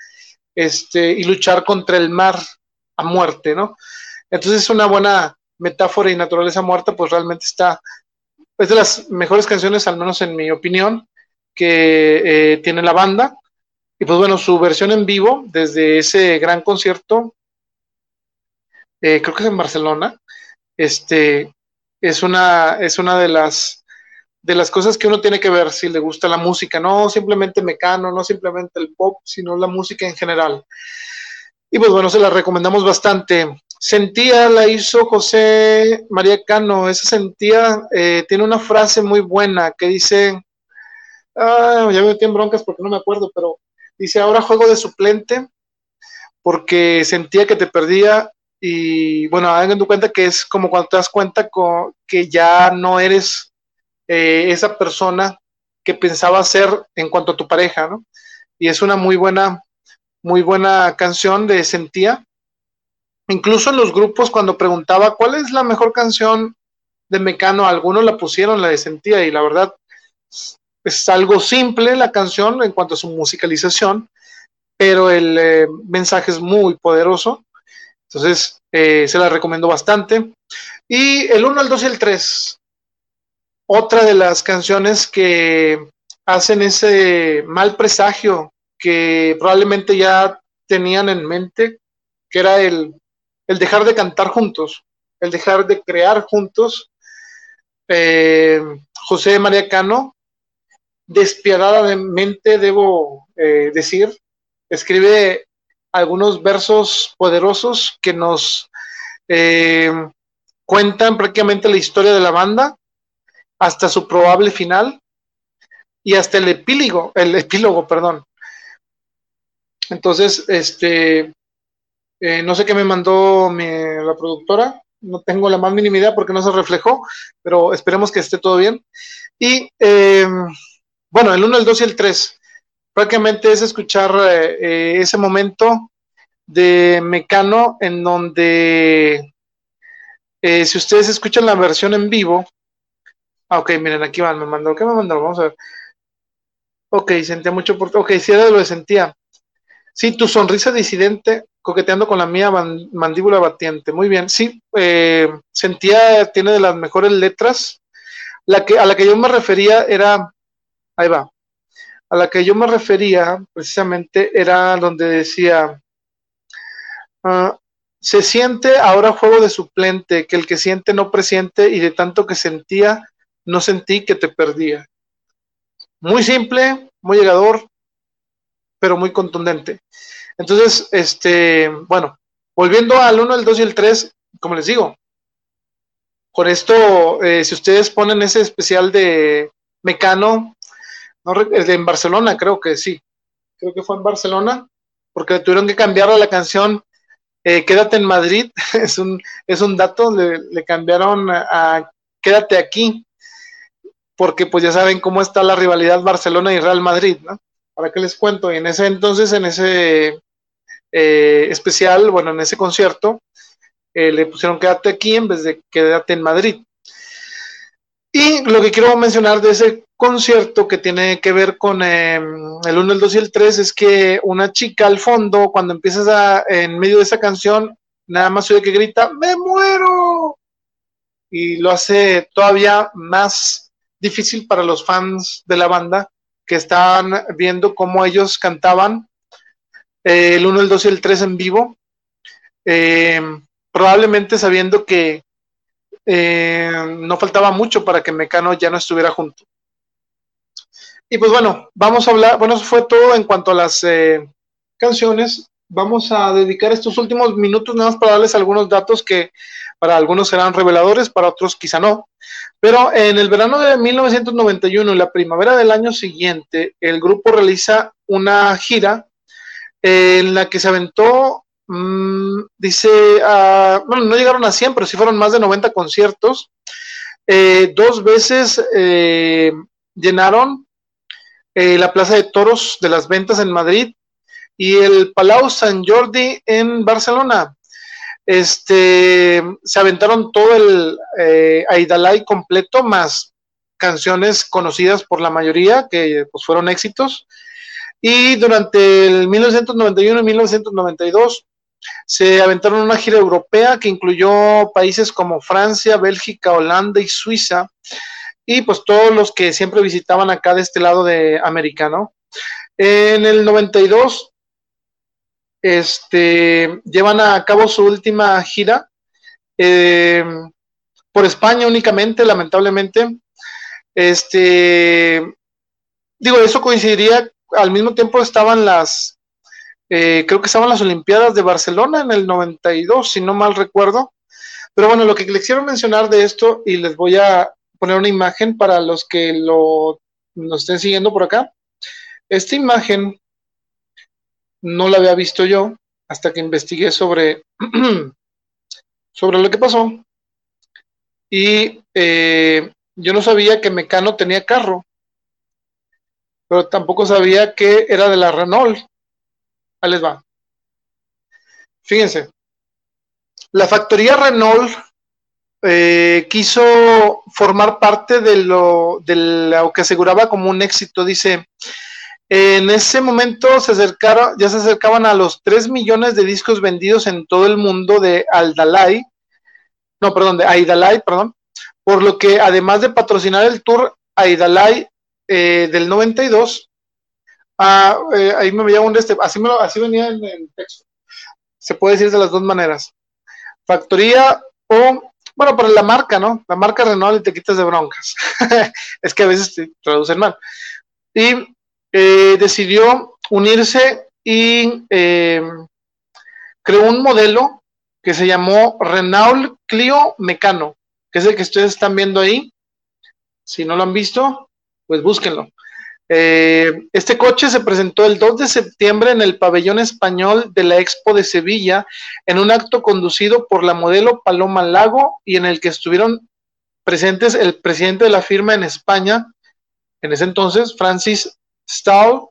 este, y luchar contra el mar a muerte, ¿no? Entonces es una buena metáfora y naturaleza muerta, pues realmente está, es de las mejores canciones, al menos en mi opinión, que eh, tiene la banda. Y pues bueno, su versión en vivo, desde ese gran concierto, creo que es en Barcelona, este, es una, es una de las de las cosas que uno tiene que ver si le gusta la música, no simplemente Mecano, no simplemente el pop, sino la música en general. Y pues bueno, se la recomendamos bastante. Sentía la hizo José María Cano, esa sentía eh, tiene una frase muy buena que dice, ah, ya me metí en broncas porque no me acuerdo, pero dice, ahora juego de suplente porque sentía que te perdía y bueno, hagan tu cuenta que es como cuando te das cuenta que ya no eres eh, esa persona que pensaba ser en cuanto a tu pareja, ¿no? Y es una muy buena, muy buena canción de Sentía. Incluso en los grupos cuando preguntaba cuál es la mejor canción de Mecano, algunos la pusieron la de Sentía y la verdad es algo simple la canción en cuanto a su musicalización, pero el eh, mensaje es muy poderoso. Entonces, eh, se la recomiendo bastante. Y el 1, el 2 y el 3. Otra de las canciones que hacen ese mal presagio que probablemente ya tenían en mente, que era el, el dejar de cantar juntos, el dejar de crear juntos. Eh, José María Cano, despiadadamente debo eh, decir, escribe algunos versos poderosos que nos eh, cuentan prácticamente la historia de la banda hasta su probable final y hasta el epílogo, el epílogo, perdón. Entonces, este, eh, no sé qué me mandó la productora, no tengo la más mínima idea porque no se reflejó, pero esperemos que esté todo bien. Y eh, bueno, el 1, el 2 y el 3 prácticamente es escuchar eh, eh, ese momento de Mecano en donde eh, si ustedes escuchan la versión en vivo, ah, ok, miren, aquí van, me mandó, ¿qué me mandó? Vamos a ver. Ok, sentía mucho por... Ok, sí era lo que sentía. Sí, tu sonrisa disidente coqueteando con la mía mandíbula batiente. Muy bien, sí, sentía, tiene de las mejores letras. La que, a la que yo me refería era, ahí va, a la que yo me refería precisamente era donde decía, ah, se siente ahora juego de suplente, que el que siente no presiente y de tanto que sentía, no sentí que te perdía. Muy simple, muy llegador, pero muy contundente. Entonces, este, bueno, volviendo al 1, el 2 y el 3, como les digo, con esto, eh, si ustedes ponen ese especial de Mecano, en Barcelona creo que sí, creo que fue en Barcelona, porque tuvieron que cambiar la canción eh, Quédate en Madrid, es un, es un dato, le, cambiaron a, Quédate aquí, porque pues ya saben cómo está la rivalidad Barcelona y Real Madrid, ¿no? ¿Para qué les cuento? Y en ese entonces, en ese eh, especial, bueno, en ese concierto, eh, le pusieron Quédate aquí en vez de Quédate en Madrid. Y lo que quiero mencionar de ese concierto que tiene que ver con em, el 1, el 2 y el 3 es que una chica al fondo, cuando empiezas a, en medio de esa canción, nada más oye que grita, ¡me muero! Y lo hace todavía más difícil para los fans de la banda que están viendo cómo ellos cantaban eh, el 1, el 2 y el 3 en vivo, em, probablemente sabiendo que eh, no faltaba mucho para que Mecano ya no estuviera junto. Y pues bueno, vamos a hablar, bueno, eso fue todo en cuanto a las eh, canciones. Vamos a dedicar estos últimos minutos nada más para darles algunos datos que para algunos serán reveladores, para otros quizá no. Pero en el verano de 1991 y la primavera del año siguiente, el grupo realiza una gira en la que se aventó Mm, dice, uh, bueno, no llegaron a 100, pero sí fueron más de 90 conciertos. Eh, dos veces eh, llenaron eh, la Plaza de Toros de las Ventas en Madrid y el Palau San Jordi en Barcelona. Este, se aventaron todo el Aidalay completo, más canciones conocidas por la mayoría, que pues, fueron éxitos. Y durante el 1991 y 1992 se aventaron una gira europea que incluyó países como Francia, Bélgica, Holanda y Suiza, y pues todos los que siempre visitaban acá de este lado de América, ¿no? En el 92, este, llevan a cabo su última gira eh, por España únicamente, lamentablemente. Este, digo, eso coincidiría, al mismo tiempo estaban las eh, creo que estaban las Olimpiadas de Barcelona en el 92, si no mal recuerdo. Pero bueno, lo que les quiero mencionar de esto, y les voy a poner una imagen para los que lo nos estén siguiendo por acá. Esta imagen no la había visto yo hasta que investigué sobre, sobre lo que pasó. Y eh, yo no sabía que Mecano tenía carro, pero tampoco sabía que era de la Renault. Ahí les va. Fíjense, la factoría Renault eh, quiso formar parte de lo, de lo que aseguraba como un éxito. Dice, en ese momento se acercaron, ya se acercaban a los 3 millones de discos vendidos en todo el mundo de Aldalai, no, perdón, de Aidalai, perdón, por lo que además de patrocinar el tour Aidalai eh, del 92, ah, eh, ahí me veía un este, así, me así venía en el texto, se puede decir de las dos maneras, factoría o, bueno, para la marca, ¿no? La marca Renault y te quitas de broncas, es que a veces te traducen mal. Y eh, decidió unirse y eh, creó un modelo que se llamó Renault Clio Mecano, que es el que ustedes están viendo ahí. Si no lo han visto, pues búsquenlo. Eh, este coche se presentó el 2 de septiembre en el pabellón español de la Expo de Sevilla, en un acto conducido por la modelo Paloma Lago y en el que estuvieron presentes el presidente de la firma en España, en ese entonces, Francis Stahl,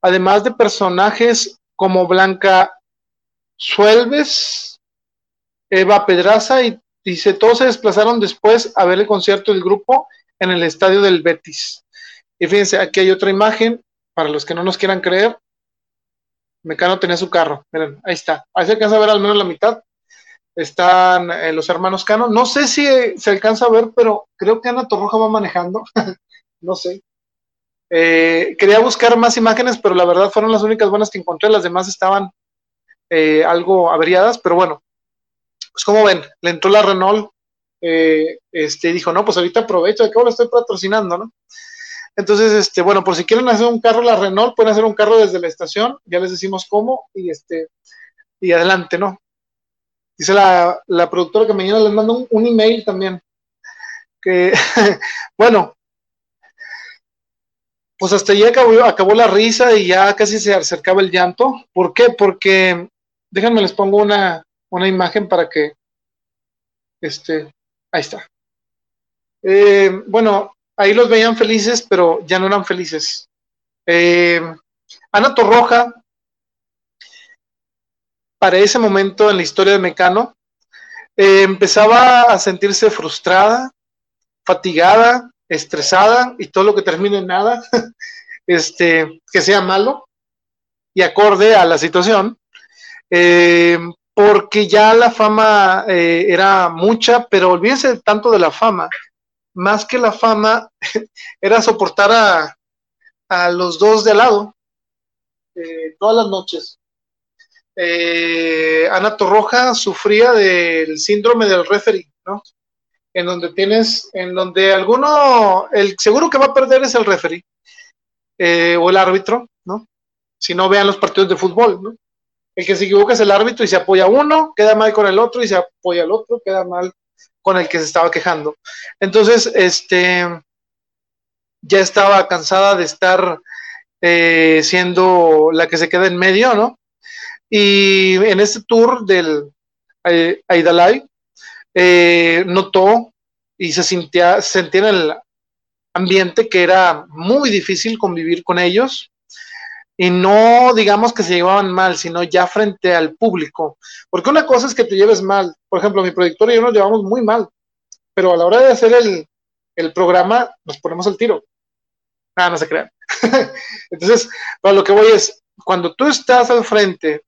además de personajes como Blanca Suelves, Eva Pedraza y dice, todos se desplazaron después a ver el concierto del grupo en el estadio del Betis. Y fíjense, aquí hay otra imagen, para los que no nos quieran creer, Mecano tenía su carro, miren, ahí está, ahí se alcanza a ver al menos la mitad, están eh, los hermanos Cano, no sé si se alcanza a ver, pero creo que Ana Torroja va manejando, no sé, eh, quería buscar más imágenes, pero la verdad fueron las únicas buenas que encontré, las demás estaban eh, algo averiadas, pero bueno, pues como ven, le entró la Renault, este, dijo, no, pues ahorita aprovecho, de que lo estoy patrocinando, ¿no? Entonces, este, bueno, por si quieren hacer un carro la Renault, pueden hacer un carro desde la estación, ya les decimos cómo, y este, y adelante, ¿no? Dice la, productora que mañana les manda un, un email también, que, bueno, pues hasta acabó, acabó, la risa y ya casi se acercaba el llanto. ¿Por qué? Porque, déjenme les pongo una, una imagen para que, este, ahí está. Eh, bueno, ahí los veían felices, pero ya no eran felices. Eh, Ana Torroja, para ese momento en la historia de Mecano, eh, empezaba a sentirse frustrada, fatigada, estresada y todo lo que termine en nada, este, que sea malo y acorde a la situación, eh, porque ya la fama era mucha, pero olvídense tanto de la fama, más que la fama era soportar a, a los dos de al lado eh, todas las noches. Ana Torroja sufría del síndrome del referee, ¿no? en donde tienes, en donde alguno, el seguro que va a perder es el referee eh, o el árbitro, ¿no? Si no vean los partidos de fútbol, ¿no? El que se equivoca es el árbitro y se apoya uno, queda mal con el otro y se apoya al otro, queda mal con el que se estaba quejando. Entonces, este, ya estaba cansada de estar eh, siendo la que se queda en medio, ¿no? Y en este tour del eh, Aidalai, eh, notó y se sentía, sentía en el ambiente que era muy difícil convivir con ellos y no digamos que se llevaban mal, sino ya frente al público. Porque una cosa es que te lleves mal, por ejemplo, mi productor y yo nos llevamos muy mal, pero a la hora de hacer el, el programa nos ponemos al tiro. Nada, no se crean. Entonces, para lo que voy es, cuando tú estás al frente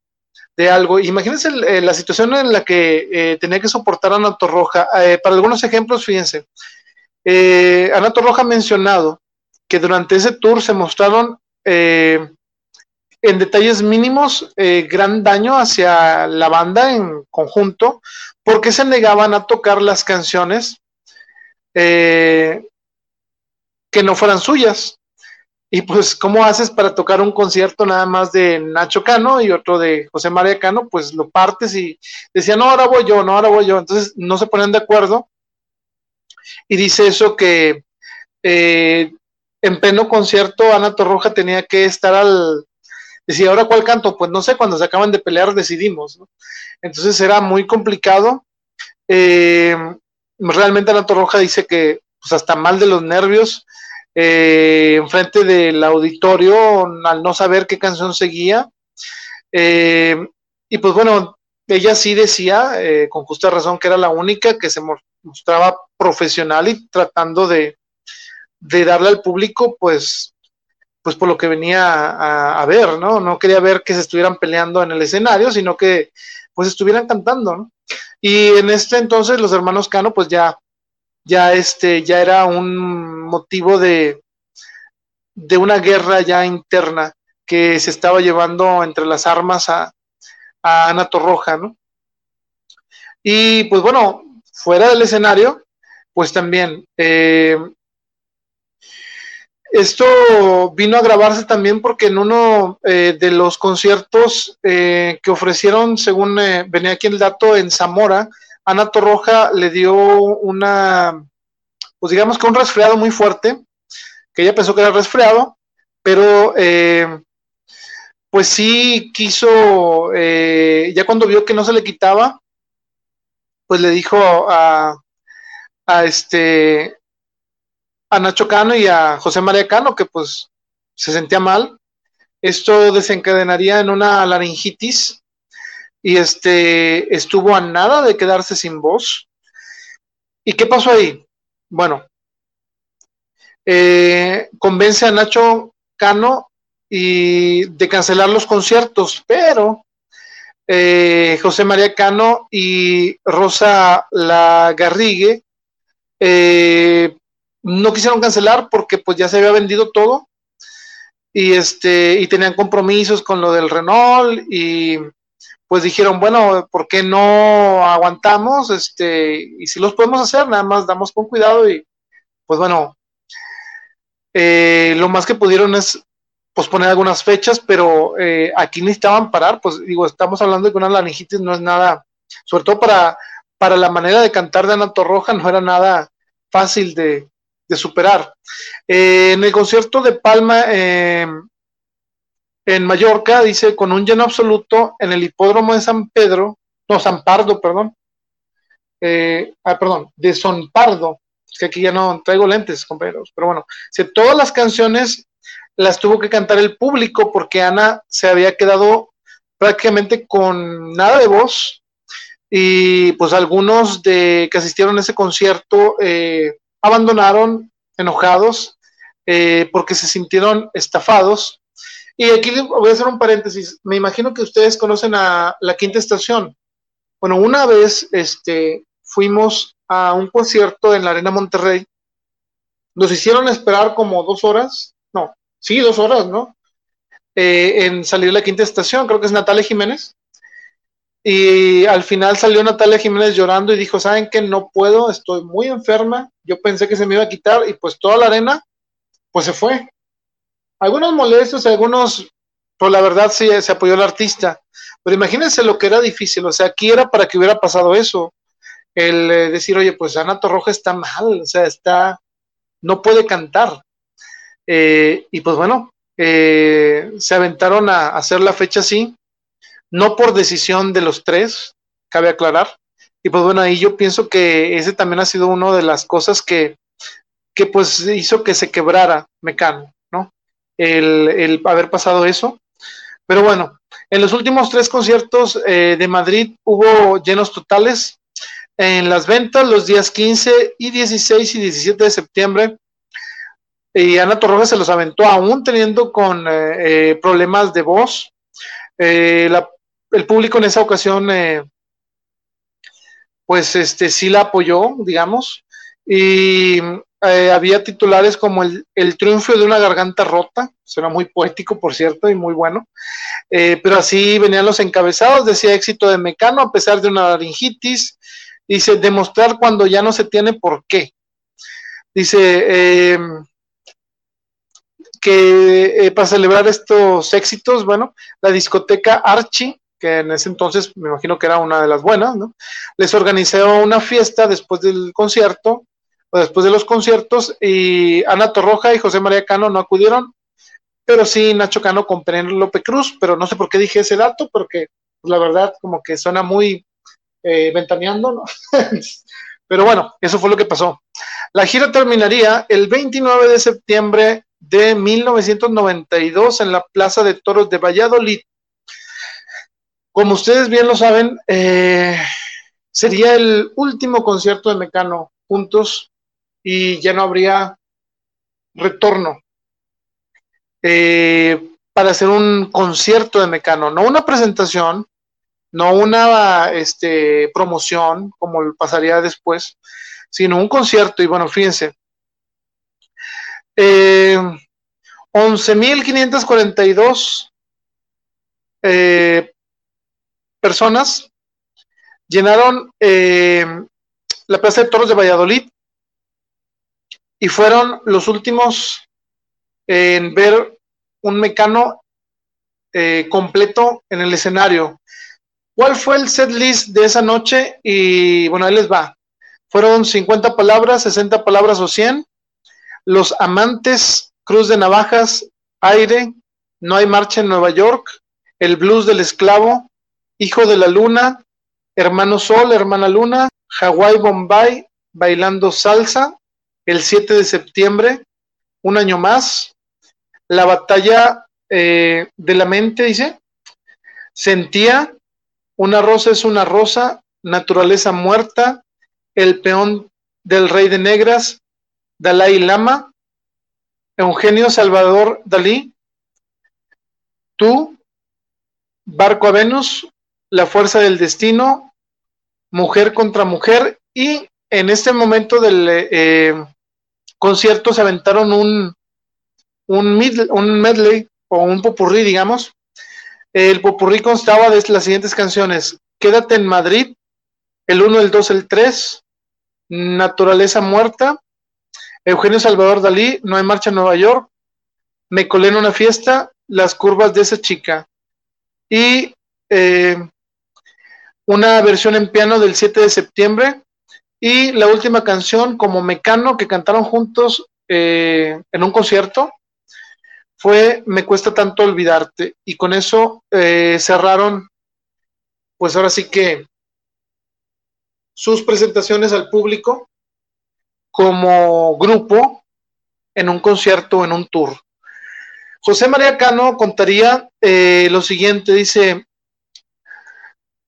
de algo. Imagínense eh, la situación en la que eh, tenía que soportar a Ana Torroja. Eh, para algunos ejemplos, fíjense, Ana Torroja ha mencionado que durante ese tour se mostraron en detalles mínimos gran daño hacia la banda en conjunto, porque se negaban a tocar las canciones que no fueran suyas. Y pues, ¿cómo haces para tocar un concierto nada más de Nacho Cano y otro de José María Cano? Pues lo partes y decía, no, ahora voy yo, no, ahora voy yo. Entonces no se ponen de acuerdo. Y dice eso que eh, en pleno concierto Ana Torroja tenía que estar al... Decía, ¿ahora cuál canto? Pues no sé, cuando se acaban de pelear decidimos. Entonces era muy complicado. Eh, realmente Ana Torroja dice que pues hasta mal de los nervios, eh, enfrente del auditorio, al no saber qué canción seguía. Eh, y pues bueno, ella sí decía, eh, con justa razón, que era la única que se mostraba profesional y tratando de darle al público, pues, pues por lo que venía a, ver, ¿no? No quería ver que se estuvieran peleando en el escenario, sino que pues estuvieran cantando, ¿no? Y en este entonces los hermanos Cano, pues ya, ya este, ya era un motivo de, de una guerra ya interna que se estaba llevando entre las armas a, a Ana Torroja, ¿no? Y pues bueno, fuera del escenario, pues también eh, esto vino a grabarse también porque en uno eh, de los conciertos eh, que ofrecieron, según venía aquí el dato, en Zamora, Ana Torroja le dio una, pues digamos que un resfriado muy fuerte, que ella pensó que era resfriado, pero pues sí quiso, eh, ya cuando vio que no se le quitaba, pues le dijo a, a este a Nacho Cano y a José María Cano que pues se sentía mal. Esto desencadenaría en una laringitis y este estuvo a nada de quedarse sin voz. ¿Y qué pasó ahí? Bueno, eh, convence a Nacho Cano y de cancelar los conciertos, pero eh, José María Cano y Rosa Lagarrigue eh, no quisieron cancelar porque pues ya se había vendido todo. Y este y tenían compromisos con lo del Renault y pues dijeron bueno por qué no aguantamos este y si los podemos hacer nada más damos con cuidado y pues bueno eh, lo más que pudieron es posponer algunas fechas, pero eh, aquí necesitaban parar, pues digo, estamos hablando de que una laringitis no es nada, sobre todo para, para la manera de cantar de Ana Torroja, no era nada fácil de, superar. Eh, en el concierto de Palma em, en Mallorca, dice, con un lleno absoluto en el hipódromo de San Pedro, no, San Pardo, perdón, eh, ah, perdón, de Son Pardo, que aquí ya no traigo lentes, compañeros, pero bueno, si todas las canciones las tuvo que cantar el público porque Ana se había quedado prácticamente con nada de voz y pues algunos de que asistieron a ese concierto eh, abandonaron enojados eh, porque se sintieron estafados. Y aquí voy a hacer un paréntesis. Me imagino que ustedes conocen a la quinta estación. Bueno, una vez este, fuimos a un concierto en la Arena Monterrey. Nos hicieron esperar como dos horas, no, sí, dos horas, ¿no? Eh, en salir la quinta estación, creo que es Natalia Jiménez. Y al final salió Natalia Jiménez llorando y dijo, ¿saben qué? No puedo, estoy muy enferma. Yo pensé que se me iba a quitar y pues toda la arena, pues se fue. Algunos molestos, algunos, pues la verdad sí se apoyó el artista. Pero imagínense lo que era difícil, o sea, aquí era para que hubiera pasado eso. El eh, decir, oye, pues Ana Torroja está mal, o sea, está, no puede cantar. Eh, y pues bueno, eh, se aventaron a hacer la fecha así, no por decisión de los tres, cabe aclarar. Y pues bueno, ahí yo pienso que ese también ha sido una de las cosas que, que pues hizo que se quebrara Mecano, ¿no? El, el haber pasado eso. Pero bueno, en los últimos tres conciertos eh, de Madrid hubo llenos totales en las ventas los días 15 y 16 y 17 de septiembre y Ana Torroja se los aventó aún teniendo con eh, eh, problemas de voz. Eh, el público en esa ocasión, pues este sí la apoyó, digamos, y había titulares como el, triunfo de una garganta rota, suena muy poético, por cierto, y muy bueno, pero así venían los encabezados, decía éxito de Mecano a pesar de una laringitis, dice demostrar cuando ya no se tiene por qué. Dice, que eh, para celebrar estos éxitos, bueno, la discoteca Archie, que en ese entonces me imagino que era una de las buenas, ¿no? Les organizó una fiesta después del concierto, o después de los conciertos, y Ana Torroja y José María Cano no acudieron, pero sí Nacho Cano con Penélope Cruz, pero no sé por qué dije ese dato, porque pues, la verdad como que suena muy eh, ventaneando, ¿no? Pero bueno, eso fue lo que pasó. La gira terminaría el 29 de septiembre de 1992 en la Plaza de Toros de Valladolid. Como ustedes bien lo saben, eh, sería el último concierto de Mecano juntos y ya no habría retorno eh, para hacer un concierto de Mecano, no una presentación, no una este, promoción como pasaría después, sino un concierto. Y bueno, fíjense, eh, 11.542 eh, personas llenaron eh, la Plaza de Toros de Valladolid y fueron los últimos en ver un mecano eh, completo en el escenario. ¿Cuál fue el set list de esa noche? Y bueno, ahí les va. Fueron 50 palabras, 60 palabras o 100. Los amantes, Cruz de Navajas, Aire, No hay marcha en Nueva York, El blues del esclavo, Hijo de la Luna, Hermano Sol, Hermana Luna, Hawái Bombay, Bailando Salsa, el 7 de septiembre, un año más, la batalla eh, de la mente, dice, sentía, una rosa es una rosa, naturaleza muerta, el peón del rey de negras, Dalai Lama, Eugenio Salvador Dalí, tú, Barco a Venus, La Fuerza del Destino, Mujer contra Mujer, y en este momento del eh, concierto se aventaron un, un, un medley o un popurrí, digamos. El popurrí constaba de las siguientes canciones: Quédate en Madrid, el 1, el 2, el 3, Naturaleza Muerta, Eugenio Salvador Dalí, No hay marcha en Nueva York, Me colé en una fiesta, Las curvas de esa chica. Y eh, una versión en piano del 7 de septiembre. Y la última canción, como Mecano, que cantaron juntos eh, en un concierto, fue Me cuesta tanto olvidarte. Y con eso eh, cerraron, pues ahora sí que sus presentaciones al público como grupo en un concierto, en un tour. José María Cano contaría eh, lo siguiente, dice,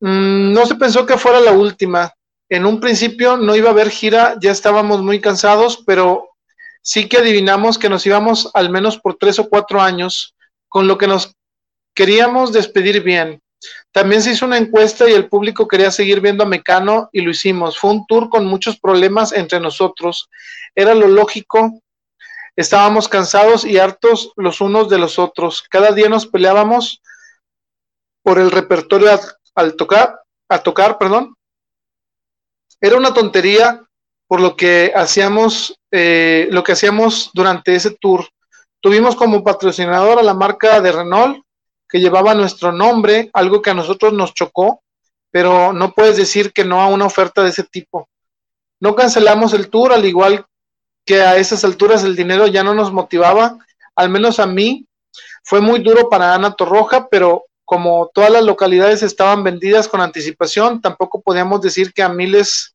mm, no se pensó que fuera la última. En un principio no iba a haber gira, ya estábamos muy cansados, pero sí que adivinamos que nos íbamos al menos por tres o cuatro años, con lo que nos queríamos despedir bien. También se hizo una encuesta y el público quería seguir viendo a Mecano y lo hicimos. Fue un tour con muchos problemas entre nosotros. Era lo lógico. Estábamos cansados y hartos los unos de los otros. Cada día nos peleábamos por el repertorio al tocar, a tocar, perdón. Era una tontería por lo que hacíamos, eh, lo que hacíamos durante ese tour. Tuvimos como patrocinador a la marca de Renault, que llevaba nuestro nombre, algo que a nosotros nos chocó, pero no puedes decir que no a una oferta de ese tipo. No cancelamos el tour, al igual que a esas alturas el dinero ya no nos motivaba, al menos a mí. Fue muy duro para Ana Torroja, pero como todas las localidades estaban vendidas con anticipación, tampoco podíamos decir que a miles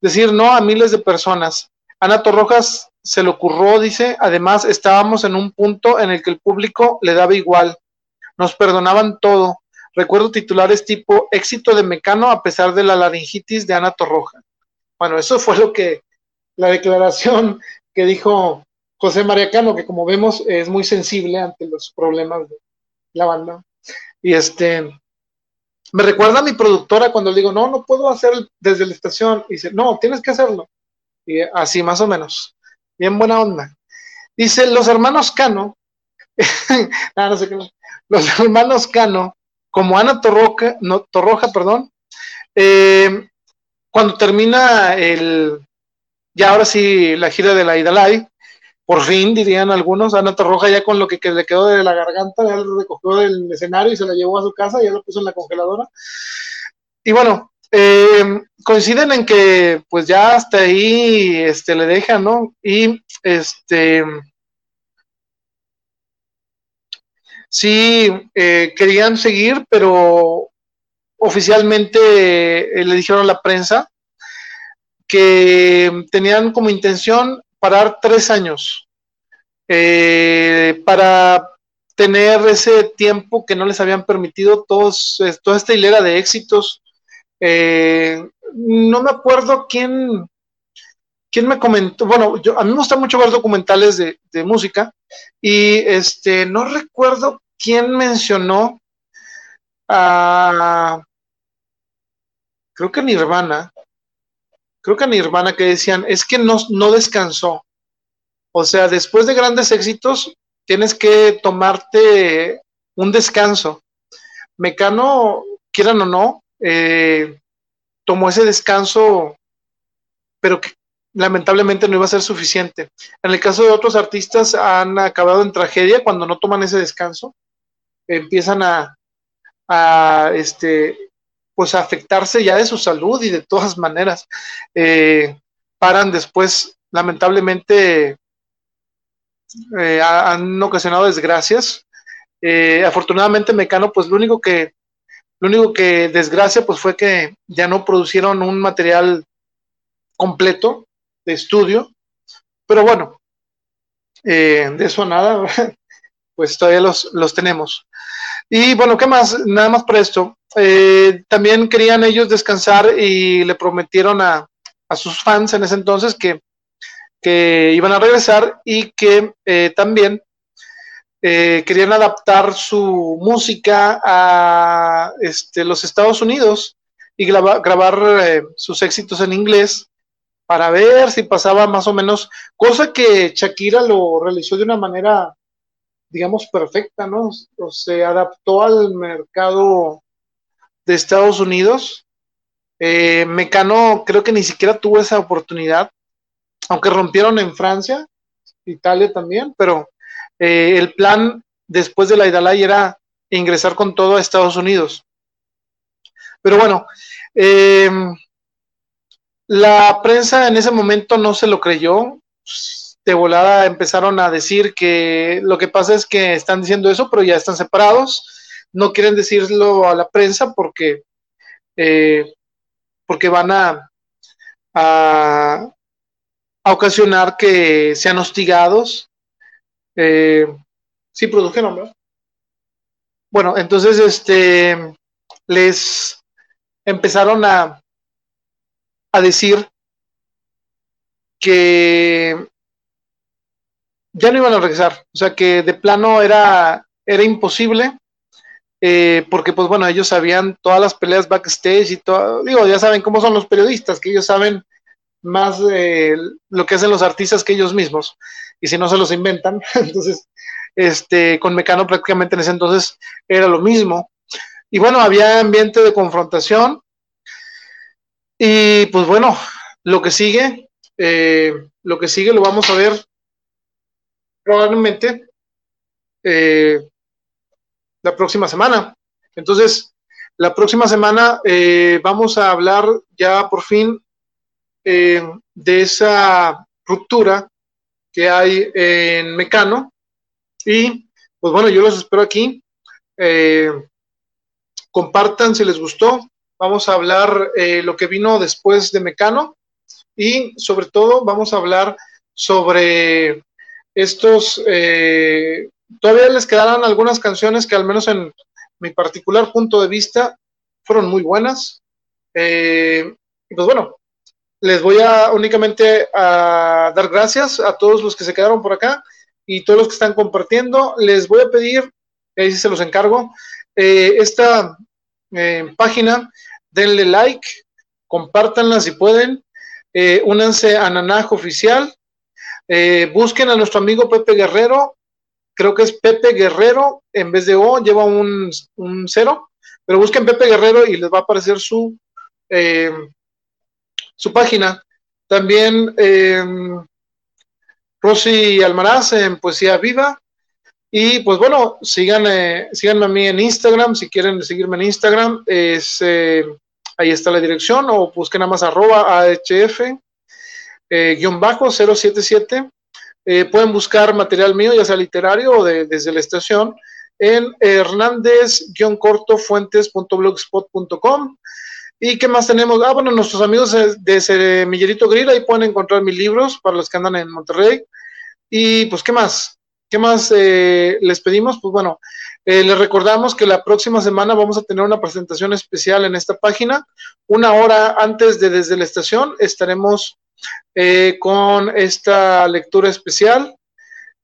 decir no a miles de personas. Ana Torrojas se le ocurrió, dice, además estábamos en un punto en el que el público le daba igual, nos perdonaban todo. Recuerdo titulares tipo éxito de Mecano a pesar de la laringitis de Ana Torroja. Bueno, eso fue lo que la declaración que dijo José María Cano, que como vemos es muy sensible ante los problemas de la banda. Y este, me recuerda a mi productora cuando le digo, no, no puedo hacer desde la estación. Y dice, no, tienes que hacerlo. Y así más o menos. Bien buena onda. Dice, los hermanos Cano, no sé qué, los hermanos Cano, como Ana Torroja, no, Torroja, perdón, eh, cuando termina el, ya ahora sí, la gira de la Idalai, por fin, dirían algunos, Ana Torroja ya con lo que, le quedó de la garganta, ya lo recogió del escenario y se la llevó a su casa, ya lo puso en la congeladora. Y bueno, eh, coinciden en que pues ya hasta ahí este, le dejan, ¿no? Y este sí eh, querían seguir, pero oficialmente eh, le dijeron a la prensa que tenían como intención parar tres años eh, para tener ese tiempo que no les habían permitido todos, toda esta hilera de éxitos. Eh, no me acuerdo quién, quién me comentó, bueno, yo, a mí me gusta mucho ver documentales de, de música y este, no recuerdo quién mencionó a, creo que Nirvana, creo que Nirvana que decían, es que no, no descansó. O sea, después de grandes éxitos, tienes que tomarte un descanso. Mecano, quieran o no, eh, tomó ese descanso, pero que lamentablemente no iba a ser suficiente. En el caso de otros artistas han acabado en tragedia cuando no toman ese descanso, empiezan a, a este, pues afectarse ya de su salud y de todas maneras eh, paran después, lamentablemente eh, han ocasionado desgracias. Eh, afortunadamente Mecano, pues lo único que lo único que desgracia pues fue que ya no producieron un material completo de estudio, pero bueno, de eso nada, pues todavía los, los tenemos. Y bueno, ¿qué más? Nada más para esto. Eh, también querían ellos descansar y le prometieron a, sus fans en ese entonces que, iban a regresar y que eh, también eh, querían adaptar su música a este, los Estados Unidos y grabar sus éxitos en inglés para ver si pasaba más o menos, cosa que Shakira lo realizó de una manera digamos, perfecta, ¿no? O se adaptó al mercado de Estados Unidos. Eh, Mecano creo que ni siquiera tuvo esa oportunidad, aunque rompieron en Francia, Italia también, pero eh, el plan después de la Idalay era ingresar con todo a Estados Unidos. Pero bueno, eh, la prensa en ese momento no se lo creyó de volada empezaron a decir que lo que pasa es que están diciendo eso, pero ya están separados. No quieren decirlo a la prensa porque, eh, porque van a, a, ocasionar que sean hostigados. Eh, sí, produjeron, ¿verdad? Bueno, entonces este les empezaron a, a decir que ya no iban a regresar. O sea que de plano era, era imposible. Eh, porque pues bueno, ellos sabían todas las peleas backstage y todo, digo, ya saben cómo son los periodistas, que ellos saben más de lo que hacen los artistas que ellos mismos, y si no se los inventan, entonces, este, con Mecano prácticamente en ese entonces era lo mismo, y bueno, había ambiente de confrontación, y pues bueno, lo que sigue, eh, lo que sigue lo vamos a ver probablemente eh, la próxima semana. Entonces, la próxima semana eh, vamos a hablar ya por fin eh, de esa ruptura que hay en Mecano. Y pues bueno, yo los espero aquí. compartan si les gustó. Vamos a hablar lo que vino después de Mecano y sobre todo vamos a hablar sobre estos, eh, todavía les quedarán algunas canciones que al menos en mi particular punto de vista fueron muy buenas. Eh, pues bueno, les voy a únicamente a dar gracias a todos los que se quedaron por acá y todos los que están compartiendo. Les voy a pedir, ahí sí se los encargo, eh, esta página, denle like, compártanla si pueden, únanse a Nanajo Oficial, eh, busquen a nuestro amigo Pepe Guerrero, creo que es Pepe Guerrero, en vez de O lleva un, cero, pero busquen Pepe Guerrero y les va a aparecer su, eh, su página. También eh, Rosy Almaraz en Poesía Viva. Y pues bueno, sigan, síganme a mí en Instagram, si quieren seguirme en Instagram, es, ahí está la dirección, o busquen a más arroba AHF eh, guion bajo 077. Eh, pueden buscar material mío, ya sea literario o desde la estación, en hernández-cortofuentes.blogspot.com. ¿Y qué más tenemos? Ah, bueno, nuestros amigos de Semillerito Grill, ahí pueden encontrar mis libros para los que andan en Monterrey. Y pues, ¿qué más? ¿Qué más eh, les pedimos? Pues bueno, eh, les recordamos que la próxima semana vamos a tener una presentación especial en esta página. Una hora antes de Desde la Estación estaremos eh, con esta lectura especial.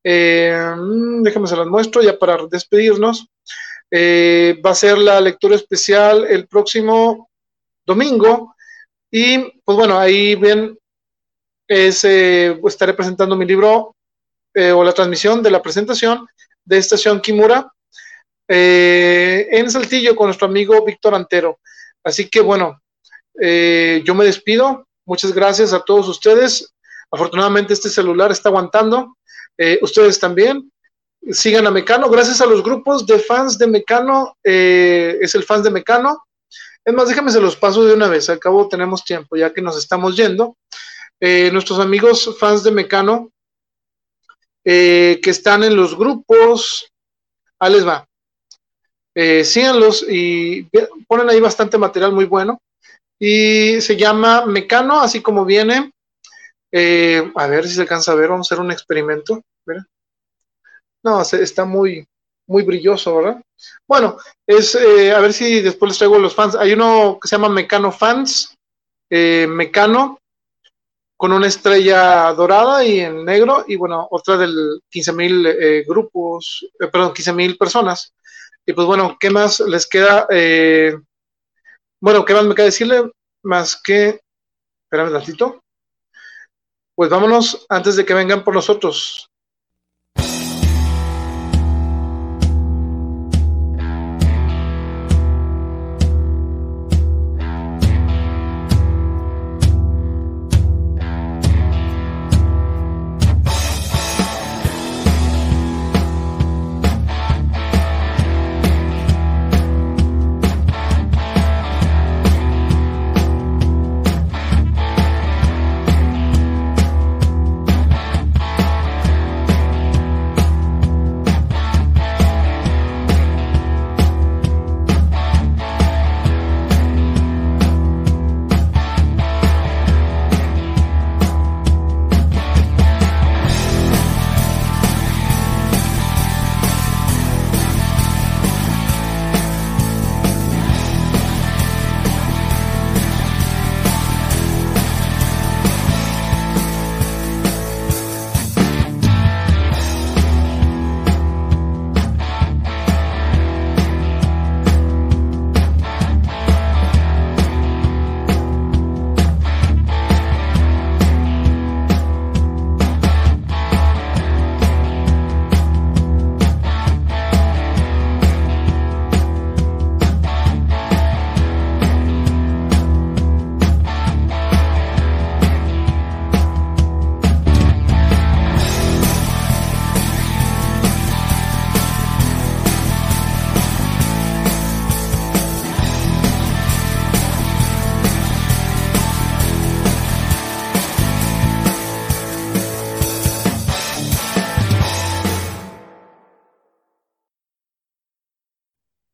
Mm, déjenme se las muestro ya para despedirnos. va a ser la lectura especial el próximo domingo. Y pues bueno, ahí ven, es, estaré presentando mi libro o la transmisión de la presentación de Estación Kimura eh, en Saltillo con nuestro amigo Víctor Antero. Así que bueno, eh, yo me despido. Muchas gracias a todos ustedes. Afortunadamente este celular está aguantando. Eh, ustedes también. Sigan a Mecano. Gracias a los grupos de fans de Mecano. es el fans de Mecano. Es más, déjame se los paso de una vez. Al cabo tenemos tiempo ya que nos estamos yendo. nuestros amigos fans de Mecano que están en los grupos. Ahí les va eh, síganlos y ponen ahí bastante material muy bueno. Y se llama Mecano, así como viene. Eh, a ver si se alcanza a ver, vamos a hacer un experimento. No, está muy, muy brilloso, ¿verdad? Bueno, es eh, a ver si después les traigo los fans. Hay uno que se llama Mecano Fans, eh, Mecano, con una estrella dorada y en negro, y bueno, otra del 15 mil grupos, perdón, 15 mil personas. Y pues bueno, ¿qué más les queda? Eh, bueno, ¿qué más me queda decirle? Más que, espérame un ratito. Pues vámonos antes de que vengan por nosotros.